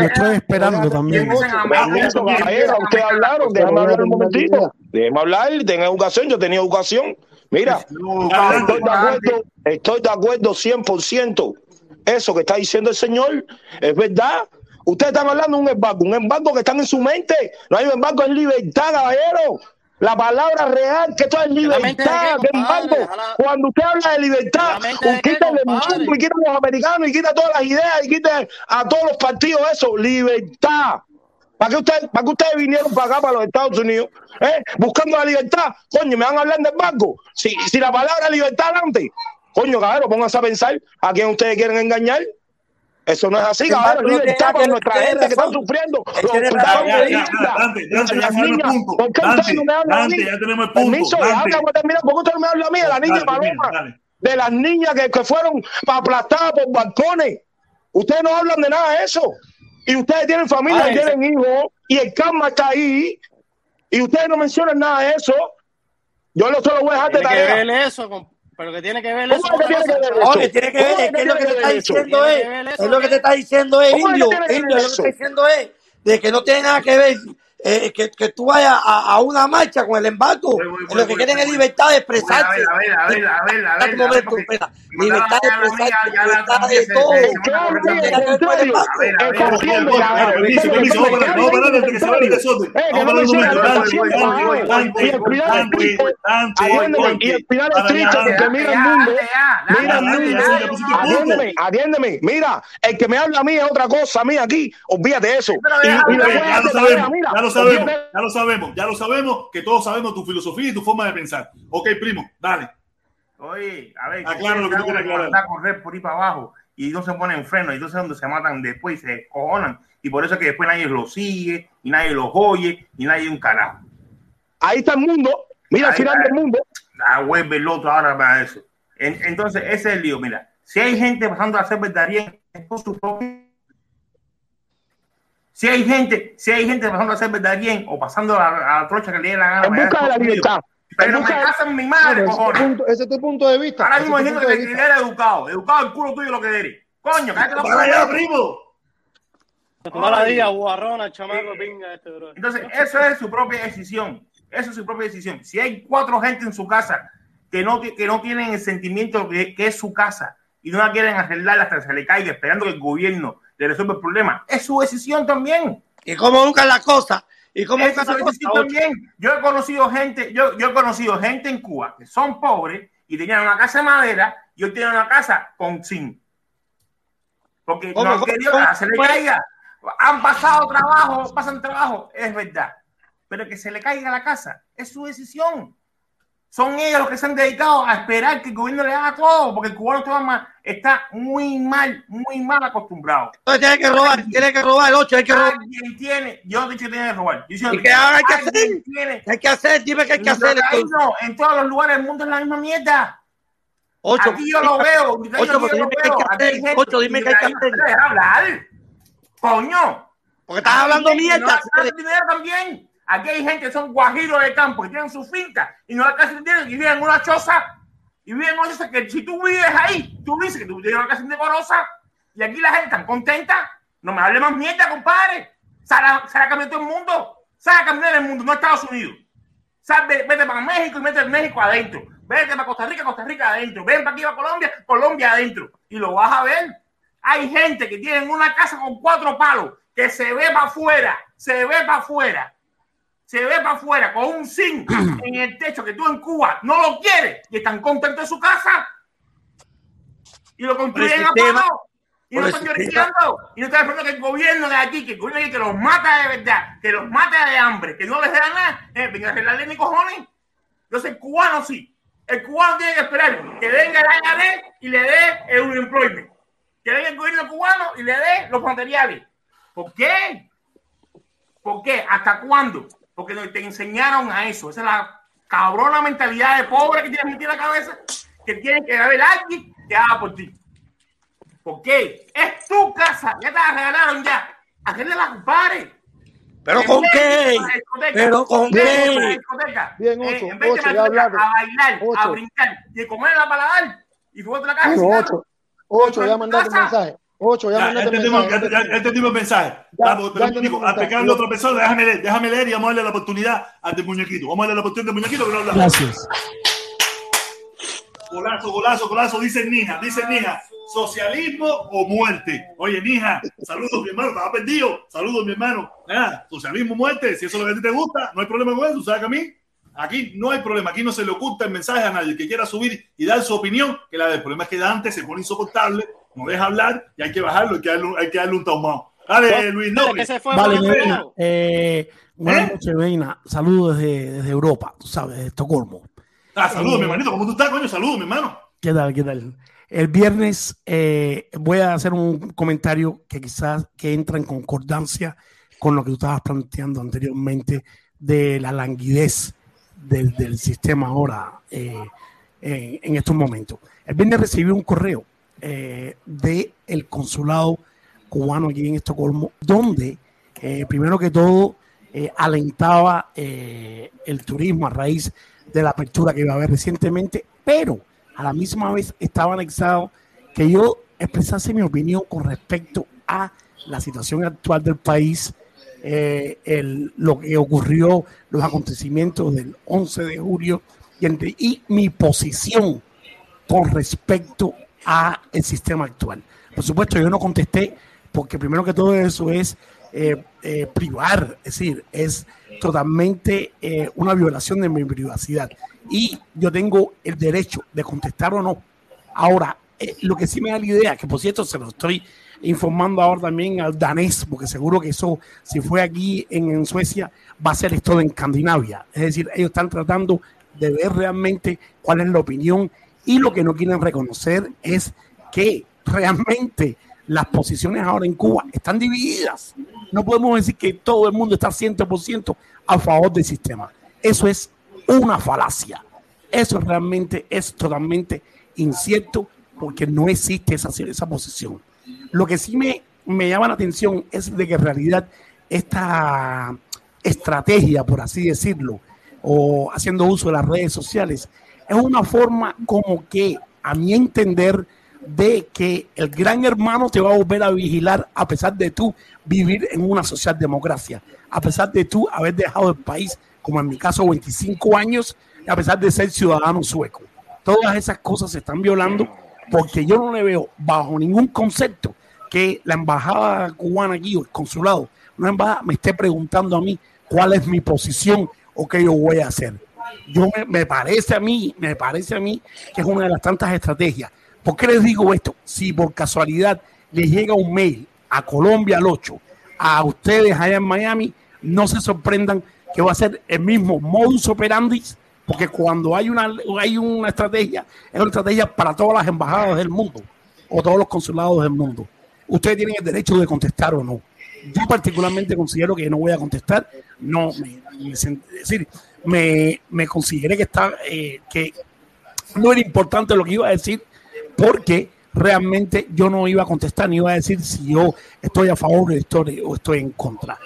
estoy esperando también. Permiso, caballero, ustedes hablaron, déjame hablar un momentito. Déjame hablar, tenga educación, yo tenía educación. Mira, Dale, estoy de acuerdo, estoy de acuerdo 100%. Eso que está diciendo el señor es verdad. Ustedes están hablando de un embargo, un embargo que están en su mente. No hay un embargo, es libertad, caballero. La palabra real, que esto es ¿La mente de libertad, que embargo. Cuando usted habla de libertad, ¿La mente de quita el mundo y quita a los americanos y quita todas las ideas y quita a todos los partidos eso. Libertad. ¿Para qué, ustedes, ¿Para qué ustedes vinieron para acá, para los Estados Unidos? ¿Eh? Buscando la libertad. Coño, me van a hablar de embargo. Si, si la palabra libertad adelante. Coño, cabrón, pónganse a pensar a quién ustedes quieren engañar. Eso no es así, cabrón. Libertad para que nuestra gente que razón. sufriendo. Los punto. ¿Por qué ustedes no me hablan a mí? Ya tenemos el punto. Permiso, déjame terminar. ¿Por qué usted no me habla a mí? De la niña Paloma. De las niñas que, que fueron aplastadas por balcones. Ustedes no hablan de nada de eso. Y ustedes tienen familia, Ay, y tienen hijos, y el karma está ahí. Y ustedes no mencionan nada de eso. Yo lo solo voy a dejar de que tarea. ver eso, con- pero que tiene que ver ¿Cómo eso. es que tiene que ver eso? Oye, tiene que ver, ¿Cómo es que es lo que te está que diciendo es, que es lo que te está diciendo es, ¿Cómo que indio, que indio, es lo que te está diciendo es, de que no tiene nada que ver, eh, que, que tú vayas a, a una marcha con el embargo, lo que quieren es libertad de expresarse. a ver, a ver, a ver, a libertad de expresarse, libertad de que el. Eh, mira el mundo. Mira. Atiéndeme. Mira, el me habla a mí es otra cosa. A mí aquí, olvídate de eso. Y, y lo sabemos, ya lo sabemos, ya lo sabemos, que todos sabemos tu filosofía y tu forma de pensar. Ok, primo, dale. Oye, a ver, Aclara lo que tú quieres aclarar. a correr por ahí para abajo y no se ponen freno, y entonces es donde se matan después y se cojonan. Y por eso es que después nadie los sigue, y nadie los oye, y nadie un carajo. Ahí está el mundo. Mira al Ahí final del mundo. Ah, vuelve el otro ahora para eso. En- entonces, ese es el lío. Mira, si hay gente pasando a ser es por su propio. Si hay gente, si hay gente pasando a ser vegetariana o pasando a, a la trocha que le dé la gana, En vaya, busca de la libertad. Pero me busca de- casan mi No, madre, pero ese, es tu cojones. punto, ese es tu punto de vista. Ahora mismo diciendo punto que, vista. eres educado. Educado el culo tuyo lo que eres. Coño, cállate la Para allá, boca. primo. Toda la día, guarrona, chamaco, pinga este, bro. Entonces, eso es su propia decisión. Eso es su propia decisión. Si hay cuatro gente en su casa que no, que no tienen el sentimiento que, que es su casa y no la quieren arreglar hasta que se le caiga, esperando que el gobierno le resuelva el problema, es su decisión también. Y cómo buscan las cosas, y cómo buscan las cosas. también. Yo he conocido gente, yo, yo he conocido gente en Cuba que son pobres y tenían una casa de madera y hoy tienen una casa con zinc. Porque ¿Cómo, no han querido cómo? se le caiga. Han pasado trabajo, pasan trabajo, es verdad. Pero que se le caiga la casa es su decisión. Son ellos los que se han dedicado a esperar que el gobierno le haga todo, porque el cubano está, mal- está muy mal, muy mal acostumbrado. Entonces tiene que robar, tiene que robar el 8, hay que robar. Alguien tiene, yo no he dicho que tiene que robar. Yo ¿Y qué hay que hacer? tiene- ¿Qué hay que hacer? Dime qué hay que hacer. no, en todos los lugares del mundo es la misma mierda. Ocho, Aquí yo lo veo. Ocho, dime qué hay que hacer. Ocho, dime qué hay que hacer. Deja hablar. Coño. Porque estás hablando mierda. Dinero también. Aquí hay gente que son guajiros de campo, que tienen su finca y no alcanzan dinero y viven en una choza. Y viven en una choza que si tú vives ahí, tú dices que tú tienes una casa indecorosa y aquí la gente está contenta. No me hable más mierda, compadre. Sale, a- sale a todo el mundo. Sale a cambiar el mundo, no Estados Unidos. Sal, ve- vete para México y mete México adentro. Vete para Costa Rica, Costa Rica adentro. Ven para aquí, para Colombia, Colombia adentro. Y lo vas a ver. Hay gente que tiene una casa con cuatro palos que se ve para afuera, se ve para afuera, se ve para afuera con un zinc en el techo que tú en Cuba no lo quieres y están contentos en su casa y lo construyen a palo y no están lloriqueando y no están esperando que el gobierno de aquí, que el gobierno de aquí que los mata de verdad, que los mata de hambre, que no les da nada, eh, venga a arreglarle ni cojones. Entonces el cubano sí. El cubano tiene que esperar que venga la IRS y le dé el unemployment. Que venga el gobierno cubano y le dé los materiales. ¿Por qué? ¿Por qué? ¿Hasta cuándo? Porque no te enseñaron a eso. Esa es la cabrona mentalidad de pobre que tienes metida en la cabeza. Que tiene que haber alguien que haga por ti. ¿Por qué? Es tu casa. Ya te la regalaron ya. La. ¿Pero con de qué? a la discoteca, ¿Pero con qué? a la discoteca, Bien, eh, Ocho, en vez de ir Ocho, a ya la a bailar, a Ocho. brincar y a comer la paladar y fuerte la casa. Bueno, ocho, ocho, ya mandaste un mensaje. Ocho, ya Ya, entendimos, mensaje. ya, ya entendimos el mensaje. Vamos, pero, entendimos Nico, el mensaje. atacando a otra persona, déjame leer, déjame leer y vamos a darle la oportunidad al del muñequito. Vamos a darle la oportunidad al muñequito que no habla. Gracias. Golazo, golazo, golazo, dice Nija, dice Nija, socialismo o muerte. Oye, Nija, saludos, mi hermano, estaba perdido. Saludos, mi hermano. Nada, socialismo o muerte, si eso es lo que a ti te gusta, no hay problema con eso, ¿sabes que a mí? Aquí no hay problema, aquí no se le oculta el mensaje a nadie. El que quiera subir y dar su opinión, que la dé. El problema es que Dante se pone insoportable, no deja hablar y hay que bajarlo, hay que darle, hay que darle un taumado. Dale, Luis López. Vale, Medina. Eh, buenas noches, Medina. Saludos desde, desde Europa, tú sabes, de Estocolmo. Ah, saludos, Eh, mi hermanito, ¿cómo tú estás, coño? Saludos, mi hermano. ¿Qué tal? ¿Qué tal? El viernes eh, voy a hacer un comentario que quizás que entra en concordancia con lo que tú estabas planteando anteriormente de la languidez del, del sistema ahora eh, en, en estos momentos. El viernes recibí un correo eh, del consulado cubano aquí en Estocolmo, donde eh, primero que todo eh, alentaba eh, el turismo a raíz de la apertura que iba a haber recientemente, pero a la misma vez estaba anexado que yo expresase mi opinión con respecto a la situación actual del país, eh, el- lo que ocurrió, los acontecimientos del 11 de julio y, entre- y mi posición con respecto a el sistema actual. Por supuesto, yo no contesté porque primero que todo eso es eh, eh, privar, es decir, es totalmente eh, una violación de mi privacidad. Y yo tengo el derecho de contestar o no. Ahora, eh, lo que sí me da la idea, que por cierto se lo estoy informando ahora también al danés, porque seguro que eso, si fue aquí en, en Suecia, va a ser esto en Escandinavia. Es decir, ellos están tratando de ver realmente cuál es la opinión y lo que no quieren reconocer es que realmente las posiciones ahora en Cuba están divididas. No podemos decir que todo el mundo está 100% a favor del sistema. Eso es una falacia. Eso realmente es totalmente incierto porque no existe esa, esa posición. Lo que sí me, me llama la atención es de que en realidad esta estrategia, por así decirlo, o haciendo uso de las redes sociales, es una forma como que, a mi entender, de que el gran hermano te va a volver a vigilar a pesar de tú vivir en una socialdemocracia, a pesar de tú haber dejado el país, como en mi caso, 25 años, a pesar de ser ciudadano sueco. Todas esas cosas se están violando porque yo no le veo bajo ningún concepto que la embajada cubana aquí o el consulado, una embajada me esté preguntando a mí cuál es mi posición o qué yo voy a hacer. Yo me, me parece a mí, me parece a mí que es una de las tantas estrategias. ¿Por qué les digo esto? Si por casualidad les llega un mail a Colombia al 8, a ustedes allá en Miami, no se sorprendan que va a ser el mismo modus operandi, porque cuando hay una, hay una estrategia, es una estrategia para todas las embajadas del mundo o todos los consulados del mundo. Ustedes tienen el derecho de contestar o no. Yo particularmente considero que no voy a contestar. No, me, me es decir, me, me consideré que está, eh, que no era importante lo que iba a decir porque realmente yo no iba a contestar ni iba a decir si yo estoy a favor estoy, o estoy en contra.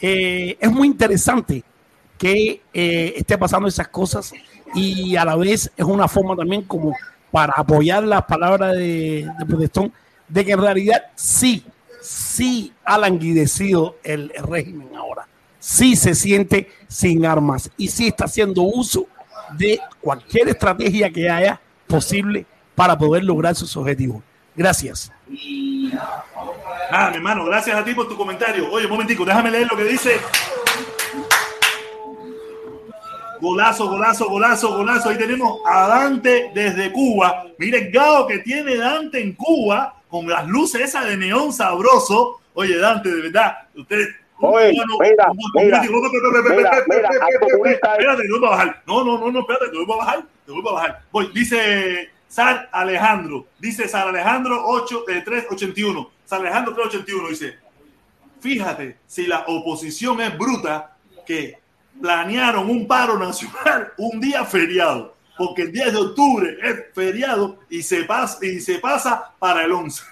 Eh, es muy interesante que eh, esté pasando esas cosas y a la vez es una forma también como para apoyar las palabras de, de Protestón de que en realidad sí, sí ha languidecido el régimen ahora, sí se siente sin armas y sí está haciendo uso de cualquier estrategia que haya posible para poder lograr sus objetivos. Gracias. Ah, mi hermano, gracias a ti por tu comentario. Oye, un momentico, déjame leer lo que dice. Golazo, golazo, golazo, golazo. Ahí tenemos a Dante desde Cuba. Miren, Gao que tiene Dante en Cuba con las luces esas de neón sabroso. Oye, Dante, de verdad, ustedes. Oye, mira, mira, no, no, no, no, no, espérate, te vuelvo a bajar. No, no, no, no, espérate, te vuelvo a bajar, te vuelvo a bajar. Voy, dice Sar Alejandro, dice Sar Alejandro 8, eh, 381. Sar Alejandro 381 dice, fíjate si la oposición es bruta que planearon un paro nacional un día feriado, porque el 10 de octubre es feriado y se pasa, y se pasa para el 11.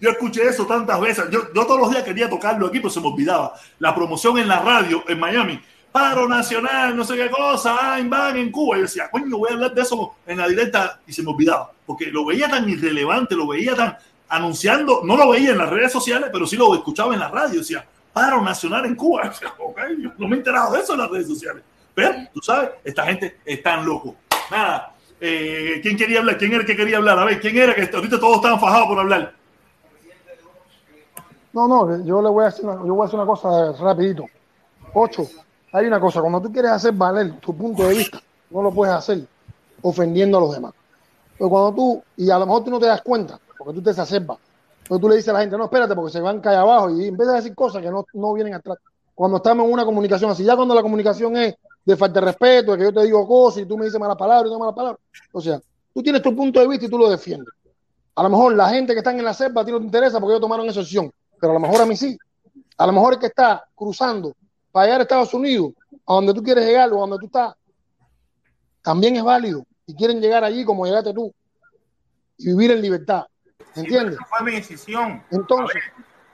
Yo escuché eso tantas veces. Yo, yo todos los días quería tocarlo aquí, pero se me olvidaba. La promoción en la radio en Miami. Paro nacional, no sé qué cosa, ah, van en Cuba. Yo decía, coño, voy a hablar de eso en la directa y se me olvidaba. Porque lo veía tan irrelevante, lo veía tan anunciando, no lo veía en las redes sociales, pero sí lo escuchaba en la radio. Decía, paro nacional en Cuba. Decía, ok, yo no me he enterado de eso en las redes sociales. Pero, tú sabes, esta gente es tan loco. Nada, eh, ¿quién quería hablar? ¿Quién era el que quería hablar? A ver, ¿quién era que ahorita todos estaban fajados por hablar? No, no, yo le voy a decir una, yo voy a hacer una cosa rapidito. Ocho, hay una cosa, cuando tú quieres hacer valer tu punto de vista, no lo puedes hacer ofendiendo a los demás. Pero cuando tú, y a lo mejor tú no te das cuenta, porque tú te exacerbas, pero tú le dices a la gente, no, espérate, porque se van caer abajo y empiezas a decir cosas que no, no vienen atrás. Cuando estamos en una comunicación así, ya cuando la comunicación es de falta de respeto, de que yo te digo cosas y tú me dices malas palabras y no malas palabras, o sea, tú tienes tu punto de vista y tú lo defiendes. A lo mejor la gente que está en la selva a ti no te interesa porque ellos tomaron esa opción, pero a lo mejor a mí sí. A lo mejor el que está cruzando para llegar a Estados Unidos, a donde tú quieres llegar o a donde tú estás, también es válido y quieren llegar allí como llegaste tú y vivir en libertad. ¿Entiendes? Esa fue mi decisión. Entonces,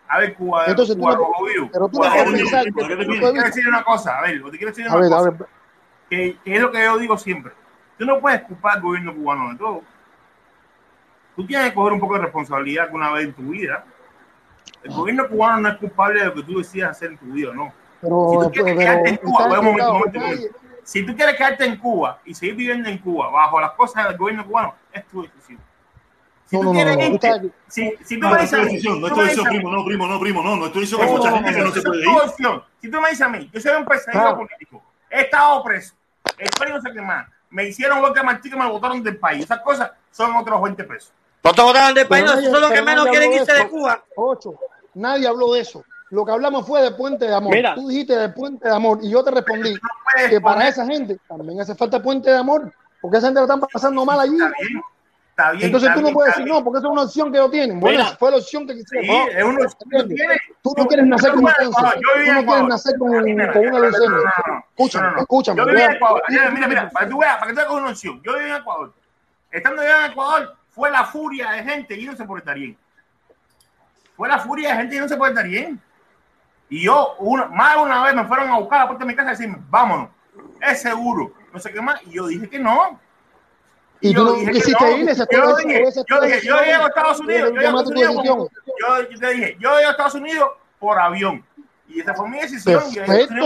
A ver, Cuba, Entonces tú no- pero tú no Cuba, puedes Vivo. pensar que Te quiero decir una cosa, a ver, te quiero decir a una ver, a cosa. ver, que, que es lo que yo digo siempre. Tú no puedes culpar al gobierno cubano de todo. Tú tienes que coger un poco de responsabilidad alguna vez en tu vida. El gobierno cubano no es culpable de lo que tú decidas hacer en tu vida, no. pero, Si tú quieres pero quedarte en Cuba, un momento, un momento, un nadie- momento. si tú quieres quedarte en Cuba y seguir viviendo en Cuba bajo las cosas del gobierno cubano, es tu decisión. Si No, tú no, no, quieres no, tú irte- si, si tú No, me no es dices a mí, decisión, no es tu decisión, primo, no, primo, no, primo, no, no es tu decisión, hay no, mucha no, gente que no se puede ir. opción. Si tú me dices a mí, yo soy un perseguido político, he estado preso, el premio se quema, me hicieron huelga martillo y me botaron del país. Esas cosas son otros 20 pesos. No te votaron del país, no, son los que menos quieren irse de. Cuba. Ocho, nadie habló de eso. Lo que hablamos fue de puente de amor. Mira. Tú dijiste de puente de amor y yo te respondí que para esa gente también hace falta puente de amor, porque esa gente lo están pasando mal allí. Está bien, está bien. Entonces está tú no bien, puedes decir bien. no, porque esa es una opción que ellos tienen. Bueno, Mira. fue la opción que quisieron. Sí, No, es una opción. Tú no quieres nacer con cáncer. Tú no quieres nacer con, una leucemia. no, no, no. Escúchame, No, no, no. escúchame. Yo viví en. Ecuador. Mira, mira, para que tú veas, para que tú veas con una opción. Yo viví en Ecuador. Estando allá en Ecuador, fue la furia de gente yéndose por Darién. Fue la furia de gente yéndose por el Darién. Y yo, una, más de una vez me fueron a buscar a la puerta de mi casa y decirme, vámonos, es seguro, no sé qué más. Y yo dije que no. Y yo tú no dije que no. esa yo dije, esa yo dije, yo decisión. llego a Estados Unidos, yo llego a Estados Unidos, como- yo, yo te dije, yo llego a Estados Unidos por avión. Y esa fue mi decisión. yo el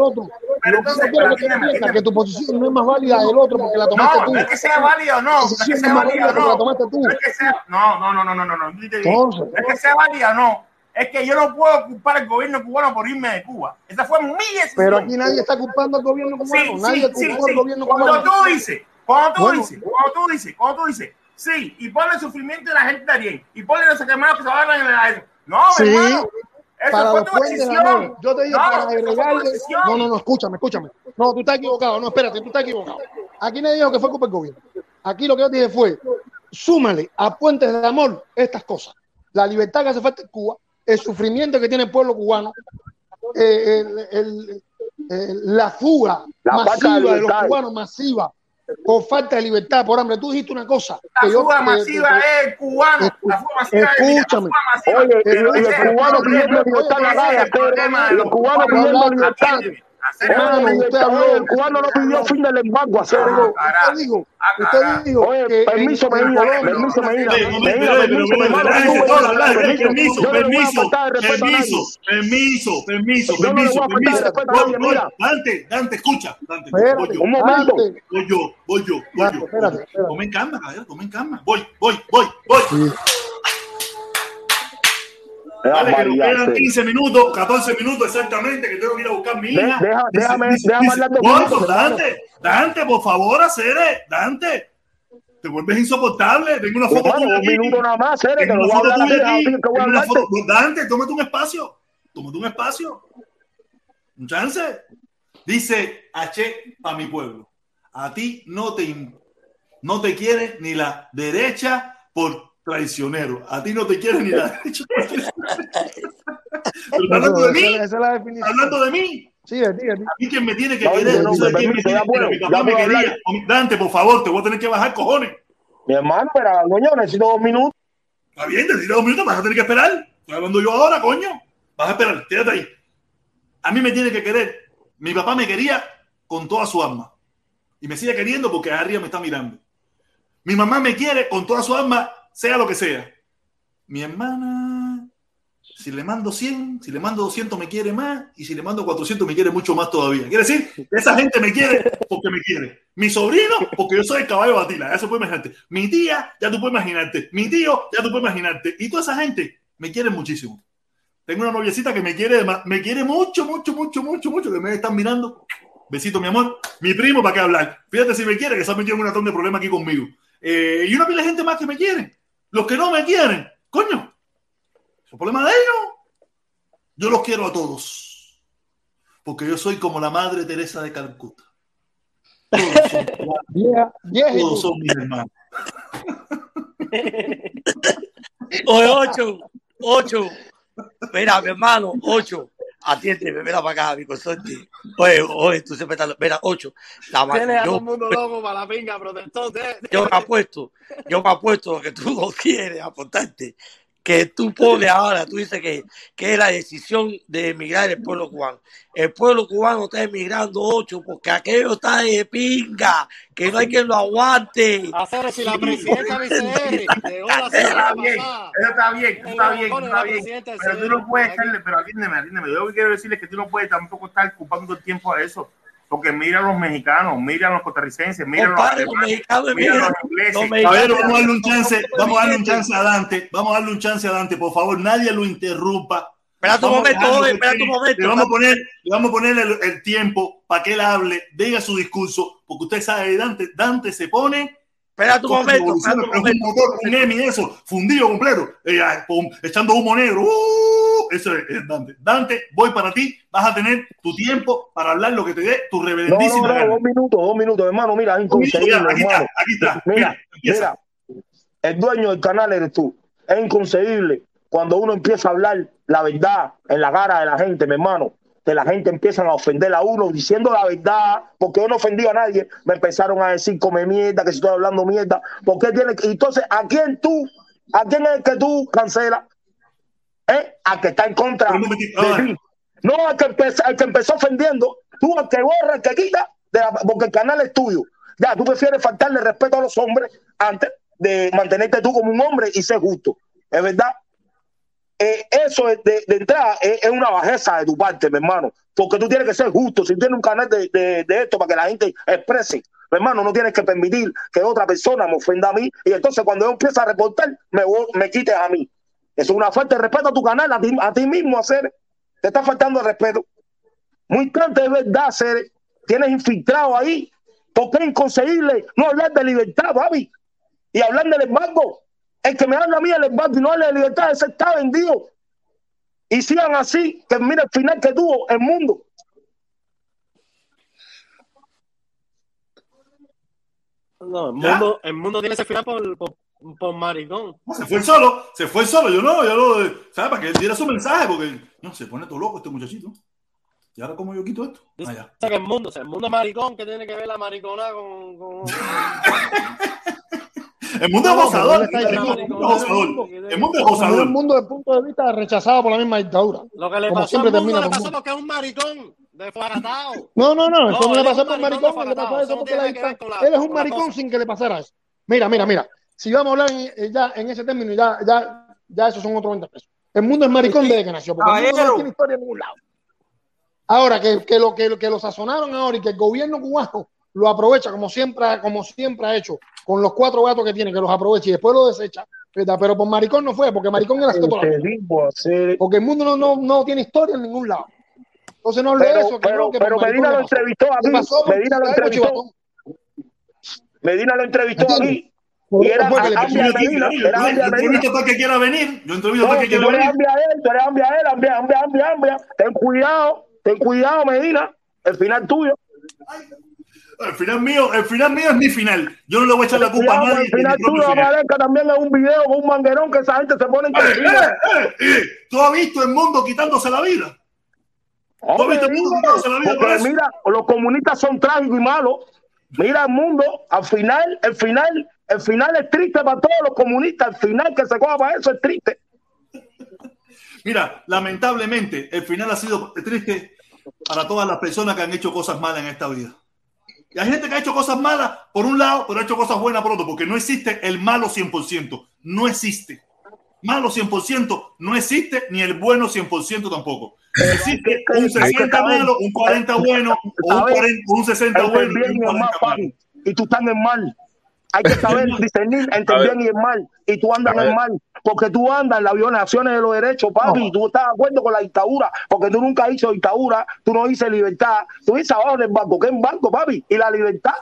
otro. Pero entonces, yo quiero pero que tu posición no es más válida del otro porque la tomaste No, tú. no es que sea válida o no, no es que sea válida o porque la no. tomaste tú. No es que sea, no, no, no, no, no, no, no, yo Entonces. no es que sea válida o no. Es que yo no puedo culpar al gobierno cubano por irme de Cuba. Esa fue mi decisión. Pero aquí nadie está culpando al gobierno Sí, cubano. nadie sí, sí, culpó al sí. gobierno Cuando cubano. tú dices, cuando tú Bueno. dices, cuando tú dices, cuando tú dices, sí, y ponle el sufrimiento de la gente de Ariel, y ponle los quemados que se van en el aire. No, Sí, hermano. Eso para fue tu decisión. Yo te digo No, para agregarle. No, no, no, escúchame, escúchame. No, tú estás equivocado. No, espérate, tú estás equivocado. Aquí nadie dijo que fue culpa del gobierno. Aquí lo que yo dije fue: súmale a puentes de amor estas cosas. La libertad que hace falta en Cuba, el sufrimiento que tiene el pueblo cubano eh, el- el- el- la fuga La falta de masiva de, los cubanos, masiva, por falta de libertad, por hambre. Tú dijiste una cosa. La que yo- fuga que- masiva que- es cubano. La fuga masiva es Escúchame. masiva. Oye, los es cubanos pidiendo libertad es y los cubanos pidiendo libertad. Libertad, usted habló- el cubano no pidió fin del embargo, hacer Digo, carajo. usted dijo, Ah, usted dijo Oye, permiso, Medina, Colombia- permiso, Medina, momento, Medina, permiso, a permiso, a permiso, a permiso, permiso, permiso, a permiso, a. Dante, Dante, escucha, Dante, voy yo, Un momento. Voy yo, voy yo, voy yo. Tomen calma, tomen calma. Voy, voy, voy, voy. Dale, que nos quedan sí. 15 minutos, 14 minutos exactamente, que tengo que ir a buscar mi De- hija. deja- déjame- dice- déjame dice, hablar dos "Gordo, minutos, hermano". Dante, Dante, por favor, acere, Dante. Te vuelves insoportable. Tengo una foto tuya un minuto nada más, Cere, que una voy a foto hablar a Tengo una foto- Dante, tómate un espacio. Tómate un espacio. Un chance. Dice H para mi pueblo. A ti no te, no te quiere ni la derecha por traicionero. A ti no te quiere ni la derecha. Pero hablando de mí. Esa, esa es la definición. Hablando de mí. Sí, de ti, de ti. A mí quien me tiene que No, querer. no, ¿Tú sabes me quién me tiene que papá me quería. Dante, por favor, te voy a tener que bajar cojones. Mi hermano, pero coño, necesito dos minutos. Está bien, necesito dos minutos, vas a tener que esperar. Estoy hablando yo ahora, coño. Vas a esperar, quédate ahí. A mí me tiene que querer. Mi papá me quería con toda su alma. Y me sigue queriendo porque arriba me está mirando. Mi mamá me quiere con toda su alma, sea lo que sea. Mi hermana, si le mando 100, si le mando 200 me quiere más, y si le mando 400 me quiere mucho más todavía. Quiere decir, esa gente me quiere porque me quiere. Mi sobrino, porque yo soy el caballo Batila, se puede imaginarte. Mi tía, ya tú puedes imaginarte. Mi tío, ya tú puedes imaginarte. Y toda esa gente me quiere muchísimo. Tengo una noviecita que me quiere, me quiere mucho, mucho, mucho, mucho, mucho, que me están mirando. Besito, mi amor. Mi primo, ¿para qué hablar? Fíjate si me quiere, que se ha metido en un montón de problemas aquí conmigo. Eh, y una pila de gente más que me quiere. Los que no me quieren, coño, es un problema de ellos. Yo los quiero a todos. Porque yo soy como la madre Teresa de Calcuta. Todos son, todos mis hermanos. Oye, ocho, ocho. Mira, mi hermano, ocho. Atiéndeme, mira para acá, mi consorte. Oye, oye, tú siempre estás. Mira, ocho. La ma- Tiene a todo el mundo loco para la pinga, protestón. yo me apuesto, yo me apuesto que tú no quieres aportarte. Que tú pones ahora, tú dices que, que es la decisión de emigrar el pueblo cubano. El pueblo cubano está emigrando ocho porque aquello está de pinga, que no hay quien lo aguante. Hacer si la presidenta Eso está bien, está bien, está bien, está bien. Pero tú no puedes estarle, pero atiéndeme, atiéndeme. Yo lo que quiero decirles es que tú no puedes tampoco estar ocupando el tiempo a eso. Porque mira a los mexicanos, mira a los costarricenses, mira a los los mexicanos, mira a los ingleses. los mexicanos- Caballero, vamos a darle un chance, vamos a darle un chance a Dante, vamos a darle un chance a Dante, por favor, nadie lo interrumpa. Espera tu a momento, espera tu momento. Le vamos a poner, le vamos a poner el, el tiempo para que él hable, diga su discurso, porque usted sabe, Dante, Dante se pone Espera tu momento, espera tu es un momento. motor, un eso, fundido completo, eh, ah, pum, echando humo negro. ¡uh! Eso es, es Dante. Dante, voy para ti, vas a tener tu tiempo para hablar lo que te dé tu reverendísima no, no, gana. dos minutos, dos minutos, hermano. Mira, es inconcebible, aquí está, hermano. aquí está. Mira, mira, el dueño del canal eres tú. Es inconcebible cuando uno empieza a hablar la verdad en la cara de la gente, mi hermano. Que la gente empiezan a ofender a uno diciendo la verdad, porque yo no ofendí a nadie. Me empezaron a decir come mierda, que si estoy hablando mierda. ¿Por qué tiene que- Entonces, ¿a quién tú, a quién es el que tú cancelas? ¿Eh? Al que está en contra de ah. ti. No al que, empezó, al que empezó ofendiendo, tú al que borra, al que quita, de la- porque el canal es tuyo. Ya, tú prefieres faltarle respeto a los hombres antes de mantenerte tú como un hombre y ser justo. ¿Es verdad? Eh, eso es de, de entrada es, es una bajeza de tu parte, mi hermano, porque tú tienes que ser justo. Si tienes un canal de, de- de esto para que la gente exprese, mi hermano, no tienes que permitir que otra persona me ofenda a mí y entonces cuando yo empiezo a reportar, me, me quites a mí. Eso es una falta de respeto a tu canal, a ti, a ti mismo, hacer. Te está faltando el respeto. Muy tanto de verdad, hacer. Tienes infiltrado ahí. Porque es inconcebible no hablar de libertad, Babi. Y hablar del embargo. El que me habla a mí del embargo y no habla de libertad, ese está vendido. Y sigan así, que mira el final que tuvo el mundo. No, el mundo, el mundo tiene ese final por, por, por maricón. No, se fue el solo, se fue el solo. Yo no, yo lo, ¿sabes? Para que él diera su mensaje, porque no se pone todo loco este muchachito. ¿Y ahora cómo yo quito esto? Ah, ya. O sea, que el mundo, o sea, el mundo es maricón, que tiene que ver la maricona con. con... El mundo es No, gozador. El mundo es gozador. El mundo es Como gozador. el mundo desde el punto de vista rechazado por la misma dictadura. Lo que le Como pasó al mundo le pasó mundo. porque es un maricón desbaratado. No, no, no, eso no, No, le pasó por maricón maricón, le pasó eso porque la Él es un maricón cosa. sin que le pasara eso. Mira, mira, mira. Si vamos a hablar en, eh, ya en ese término, ya, ya, ya esos son otros 20 pesos. El mundo es maricón desde que nació, porque el mundo no tiene historia en ningún lado. Ahora, que, que, lo, que, que lo sazonaron ahora y que el gobierno cubano lo aprovecha como siempre, ha- como siempre ha hecho, con los cuatro gatos que tiene, que los aprovecha y después lo desecha, ¿verdad? pero por maricón no fue, porque maricón era así toda la vida. Te digo, hacer- Porque el mundo no, no, no tiene historia en ningún lado. Entonces no hable de eso, que pero, no, que por pero maricón Medina lo entrevistó pasó por- Medina lo ¿sabes por entrevistó. chivatón? Medina lo entrevistó ¿Entiendes? aquí. Era entrevisto para que quiera venir. Yo entrevisto para que quiera venir. tú eres ambia a él, ambia, ambia, ambia. Ten cuidado, ten cuidado, Medina. El final tuyo. El final mío, el final mío es mi final. Yo no le voy a echar la culpa a nadie. el final tuyo aparezca también en un video con un manguerón que esa gente se pone en ¿Tú has visto el mundo quitándose la vida? ¿Tú has visto el mundo quitándose la vida mira, los comunistas son trágicos y malos. Mira el mundo, al final, el final, el final es triste para todos los comunistas. El final que se coja para eso es triste. Mira, lamentablemente, el final ha sido triste para todas las personas que han hecho cosas malas en esta vida. Y hay gente que ha hecho cosas malas por un lado, pero ha hecho cosas buenas por otro, porque no existe el malo 100%. No existe. Malo 100% no existe, ni el bueno 100% tampoco. Existe un hay que 60 saber- malo, un 40 bueno, o un, saber 40 un 60 entre bueno y bien un y el 40 mal, malo. papi. Y tú estás en mal. Hay que saber discernir entre el bien y el mal. Y tú andas en el mal. Porque tú andas en las violaciones de los derechos, papi. Y tú estás de acuerdo con la dictadura. Porque tú nunca has dictadura. Tú no dices libertad. Tú dices abajo del banco. ¿Qué es un banco, papi? Y la libertad.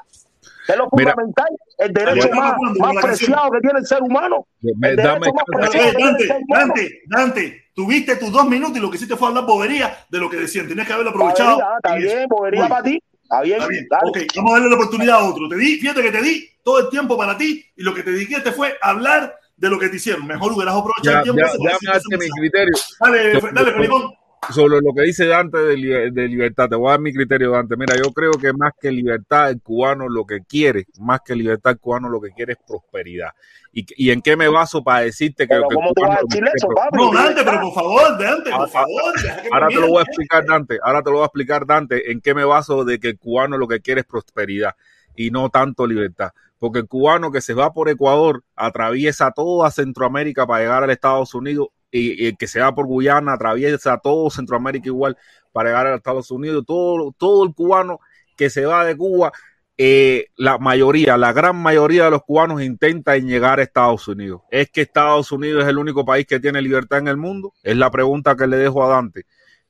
Es lo Mira. fundamental. El derecho más, más preciado que tiene el ser humano. El dame derecho más Dante, ser humano. Dante, Dante, tuviste tus dos minutos y lo que hiciste fue hablar bobería de lo que decían. Tenías que haberlo aprovechado. Bobería, Está bien, bobería para ti. Está bien. Está bien. dale. Ok, vamos a darle la oportunidad a otro. Te di, fíjate que te di todo el tiempo para ti y lo que te dijiste fue hablar de lo que te hicieron. Mejor hubieras aprovechado Ya, el tiempo. ya, déjame decirte darte mi criterio. Dale, dale, Felipón. Sobre lo que dice Dante de, de libertad. Te voy a dar mi criterio, Dante. Mira, yo creo que más que libertad, el cubano lo que quiere, más que libertad, el cubano lo que quiere es prosperidad. ¿Y, y en qué me baso para decirte que, Pero que el ¿cómo tú vas a decir eso, papi? No, Dante, pero por favor, Dante, por favor. Ahora te lo voy a explicar, Dante. Ahora te lo voy a explicar, Dante, en qué me baso de que el cubano lo que quiere es prosperidad y no tanto libertad. Porque el cubano que se va por Ecuador atraviesa toda Centroamérica para llegar a Estados Unidos y, y que se va por Guyana atraviesa todo Centroamérica igual para llegar a Estados Unidos. Todo, todo el cubano que se va de Cuba, eh, la mayoría, la gran mayoría de los cubanos intentan llegar a Estados Unidos. ¿Es que Estados Unidos es el único país que tiene libertad en el mundo? Es la pregunta que le dejo a Dante.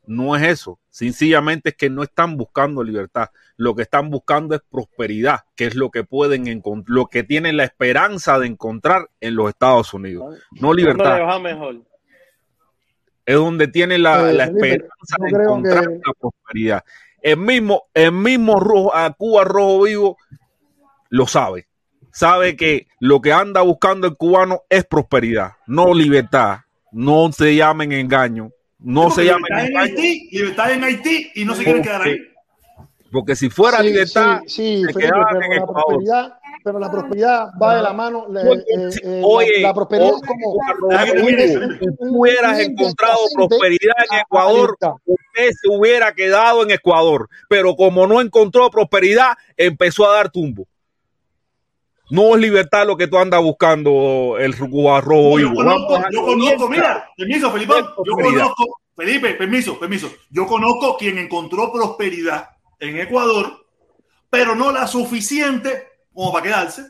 No es eso. Sencillamente es que no están buscando libertad. Lo que están buscando es prosperidad, que es lo que pueden encontrar, lo que tienen la esperanza de encontrar en los Estados Unidos. No ¿Dónde le libertad. mejor? Es donde tienen la, Eh, la esperanza de encontrar que- la prosperidad. El mismo, el mismo rojo, a Cuba Rojo Vivo lo sabe. Sabe que lo que anda buscando el cubano es prosperidad, no libertad. No se llamen engaño. No Porque se llamen libertad en. Haití, libertad en Haití y no se quieren quedar ahí. Porque si fuera Sí, libertad, sí, sí, se Felipe, quedaban en la Ecuador. Pero la prosperidad va de la mano. le- Oye, eh, eh, oye, la, la prosperidad oye, es como Felipe. si hubieras encontrado prosperidad en a- a la Ecuador, usted se hubiera quedado en Ecuador. Pero como no encontró prosperidad, empezó a dar tumbo. No es libertad lo que tú andas buscando, el No, yo conozco, yo conozco, mira, permiso, Felipón, yo conozco, Felipe, permiso, permiso, yo conozco quien encontró prosperidad en Ecuador, pero no la suficiente como para quedarse,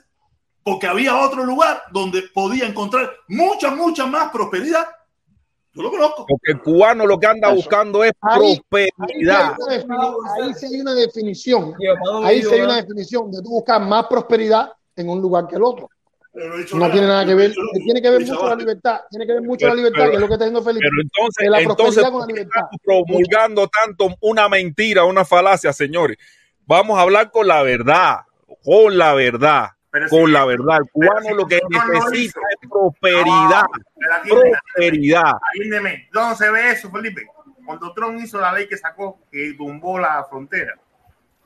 porque había otro lugar donde podía encontrar mucha, mucha más prosperidad. Yo lo conozco. Porque el cubano lo que anda Eso. buscando es Ahí- prosperidad. ahí sí hay una definición. Ahí sí hay una definición de tú buscar más prosperidad en un lugar que el otro. Pero no he No tiene nada que he ver, tiene que ver mucho la libertad, tiene que ver mucho Pero- la libertad, pero- que es lo que está diciendo Felipe. Pero entonces, la entonces con la ¿por qué libertad. estamos promulgando tanto una mentira, una falacia, señores. Vamos a hablar con la verdad, con la verdad, Pero con si- la verdad. El cubano si lo que necesita hizo. es prosperidad, No, prosperidad. atiéndeme. ¿Dónde se ve eso, Felipe? cuando Trump hizo la ley que sacó, que tumbó la frontera,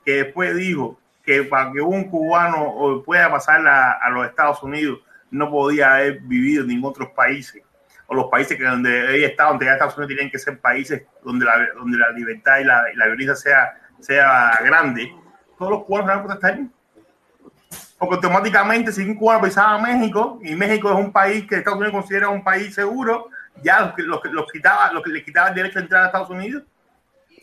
que después dijo que para que un cubano pueda pasar a, a los Estados Unidos no podía haber vivido en ningún otro países o los países que donde ella está, donde ya Estados Unidos tienen que ser países donde la, donde la libertad y la, y la violencia sea, sea grande, todos los cubanos van a protestar. Porque automáticamente si un cubano pisaba a México y México es un país que Estados Unidos considera un país seguro, ya los, los, los quitaba, los que le quitaba el derecho a entrar a Estados Unidos.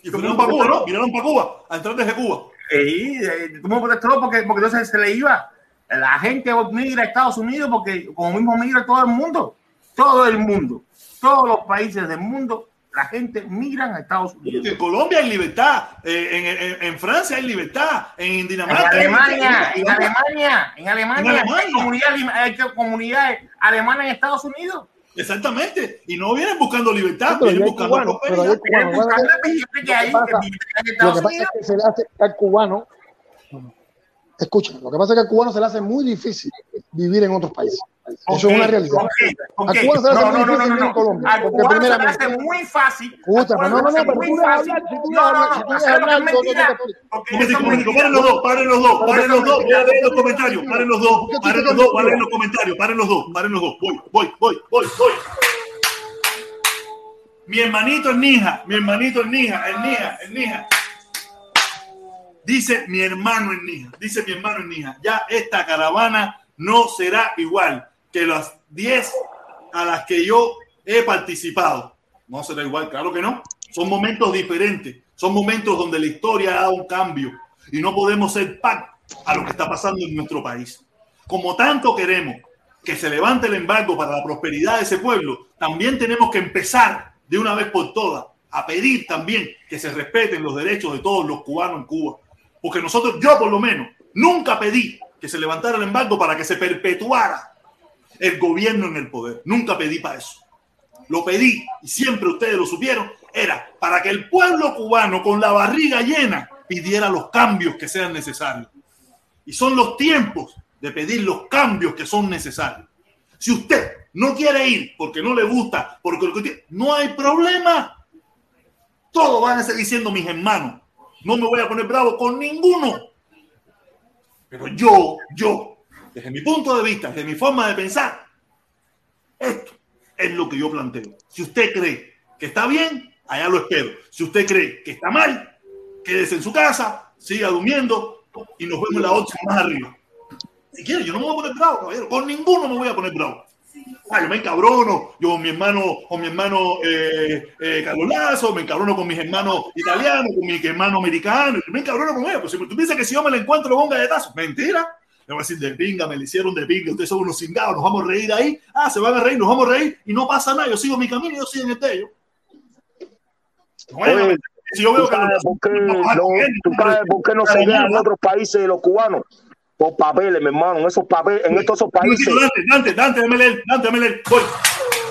Y fueron para Cuba, ¿no? Vinieron para Cuba, a entrar desde Cuba. Sí, eh, ¿cómo protestó? Porque, porque entonces se le iba. La gente migra a Estados Unidos porque como mismo migra todo el mundo. Todo el mundo. Todos los países del mundo, la gente migran a Estados Unidos. En Colombia hay libertad, eh, en, en- en Francia hay libertad, en En Dinamarca hay Alemania, en. Alemania, en Alemania, En Alemania. hay comunidades hay comunidades alemanas en Estados Unidos. Exactamente. Y no vienen buscando libertad, Sí, vienen buscando pero hay cubanos. Lo Buscando el billete que hay, que pasa- el billete que hay en Lo Estados que pasa Unidos. es que se le hace al cubano, escucha, lo que pasa es que al cubano se le hace muy difícil vivir en otros países. Eso es una realidad. ¿Por Al qué? cubano se le hace No, muy no, no, no, no. Colombia. Porque cubano se hace muy fácil. Pero no, no, no, pero muy fácil. No, no, no, es mentira. paren los dos, paren los dos, paren los dos, voy a leer los comentarios, paren los dos, ¿Por qué tú paren los dos, quedas paren los comentarios, paren los dos, paren los dos, voy, voy, voy, voy, voy. Mi hermanito es Nija, mi hermanito es Nija, es Nija, es Nija. Dice mi hermano en Nija, dice mi hermano en Nija, ya esta caravana no será igual que las 10 a las que yo he participado. No será igual, claro que no. Son momentos diferentes, son momentos donde la historia ha dado un cambio y no podemos ser pan a lo que está pasando en nuestro país. Como tanto queremos que se levante el embargo para la prosperidad de ese pueblo, también tenemos que empezar de una vez por todas a pedir también que se respeten los derechos de todos los cubanos en Cuba. Porque nosotros, yo por lo menos, nunca pedí que se levantara el embargo para que se perpetuara el gobierno en el poder. Nunca pedí para eso. Lo pedí, y siempre ustedes lo supieron, era para que el pueblo cubano con la barriga llena pidiera los cambios que sean necesarios. Y son los tiempos de pedir los cambios que son necesarios. Si usted no quiere ir porque no le gusta, porque no hay problema. Todos van a seguir siendo mis hermanos. No me voy a poner bravo con ninguno. Pero yo, yo, desde mi punto de vista, desde mi forma de pensar, esto es lo que yo planteo. Si usted cree que está bien, allá lo espero. Si usted cree que está mal, quédese en su casa, siga durmiendo y nos vemos la otra más arriba. Si quiere, yo no me voy a poner bravo, caballero. Con ninguno me voy a poner bravo. Ah, yo me encabrono, yo con mi hermano, con mi hermano eh, eh, me encabrono con mis hermanos italianos, con mi hermano americano, me encabrono con ellos. Pues si tú piensas que si yo me la encuentro con galletazo, mentira. Me voy a decir de pinga, me le hicieron de pinga, ustedes son unos cingados, nos vamos a reír ahí. Ah, se van a reír, nos vamos a reír y no pasa nada. Yo sigo mi camino y yo sigo en el de ellos. Si yo veo ¿tú que por qué no, tú sabes por qué no se otros países de los cubanos? Por papeles, mi hermano, en esos papeles, en estos países. Dante, Dante, Dante, déjame leer, Dante, déjame leer. Voy.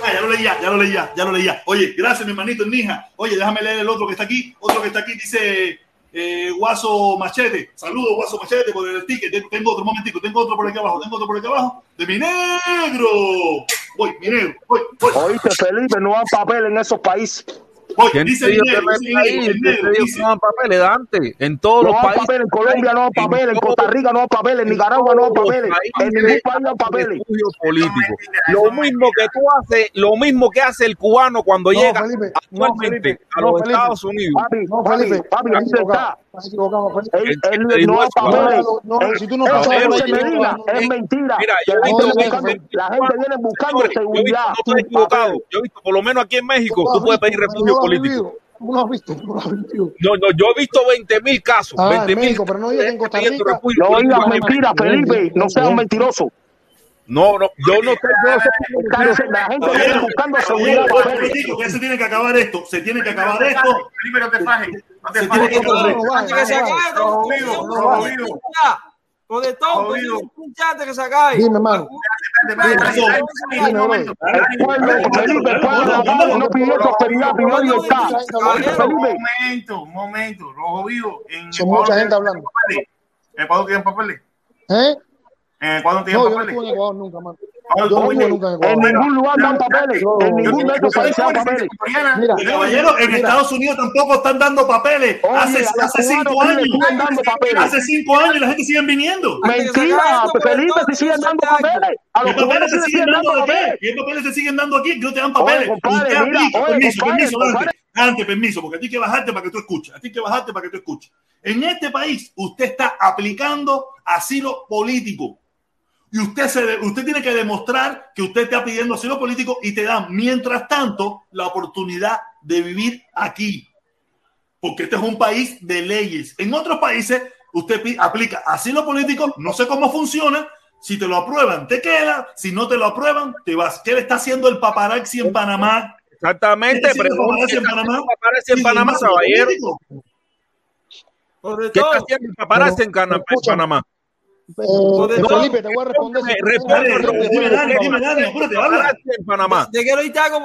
Ah, ya lo leía, ya lo leía, ya lo leía. Oye, gracias, mi hermanito Nija. Oye, déjame leer el otro que está aquí. Otro que está aquí dice eh, Guaso Machete. Saludos, Guaso Machete, por el ticket. Ten- Tengo otro momentico, tengo otro por aquí abajo, tengo otro por aquí abajo. De mi negro. Voy, mi negro, voy, voy. Oíste, Felipe, no dan papel en esos países. ¿Quién dice negro, no hay no papeles, Dante? En todos No los países. papeles, en Colombia no dan papeles, en Costa Rica no dan papeles, en Nicaragua no los papeles, en ningún país dan papeles. refugio político. Lo mismo que tú haces, lo mismo que hace el cubano cuando No, llega Felipe, no, actualmente Felipe, a no, los. Estados Unidos. Papi, No, papi, Felipe, papi, estás ahí está. Equivocado. Estás equivocado, Felipe. Él, ¿Quién él te dijo no papeles. Es- si tú no eso estás es mentira, no, es mentira. Mira, yo La he gente, visto la viene buscando Señores, yo he visto, seguridad. no estoy equivocado. Yo he visto, por lo menos aquí en México, tú puedes pedir refugio político. No, no, yo he visto 20 mil casos. Ah, 20 en mil pero no digas en Costa pidiendo Rica- refugio No político. digas mentiras, Felipe, no seas mentiroso. No, no, yo no Está- La gente viene buscando seguridad. ya se tiene que acabar esto. Se tiene que acabar esto. No te fajes. No te Se tiene fajes. que se acabe, vivo. Con de todo, un que se acabe. Dime, hermano. El Felipe, el no pidió prosperidad, pidió libertad. Oíste, Un Felipe, momento, un momento. Rojo vivo. En Son mucha gente hablando. En papeles. ¿Eh? En Ecuador no tienen No, yo no estuve en Ecuador nunca, man. Yo no estuve nunca en Ecuador. En ningún lugar dan papeles. En ningún de yo países dan papeles. Mira, caballero, en mira. Estados Unidos tampoco están dando papeles. Oye, hace hace cinco años. siguen dando papeles. Hace cinco años y la gente sigue viniendo. Mentira, Felipe, si siguen dando papeles. A los ¿Qué papeles se siguen dando aquí? papeles. ¿Qué papeles se siguen dando aquí? Que no te dan papeles. Oye, compadre, Usted mira, aplica. oye, permiso, compadre, permiso. Dante, permiso, porque a ti hay que bajarte para que tú escuches. A ti hay que bajarte para que tú escuches. En este país, usted está aplicando asilo político. Y usted, se, usted tiene que demostrar que usted está pidiendo asilo político y te dan, mientras tanto, la oportunidad de vivir aquí. Porque este es un país de leyes. En otros países, usted aplica asilo político, no sé cómo funciona. Si te lo aprueban, te queda. Si no te lo aprueban, te vas. ¿Qué le está haciendo el paparazzi en Panamá? Exactamente, ¿Qué está haciendo el pregunta. paparazzi ¿Qué en está Panamá? haciendo el paparazzi en Panamá, caballero? ¿Qué está haciendo el paparazzi en Panamá? Eh, No, Felipe, te voy a responder. Dime, Dani, dime, Dani, apúrate, habla. En Panamá. Te quiero irte algo.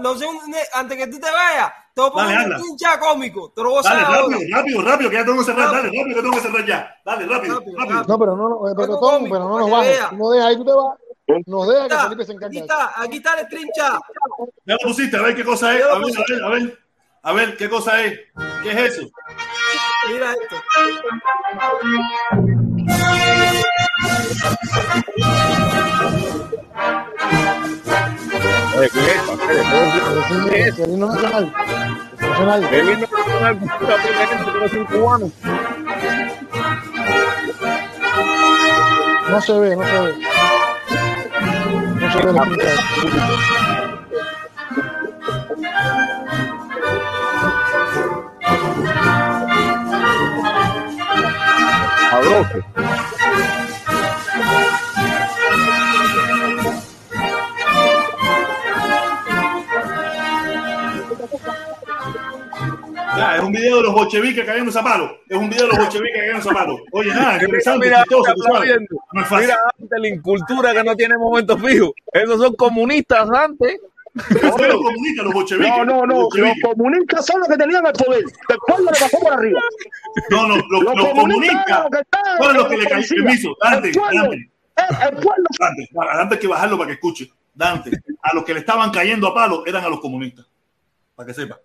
No sé, antes que tú te vayas, te voy a poner un hincha cómico. Te lo voy a Dale, rápido, rápido, rápido, que ya tengo que cerrar. Dale, rápido, que tengo que cerrar ya. Dale, rápido, rápido. No, pero no, no, pero, no nos bajes. No dejas ahí, tú te vas. Nos deja que Está, Felipe se encargue. Aquí está, aquí está el trincha. Ya lo pusiste, a ver qué cosa es. Ver, a ver, a ver. A ver, ¿qué cosa es? ¿Qué es eso? Mira esto. El himno nacional. El himno no se ve, no se ve. No se ve la pinta. Sabroso. Ya, es un video de los bolcheviques cayendo a palo. Es un video de los bolcheviques cayendo a palo. Oye, nada, interesante, mira, chistoso, tú mira, sabes. viendo. No es fácil. Mira, antes la incultura que no tiene momentos fijos. Esos son comunistas antes. Son los comunistas, los bolcheviques. No, no, no. los comunistas son los que tenían el poder. Después le pasó por arriba. No, no, los, Los los comunistas fueron los que le cayeron. Permiso, Dante, El pueblo. Dante, El, el pueblo. Dante, Dante hay que bajarlo para que escuche. Dante, a los que le estaban cayendo a palo eran a los comunistas. Para que sepa.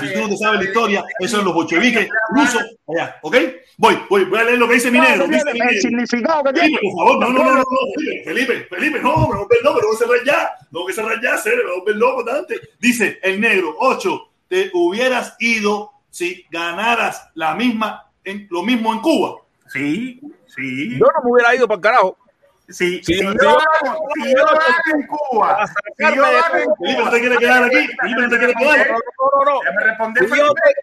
Si tú no te sabes la historia, esos son los bolcheviques rusos. Allá, ¿ok? Voy, voy, voy a leer lo que dice mi negro. Dice El significado que tiene. Felipe, por favor, no, no, no, no, no, Felipe, Felipe, Felipe, no, me voy a volver loco, tengo que cerrar ya, tengo que cerrar ya, me voy a volver loco, Dante. Dice el negro, 8, te hubieras ido si ganaras la misma, en, lo mismo en Cuba. Sí, sí. Yo no me hubiera ido para el carajo. Sí, Sí, si yo gano si yo gano en Cuba, si yo gano en. Felipe, ¿no Cuba, te quieres quedar aquí? Felipe, ¿no te quieres quedar? No, no, no, no. déjame responder, Si yo Felipe.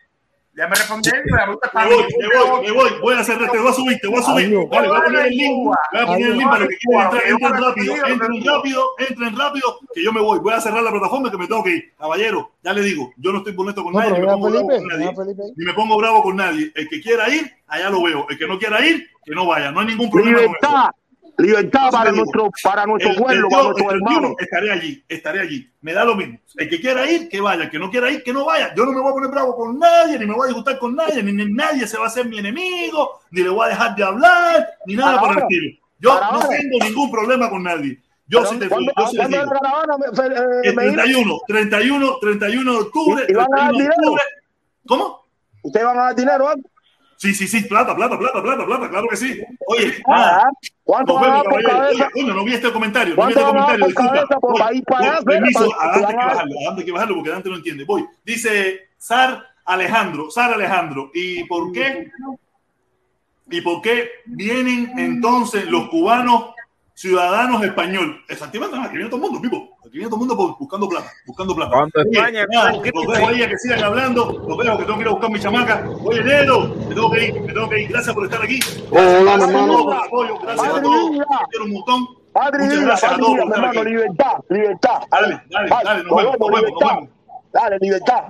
Déjame responder, Me para voy, me voy, me voy, voy a cerrar, te voy a subir, te voy a subir. Vale, voy a poner el link, voy a poner el link para que quieran entrar, entren rápido, entren rápido, entren rápido, que yo me voy. Voy a cerrar la plataforma que me tengo que ir. Caballero, ya le digo, yo no estoy molesto con nadie. Ni me pongo bravo con nadie. El que quiera ir, allá lo veo. El que no quiera ir, que no vaya. No hay ningún problema con eso. Libertad. Para nuestro, para nuestro el, pueblo, el para yo- nuestros el hermanos. 31 estaré allí, estaré allí. Me da lo mismo. El que quiera ir, que vaya. El que no quiera ir, que no vaya. Yo no me voy a poner bravo con nadie, ni me voy a disgustar con nadie, ni, ni nadie se va a hacer mi enemigo, ni le voy a dejar de hablar, ni nada Para por el. Yo Para no ahora. tengo ningún problema con nadie. Yo sí te ¿Cuándo, yo sí ¿cuándo digo. me- El Medina? 31, 31, 31 de octubre. ¿Y- y van a dar 31 de dinero? octubre. ¿Cómo? ¿Ustedes van a dar dinero? ah? Sí, sí, sí, plata, plata, plata, plata, plata, claro que sí. Oye, Ah, nada. ¿Cuánto van a vemos, dar por caballero. cabeza? Oye, coño, no vi este comentario. No vi ¿Cuánto este comentario. por Disculpa. cabeza por Voy, país para voy, allá? Fede, permiso, para- a Dante hay que bajarlo, a Dante que bajarlo porque Dante no entiende. Voy. Dice Sar Alejandro, Sar Alejandro. ¿Y por qué? ¿Y por qué vienen entonces los cubanos ciudadanos españoles? Exactamente, viene todo el mundo, vivo. Aquí viene todo el mundo buscando plata, buscando plata. Cuando Oye, España- nada, los dejo ahí a que sigan hablando. Los dejo que tengo que ir a buscar mi chamaca. Oye, Nero, me tengo que ir, me tengo que ir. Gracias por estar aquí. Hola, Gracias a hermano. por apoyo. Gracias a todos. Quiero un montón. Padre Muchas vida, gracias a todos por estar hermano, aquí. libertad, libertad. Dale, dale, Vale, dale, nos vemos, nos vemos, nos vemos. Dale, libertad.